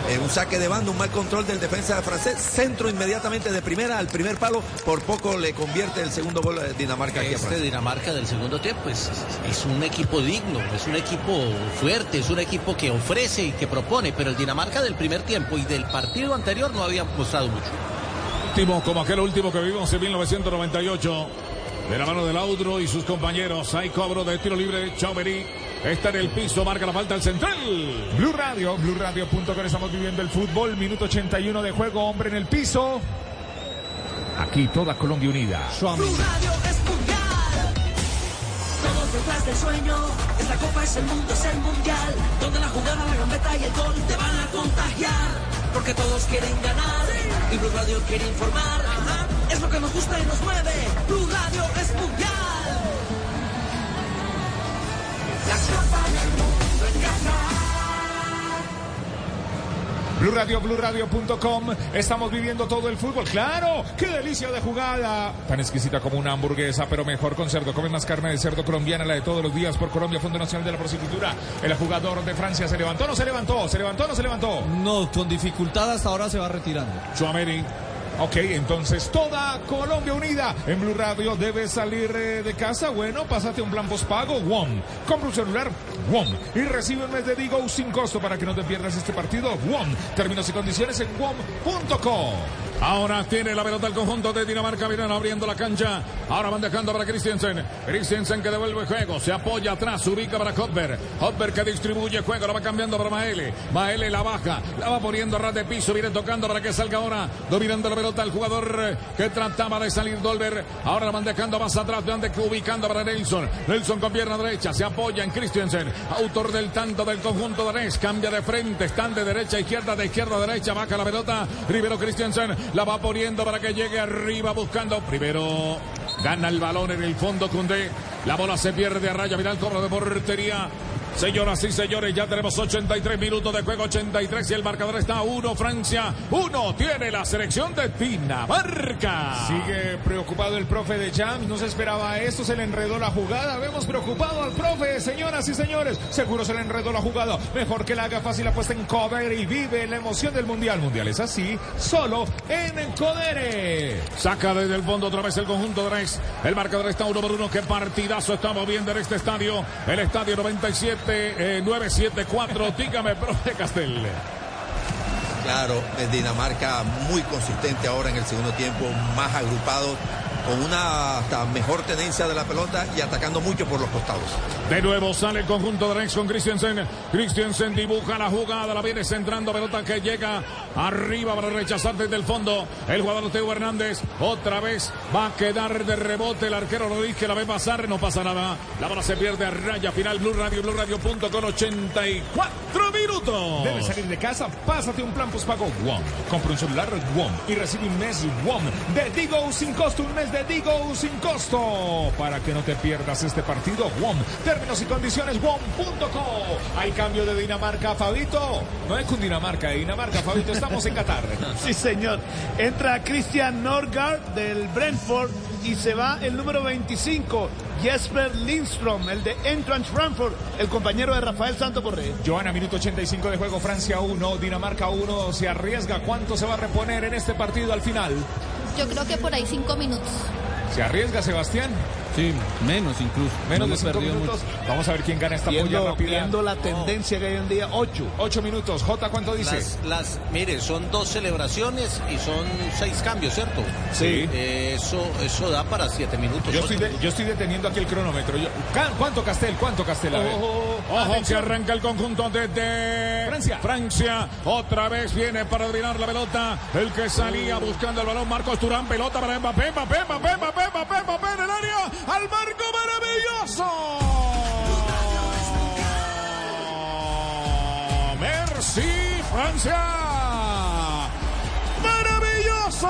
Eh, un saque de banda, un mal control del defensa francés, centro inmediatamente de primera al primer palo, por poco le convierte el segundo gol de Dinamarca aquí a Este. Dinamarca del segundo tiempo es, es un equipo digno, es un equipo fuerte, es un equipo que ofrece y que propone, pero el Dinamarca del primer tiempo y del partido anterior no habían mostrado mucho. Último, como aquel último que vivimos en 1998. De la mano del Audro y sus compañeros. Hay cobro de tiro libre. Chauvery está en el piso. Marca la falta al central. Blue Radio, Blue Radio.com estamos viviendo el fútbol. Minuto 81 de juego, hombre en el piso. Aquí toda Colombia unida. Blue Radio es mundial. Todos detrás del sueño. Esta copa es el mundo, es el mundial. Donde la jugada, la gambeta y el gol te van a contagiar. Porque todos quieren ganar. Y Blue Radio quiere informar. Ajá. Es lo que nos gusta y nos mueve. Blue Radio es mundial. La copa del mundo en casa. Blue Radio, BlueRadio.com. Estamos viviendo todo el fútbol. ¡Claro! ¡Qué delicia de jugada! Tan exquisita como una hamburguesa, pero mejor con cerdo. Come más carne de cerdo colombiana, la de todos los días por Colombia, Fondo Nacional de la Porcicultura. El jugador de Francia se levantó, no se levantó, se levantó, no se levantó. No, con dificultad hasta ahora se va retirando. Chuameri. Ok, entonces toda Colombia unida en Blue Radio debe salir eh, de casa. Bueno, pásate un plan postpago, WOM. Compra un celular, WOM. Y recibe un mes de Digo sin costo para que no te pierdas este partido, WOM. Términos y condiciones en WOM.com. Ahora tiene la pelota el conjunto de Dinamarca. Miren abriendo la cancha. Ahora van dejando para Christiansen. Christiansen que devuelve el juego. Se apoya atrás. Ubica para Hotberg. Hotberg que distribuye juego. La va cambiando para Maele. Maele la baja. La va poniendo a ras de piso. Viene tocando para que salga ahora. Dominando la pelota el jugador que trataba de salir Dolber. Ahora la van dejando más atrás. Van de- ubicando para Nelson. Nelson con pierna derecha. Se apoya en Christiansen. Autor del tanto del conjunto danés. Cambia de frente. Están de derecha a izquierda. De izquierda a derecha. Baja la pelota. Rivero Christiansen. La va poniendo para que llegue arriba buscando. Primero gana el balón en el fondo Cundé. La bola se pierde a raya. Mira el de portería. Señoras y señores, ya tenemos 83 minutos de juego, 83 y el marcador está 1 Francia, 1 tiene la selección de Dinamarca. Sigue preocupado el profe de Jam, no se esperaba esto, se le enredó la jugada. Vemos preocupado al profe, señoras y señores. Seguro se le enredó la jugada. Mejor que la haga fácil apuesta en Cover y vive la emoción del Mundial. Mundial es así, solo en Codere. Saca desde el fondo otra vez el conjunto de Rex. El marcador está uno por uno. Qué partidazo estamos viendo en este estadio. El estadio 97, eh, 974. Dígame, profe Castel. Claro, Dinamarca muy consistente ahora en el segundo tiempo, más agrupado, con una hasta mejor tenencia de la pelota y atacando mucho por los costados. De nuevo sale el conjunto de Rex con Christiansen. Christiansen dibuja la jugada, la viene centrando, pelota que llega arriba para rechazar desde el fondo. El jugador Teo Hernández otra vez va a quedar de rebote. El arquero Rodríguez que la ve pasar, no pasa nada. La bola se pierde a raya final. Blue Radio, Blue Radio punto con 84 minutos. Debes salir de casa, pásate un plan postpago WOM. Compra un celular WOM y recibe un mes WOM de Digo sin costo, un mes de Digo sin costo. Para que no te pierdas este partido, WOM. Términos y condiciones WOM.co. Hay cambio de Dinamarca, Fabito. No es con Dinamarca, de Dinamarca, Fabito. Estamos en Qatar. Sí, señor. Entra Christian Norgard del Brentford y se va el número 25, Jesper Lindstrom, el de Entrance Frankfurt, el compañero de Rafael Santo Borré. Joana, minuto 85 de juego, Francia 1, Dinamarca 1. Se arriesga. ¿Cuánto se va a reponer en este partido al final? Yo creo que por ahí cinco minutos. ¿Se arriesga Sebastián? Sí, menos incluso. Menos No de cinco minutos. Vamos a ver quién gana esta polla Viendo, rápida. viendo la tendencia que hay hoy en día, 8. Ocho minutos. J, ¿cuánto dice? Las, las- mire, son dos celebraciones y son seis cambios, ¿cierto? Sí. Eh, eso, eso da para siete minutos. Yo ocho estoy, de- yo estoy deteniendo aquí el cronómetro. Yo- ¿Cuánto Castel? ¿Cuánto Castel? A ver. Ojo, que arranca el conjunto de, de Francia. Francia. Otra vez viene para dominar la pelota. El que salía buscando el balón, Marcos Turán. Pelota para Mbappé, Mbappé, Mbappé, Mbappé, Mbappé, Mbappé en el área. Al marco maravilloso. Merci, Francia. Maravilloso.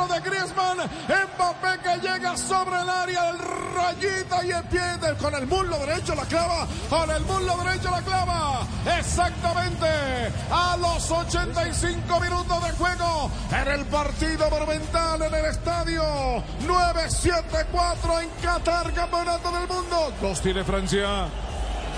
Centro de Griezmann. Mbappé que llega sobre el área, el rayita y el pie con el muslo derecho la clava. Con el muslo derecho la clava. Exactamente a los 85 minutos de juego en el partido monumental en el estadio 974 en Qatar, campeonato del mundo. Dos tiene Francia.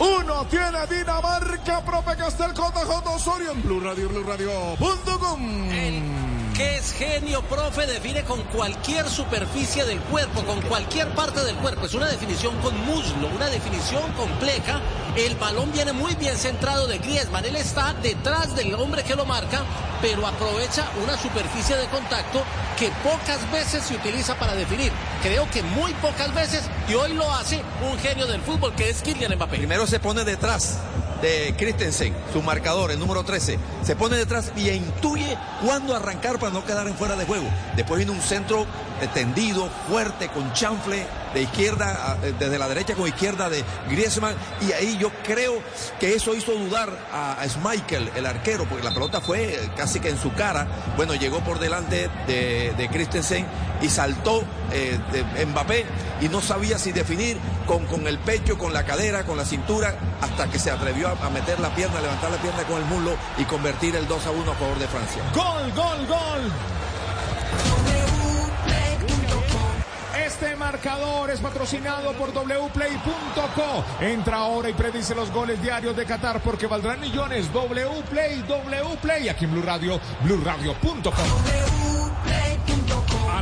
Uno tiene Dinamarca, profe Castel JJ Osorio en Blue Radio, Blue Radio.com. Que es genio, profe, define con cualquier superficie del cuerpo, con cualquier parte del cuerpo. Es una definición con muslo, una definición compleja. El balón viene muy bien centrado de Griezmann. Él está detrás del hombre que lo marca, pero aprovecha una superficie de contacto que pocas veces se utiliza para definir. Creo que muy pocas veces, y hoy lo hace un genio del fútbol que es Kylian Mbappé. Primero se pone detrás de Christensen, su marcador, el número 13. Se pone detrás y intuye cuándo arrancar para no quedar en fuera de juego. Después viene un centro eh, tendido, fuerte, con chanfle de izquierda, eh, desde la derecha con izquierda de Griezmann. Y ahí yo creo que eso hizo dudar a, Schmeichel, el arquero, porque la pelota fue eh, casi que en su cara. Bueno, llegó por delante de, de Christensen y saltó eh, Mbappé y no sabía si definir con, con el pecho, con la cadera, con la cintura, hasta que se atrevió a, a meter la pierna, a levantar la pierna con el muslo y convertir el 2 a 1 a favor de Francia. Gol, gol, gol. Este marcador es patrocinado por wplay.co. Entra ahora y predice los goles diarios de Qatar porque valdrán millones. Wplay, Wplay. Aquí en Blue Radio, blueradio.com.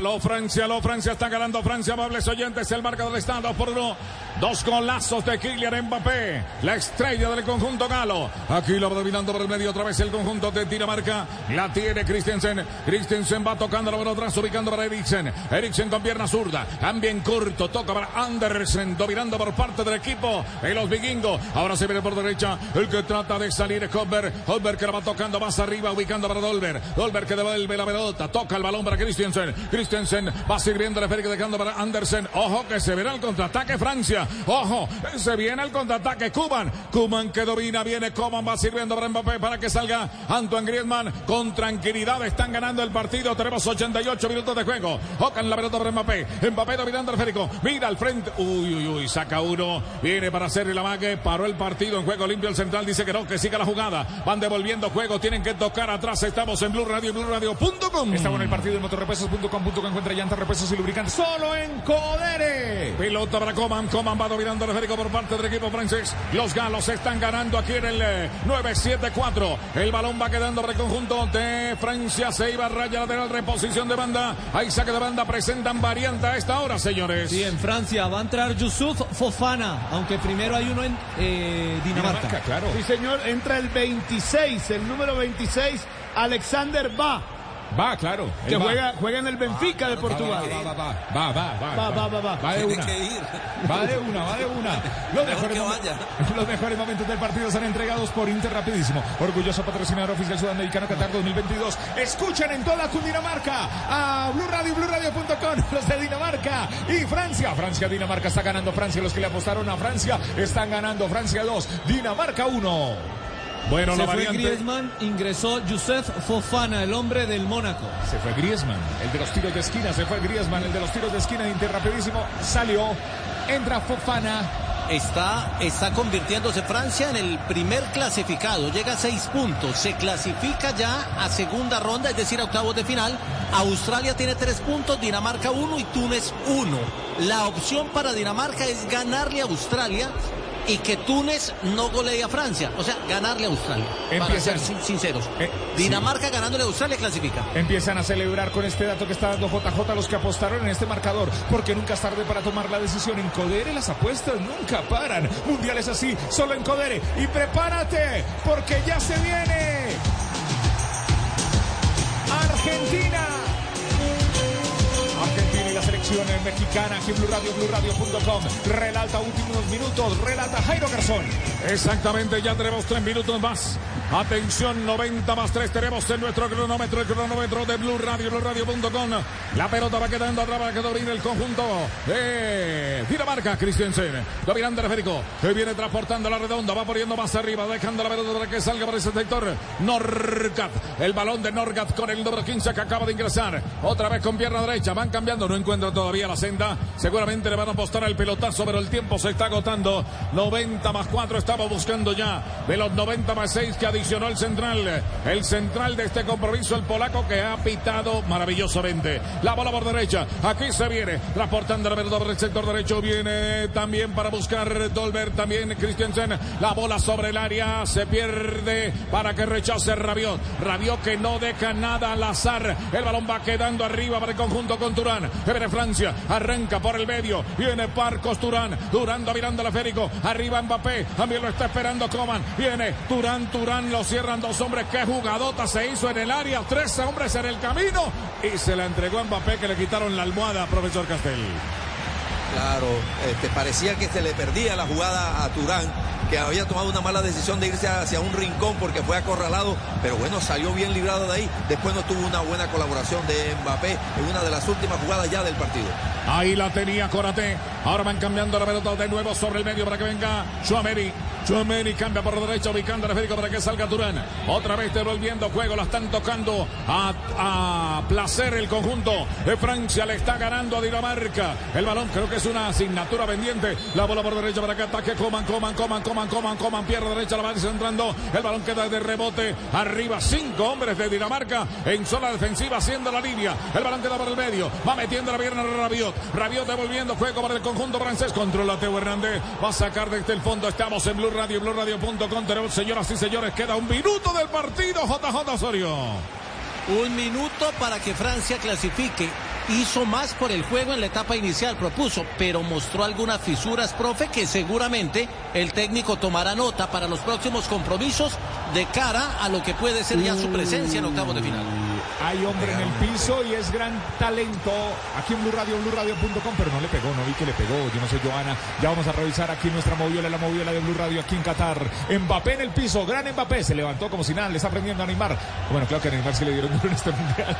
Aló Francia, aló Francia, está ganando Francia, amables oyentes, el marcador está 2 por 1. Dos golazos de Kylian Mbappé, la estrella del conjunto galo. Aquí lo va dominando por el medio otra vez el conjunto de Dinamarca. La tiene Christensen. Christensen va tocando la mano atrás, ubicando para Eriksen. Eriksen con pierna zurda, también corto, toca para Andersen, dominando por parte del equipo de los vikingos. Ahora se viene por derecha el que trata de salir es Holberg. Holberg que la va tocando más arriba, ubicando para Dolber. Dolber que devuelve la pelota, toca el balón para Christensen. Christensen va sirviendo el esférico dejando para Andersen. Ojo que se verá el contraataque Francia. Ojo, se viene el contraataque Kuman. Kuman que domina, viene Coman, va sirviendo para Mbappé para que salga Antoine Griezmann. Con tranquilidad están ganando el partido. Tenemos 88 minutos de juego. Ocan la pelota para Mbappé. Mbappé dominando el esférico. Mira al frente. Uy, uy, uy, saca uno. Viene para hacer la mague. Paró el partido en juego limpio. El central dice que no, que siga la jugada. Van devolviendo juego. Tienen que tocar atrás. Estamos en Blue Radio, Blue Radio.com. Está bueno el partido en motorrepuestos.com.co. Encuentra llantas, repuestos y lubricantes solo en Codere. Pelota para Coman. Coman va dominando el esférico por parte del equipo francés. Los galos están ganando aquí en el eh, 9-7-4. El balón va quedando para el conjunto de Francia. Se iba a raya lateral, reposición de banda. Hay saque de banda. Presentan variante a esta hora, señores. Sí, en Francia va a entrar Yusuf Fofana, aunque primero hay uno en eh, Dinamarca. claro. Sí, señor, entra el 26, el número 26, Alexander Va, Va, claro. que juega, juega en el Benfica de Portugal. Va, va, va, va, va, va, Va, va, va, va. Va de una. Va de una, va de una. Los mejores, los mejores momentos del partido son entregados por Inter Rapidísimo. Orgulloso patrocinador oficial sudamericano Qatar 2022. Escuchen en toda Cundinamarca a Blue Radio, BlueRadio.com, los de Dinamarca y Francia. Francia, Dinamarca está ganando Francia. Los que le apostaron a Francia están ganando Francia 2, Dinamarca 1. Bueno, Se la fue variante. Griezmann, ingresó Youssef Fofana, el hombre del Mónaco. Se fue Griezmann, el de los tiros de esquina, se fue Griezmann, el de los tiros de esquina, Inter rapidísimo, salió, entra Fofana. Está, está convirtiéndose Francia en el primer clasificado. Llega a seis puntos. Se clasifica ya a segunda ronda, es decir, a octavos de final. Australia tiene tres puntos, Dinamarca uno y Túnez uno. La opción para Dinamarca es ganarle a Australia y que Túnez no golee a Francia. O sea, ganarle a Australia. Para Empiezan. ser sin- sinceros. Eh, Dinamarca ganándole a Australia clasifica. Empiezan a celebrar con este dato que está dando JJ los que apostaron en este marcador, porque nunca es tarde para tomar la decisión. En Codere las apuestas nunca paran. Mundiales así, solo en Codere. Y prepárate, porque ya se viene. Argentina. Selección mexicana aquí en Blue Radio, BlueRadio.com. Relata últimos minutos, relata Jairo Garzón. Exactamente, ya tenemos tres minutos más. Atención, 90 más 3 tenemos en nuestro cronómetro, el cronómetro de Blue Radio, BlueRadio.com. La pelota va quedando atrás para que domine el conjunto de Dinamarca, Christiansen. Dominando el esférico, que viene transportando la redonda, va poniendo más arriba, dejando la pelota para que salga por ese sector. Norgat, el balón de Norgat con el número 15 que acaba de ingresar. Otra vez con pierna derecha, van cambiando, no encuentran todavía la senda. Seguramente le van a apostar al pelotazo, pero el tiempo se está agotando. 90 más 4 estamos buscando ya. De los 90 más 6 que adicionó el central. El central de este compromiso, el polaco que ha pitado maravillosamente. La bola por derecha. Aquí se viene. Transportando la pelota por el sector derecho. Viene también para buscar Dolber. También Christiansen. La bola sobre el área. Se pierde para que rechace Rabiot. Rabiot que no deja nada al azar. El balón va quedando arriba para el conjunto con Turán. Que Arranca por el medio. Viene Parcos Turán. Durando mirando al esférico. Arriba Mbappé. También lo está esperando Coman. Viene Turán. Turán lo cierran dos hombres. Qué jugadota se hizo en el área. Tres hombres en el camino. Y se la entregó a Mbappé que le quitaron la almohada, profesor Castel. Claro, este, parecía que se le perdía la jugada a Turán, que había tomado una mala decisión de irse hacia un rincón porque fue acorralado, pero bueno, salió bien librado de ahí. Después no tuvo una buena colaboración de Mbappé en una de las últimas jugadas ya del partido. Ahí la tenía Corate. Ahora van cambiando la pelota de nuevo sobre el medio para que venga Chuameri. Chuameri cambia por derecha, ubicando al esférico para que salga Turán. Otra vez devolviendo juego, la están tocando a, a placer el conjunto de Francia. Le está ganando a Dinamarca. El balón creo que es una asignatura pendiente. La bola por derecha para que ataque Coman, Coman, Coman, Coman, Coman, Coman. Pierna derecha, la va centrando. El balón queda de rebote. Arriba cinco hombres de Dinamarca en zona defensiva haciendo la línea. El balón queda por el medio. Va metiendo la pierna Rabiot. Rabiot devolviendo juego para el conjunto francés. Controla Teo Hernández. Va a sacar desde el fondo. Estamos en Blue Radio, Blue Radio.com. Tenemos, señoras y señores, queda un minuto del partido. JJ Osorio. Un minuto para que Francia clasifique. Hizo más por el juego en la etapa inicial, propuso, pero mostró algunas fisuras, profe, que seguramente el técnico tomará nota para los próximos compromisos de cara a lo que puede ser ya su presencia en octavos de final. Hay hombre en el piso y es gran talento. Aquí en Blue Radio, BlueRadio.com, pero no le pegó, no vi que le pegó. Yo no sé, Joana. Ya vamos a revisar aquí nuestra moviola, la moviola de Blue Radio aquí en Qatar. Mbappé en el piso, gran Mbappé. Se levantó como si nada, le está aprendiendo a Neymar. Bueno, claro que a Neymar sí le dieron duro en este mundial.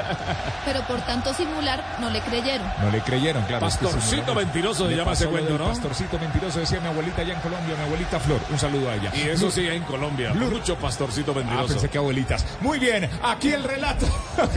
Pero por tanto simular, no le creyeron. No le creyeron, claro. es que Pastorcito mentiroso se Le llama ese cuento, ¿no? Pastorcito mentiroso, decía mi abuelita allá en Colombia, mi abuelita Flor. Un saludo a ella. Y eso Blue- sí, en Colombia. Blue- Mucho pastorcito Ah, mentiroso. pensé que abuelitas. Muy bien, aquí el relato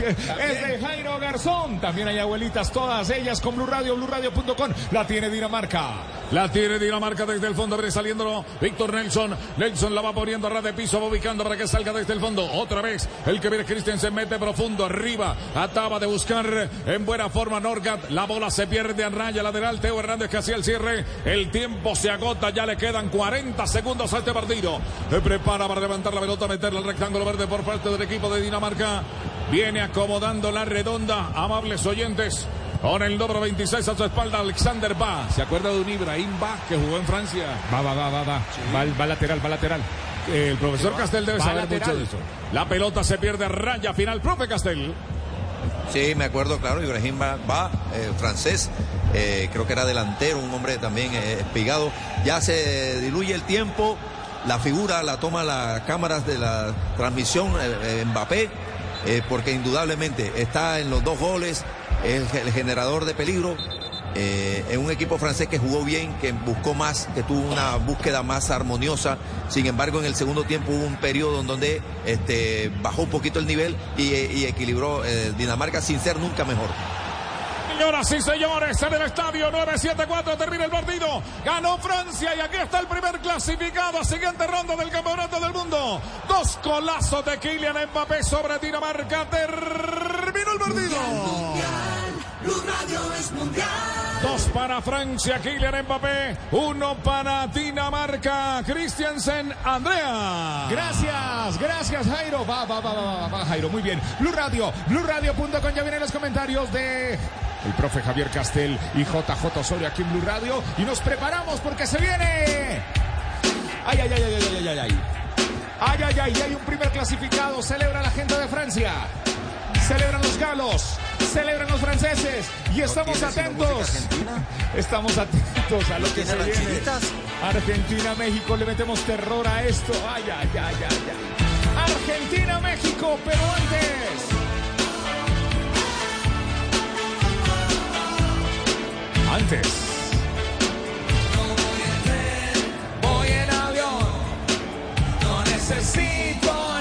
es de Jairo Garzón. También hay abuelitas, todas ellas con Blue Radio, BlueRadio.com. La tiene Dinamarca. La tiene Dinamarca desde el fondo, viene saliendo Víctor Nelson. Nelson la va poniendo a ras de piso, va ubicando para que salga desde el fondo. Otra vez, el que viene se mete profundo arriba. Ataba de buscar en buena forma Norgat. La bola se pierde en raya lateral. Teo Hernández que hacía el cierre. El tiempo se agota, ya le quedan 40 segundos a este partido. Se prepara para levantar la pelota, meterle el rectángulo verde por parte del equipo de Dinamarca. Viene acomodando la redonda, amables oyentes. Con el número 26 a su espalda, Alexander Ba. ¿Se acuerda de un Ibrahim Ba que jugó en Francia? Va, va, va, va, va. Va, va lateral, va lateral. El profesor Castel debe Va saber lateral. mucho de eso. La pelota se pierde a raya final. Profe Castel. Sí, me acuerdo, claro, Ibrahim va, va, eh, francés, eh, creo que era delantero, un hombre también eh, espigado. Ya se diluye el tiempo, la figura la toma las cámaras de la transmisión eh, eh, Mbappé, eh, porque indudablemente está en los dos goles, es el generador de peligro. eh, en un equipo francés que jugó bien, que buscó más, que tuvo una búsqueda más armoniosa. Sin embargo, en el segundo tiempo hubo un periodo en donde este, bajó un poquito el nivel y, y equilibró eh, Dinamarca sin ser nunca mejor. Señoras y señores, en el estadio 974 termina el partido. Ganó Francia y aquí está el primer clasificado. Siguiente ronda del Campeonato del Mundo. Dos colazos de Kylian Mbappé sobre Dinamarca. Terminó el partido. Dos para Francia, Kylian Mbappé. Uno para Dinamarca, Christiansen, Andrea. Gracias, gracias Jairo. Va, va, va, va, va, Jairo, muy bien. Blue Radio, BlueRadio.com. Ya vienen los comentarios de el profe Javier Castel y JJ Osorio aquí en Blue Radio. Y nos preparamos porque se viene. Ay, ay, ay, ay, ay, ay, ay, ay. Ay, ay, ay, hay un primer clasificado. Celebra la gente de Francia. Celebran los galos. Celebran los franceses. Y estamos atentos. Estamos atentos a lo que se viene. Argentina, México, le metemos terror a esto. Ay, ay, ay, ay, ay. Argentina, México, pero antes. Antes. Voy en avión, no necesito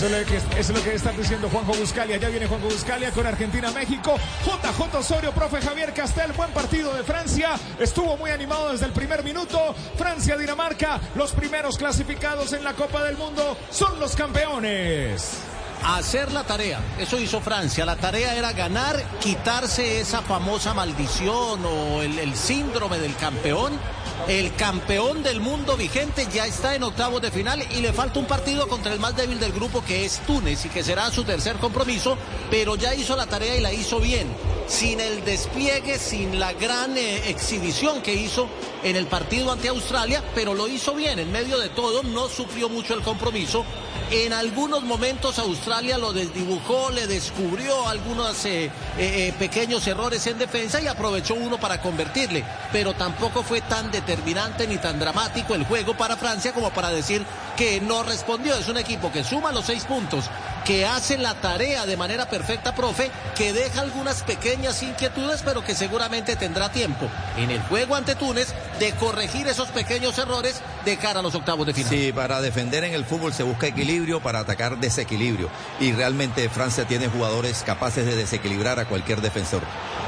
Eso es, lo que, es lo que está diciendo Juanjo Buscalia. Ya viene Juanjo Buscalia con Argentina-México. JJ Osorio, profe Javier Castel. Buen partido de Francia. Estuvo muy animado desde el primer minuto. Francia-Dinamarca, los primeros clasificados en la Copa del Mundo, son los campeones. Hacer la tarea, eso hizo Francia. La tarea era ganar, quitarse esa famosa maldición o el, síndrome del campeón el campeón del mundo vigente ya está en octavos de final y le falta un partido contra el más débil del grupo que es Túnez y que será su tercer compromiso, pero ya hizo la tarea y la hizo bien, sin el despliegue, sin la gran eh, exhibición que hizo en el partido ante Australia, pero lo hizo bien, en medio de todo no sufrió mucho el compromiso. En algunos momentos Australia lo desdibujó, le descubrió algunos eh, eh, eh, pequeños errores en defensa y aprovechó uno para convertirle, pero tampoco fue tan determinante ni tan dramático el juego para Francia como para decir que no respondió. Es un equipo que suma los seis puntos, que hace la tarea de manera perfecta, profe, que deja algunas pequeñas inquietudes, pero que seguramente tendrá tiempo en el juego ante Túnez de corregir esos pequeños errores de cara a los octavos de final. Sí, para defender en el fútbol se busca equilibrio, para atacar desequilibrio. Y realmente Francia tiene jugadores capaces de desequilibrar a cualquier defensor.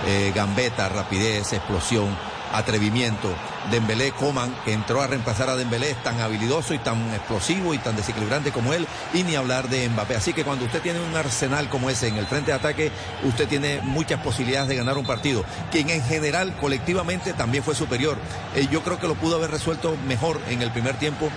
Eh, gambeta, rapidez, explosión, atrevimiento. Dembélé, Coman, que entró a reemplazar a Dembélé, es tan habilidoso y tan explosivo y tan desequilibrante como él, y ni hablar de Mbappé. Así que cuando usted tiene un arsenal como ese en el frente de ataque, usted tiene muchas posibilidades de ganar un partido, quien en general, colectivamente, también fue superior. Eh, yo creo que lo pudo haber resuelto mejor en el primer tiempo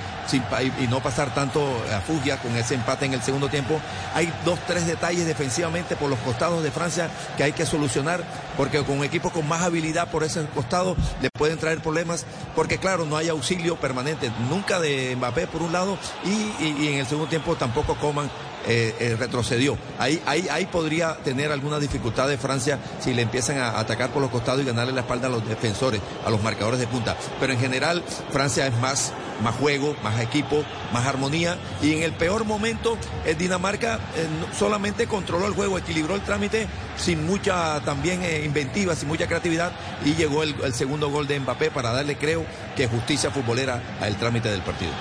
y no pasar tanto a fugia con ese empate en el segundo tiempo. Hay dos, tres detalles defensivamente por los costados de Francia que hay que solucionar, porque con un equipo con más habilidad por ese costado le pueden traer problemas porque claro, no hay auxilio permanente, nunca de Mbappé por un lado y, en el segundo tiempo tampoco Coman eh, eh, retrocedió. Ahí, ahí, ahí podría tener alguna dificultad Francia si le empiezan a atacar por los costados y ganarle la espalda a los defensores, a los marcadores de punta. Pero en general, Francia es más, más juego, más equipo, más armonía. Y en el peor momento, eh, Dinamarca solamente controló el juego, equilibró el trámite sin mucha también inventiva, sin mucha creatividad. Y llegó el, el segundo gol de Mbappé para darle, creo, que justicia futbolera al trámite del partido.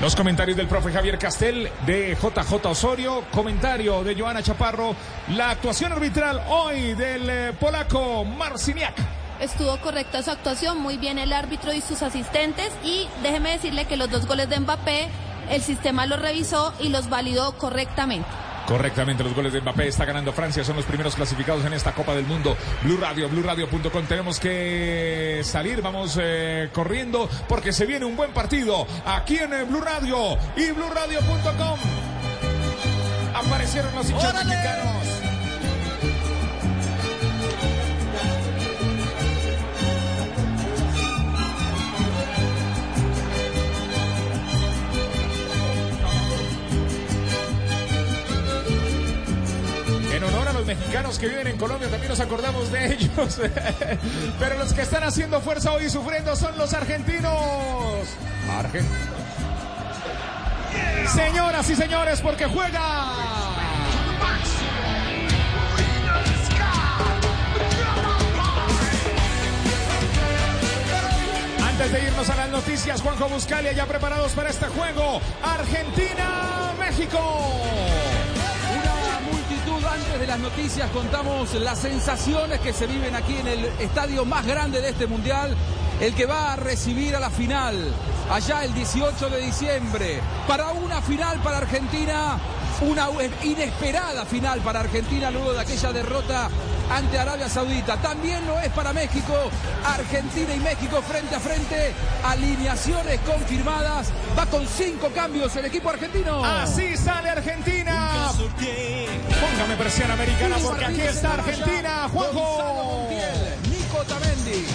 Los comentarios del profe Javier Castel, de JJ Osorio, comentario de Joana Chaparro, la actuación arbitral hoy del eh, polaco Marciniak. Estuvo correcta su actuación, muy bien el árbitro y sus asistentes y déjeme decirle que los dos goles de Mbappé, el sistema los revisó y los validó correctamente. Correctamente, los goles de Mbappé está ganando Francia, son los primeros clasificados en esta Copa del Mundo. Blue Radio, BlueRadio.com. Tenemos que salir, vamos eh, corriendo porque se viene un buen partido aquí en eh, Blue Radio y BlueRadio.com. Aparecieron los hinchas mexicanos. Mexicanos que viven en Colombia también nos acordamos de ellos. Pero los que están haciendo fuerza hoy y sufriendo son los argentinos. Argen- Señoras y señores, porque juega. Antes de irnos a las noticias, Juanjo Buscalia ya preparados para este juego. Argentina-México. De las noticias contamos las sensaciones que se viven aquí en el estadio más grande de este mundial, el que va a recibir a la final allá el 18 de diciembre. Para una final para Argentina, una inesperada final para Argentina luego de aquella derrota ante Arabia Saudita. También lo es para México, Argentina y México frente a frente, alineaciones confirmadas, va con cinco cambios el equipo argentino. Así sale Argentina. Póngame presión americana porque aquí está Argentina. Juanjo. Nico Tamendi,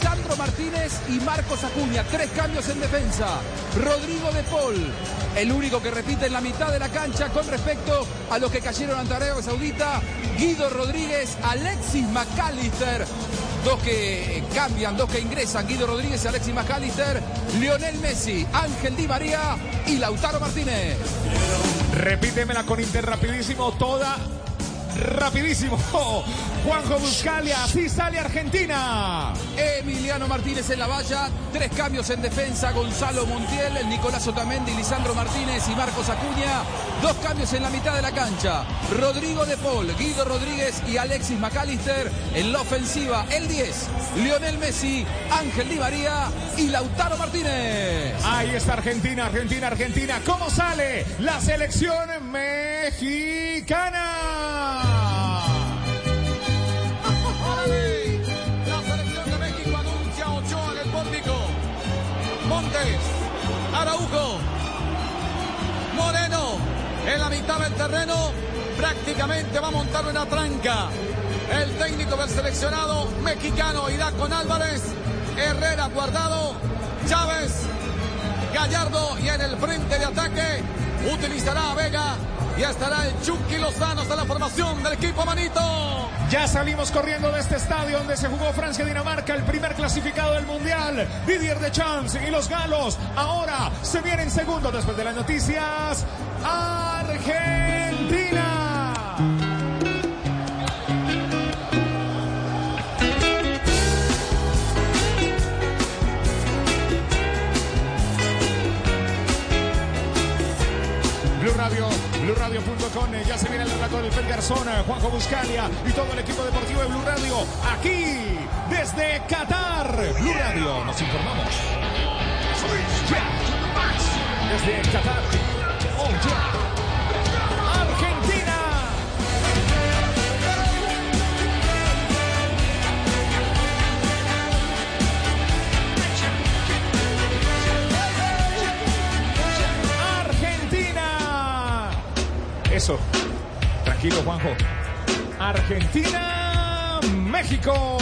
Lisandro Martínez y Marcos Acuña. Tres cambios en defensa. Rodrigo de Paul, el único que repite en la mitad de la cancha con respecto a los que cayeron ante Arabia Saudita. Guido Rodríguez, Alexis McAllister. Dos que cambian, dos que ingresan. Guido Rodríguez y Alexis McAllister. Lionel Messi, Ángel Di María y Lautaro Martínez. Repítemela con Inter rapidísimo, toda rapidísimo. Juanjo Buscalia, así sale Argentina. Emiliano Martínez en la valla, tres cambios en defensa, Gonzalo Montiel, el Nicolás Otamendi, Lisandro Martínez y Marcos Acuña, dos cambios en la mitad de la cancha, Rodrigo de Paul, Guido Rodríguez y Alexis McAllister en la ofensiva, el 10, Lionel Messi, Ángel Di María y Lautaro Martínez. Ahí está Argentina, Argentina, Argentina. ¿Cómo sale la selección mexicana? La selección de México anuncia Ochoa en el pórtico. Montes, Araujo, Moreno en la mitad del terreno. Prácticamente va a montar una tranca. El técnico del seleccionado mexicano irá con Álvarez, Herrera guardado, Chávez, Gallardo y en el frente de ataque utilizará a Vega y estará el Chucky Lozano hasta la formación del equipo Manito. Ya salimos corriendo de este estadio donde se jugó Francia-Dinamarca, el primer clasificado del Mundial. Didier Deschamps y los galos ahora se vienen segundo después de las noticias. Argentina. Radio, BlueRadio.com, eh, ya se viene el relato del Fel Garzón, eh, Juanjo Buscalia y todo el equipo deportivo de Blue Radio, aquí, desde Qatar. Blue Radio, nos informamos. Desde Qatar. Oh, ya. Eso. Tranquilo, Juanjo. Argentina, México.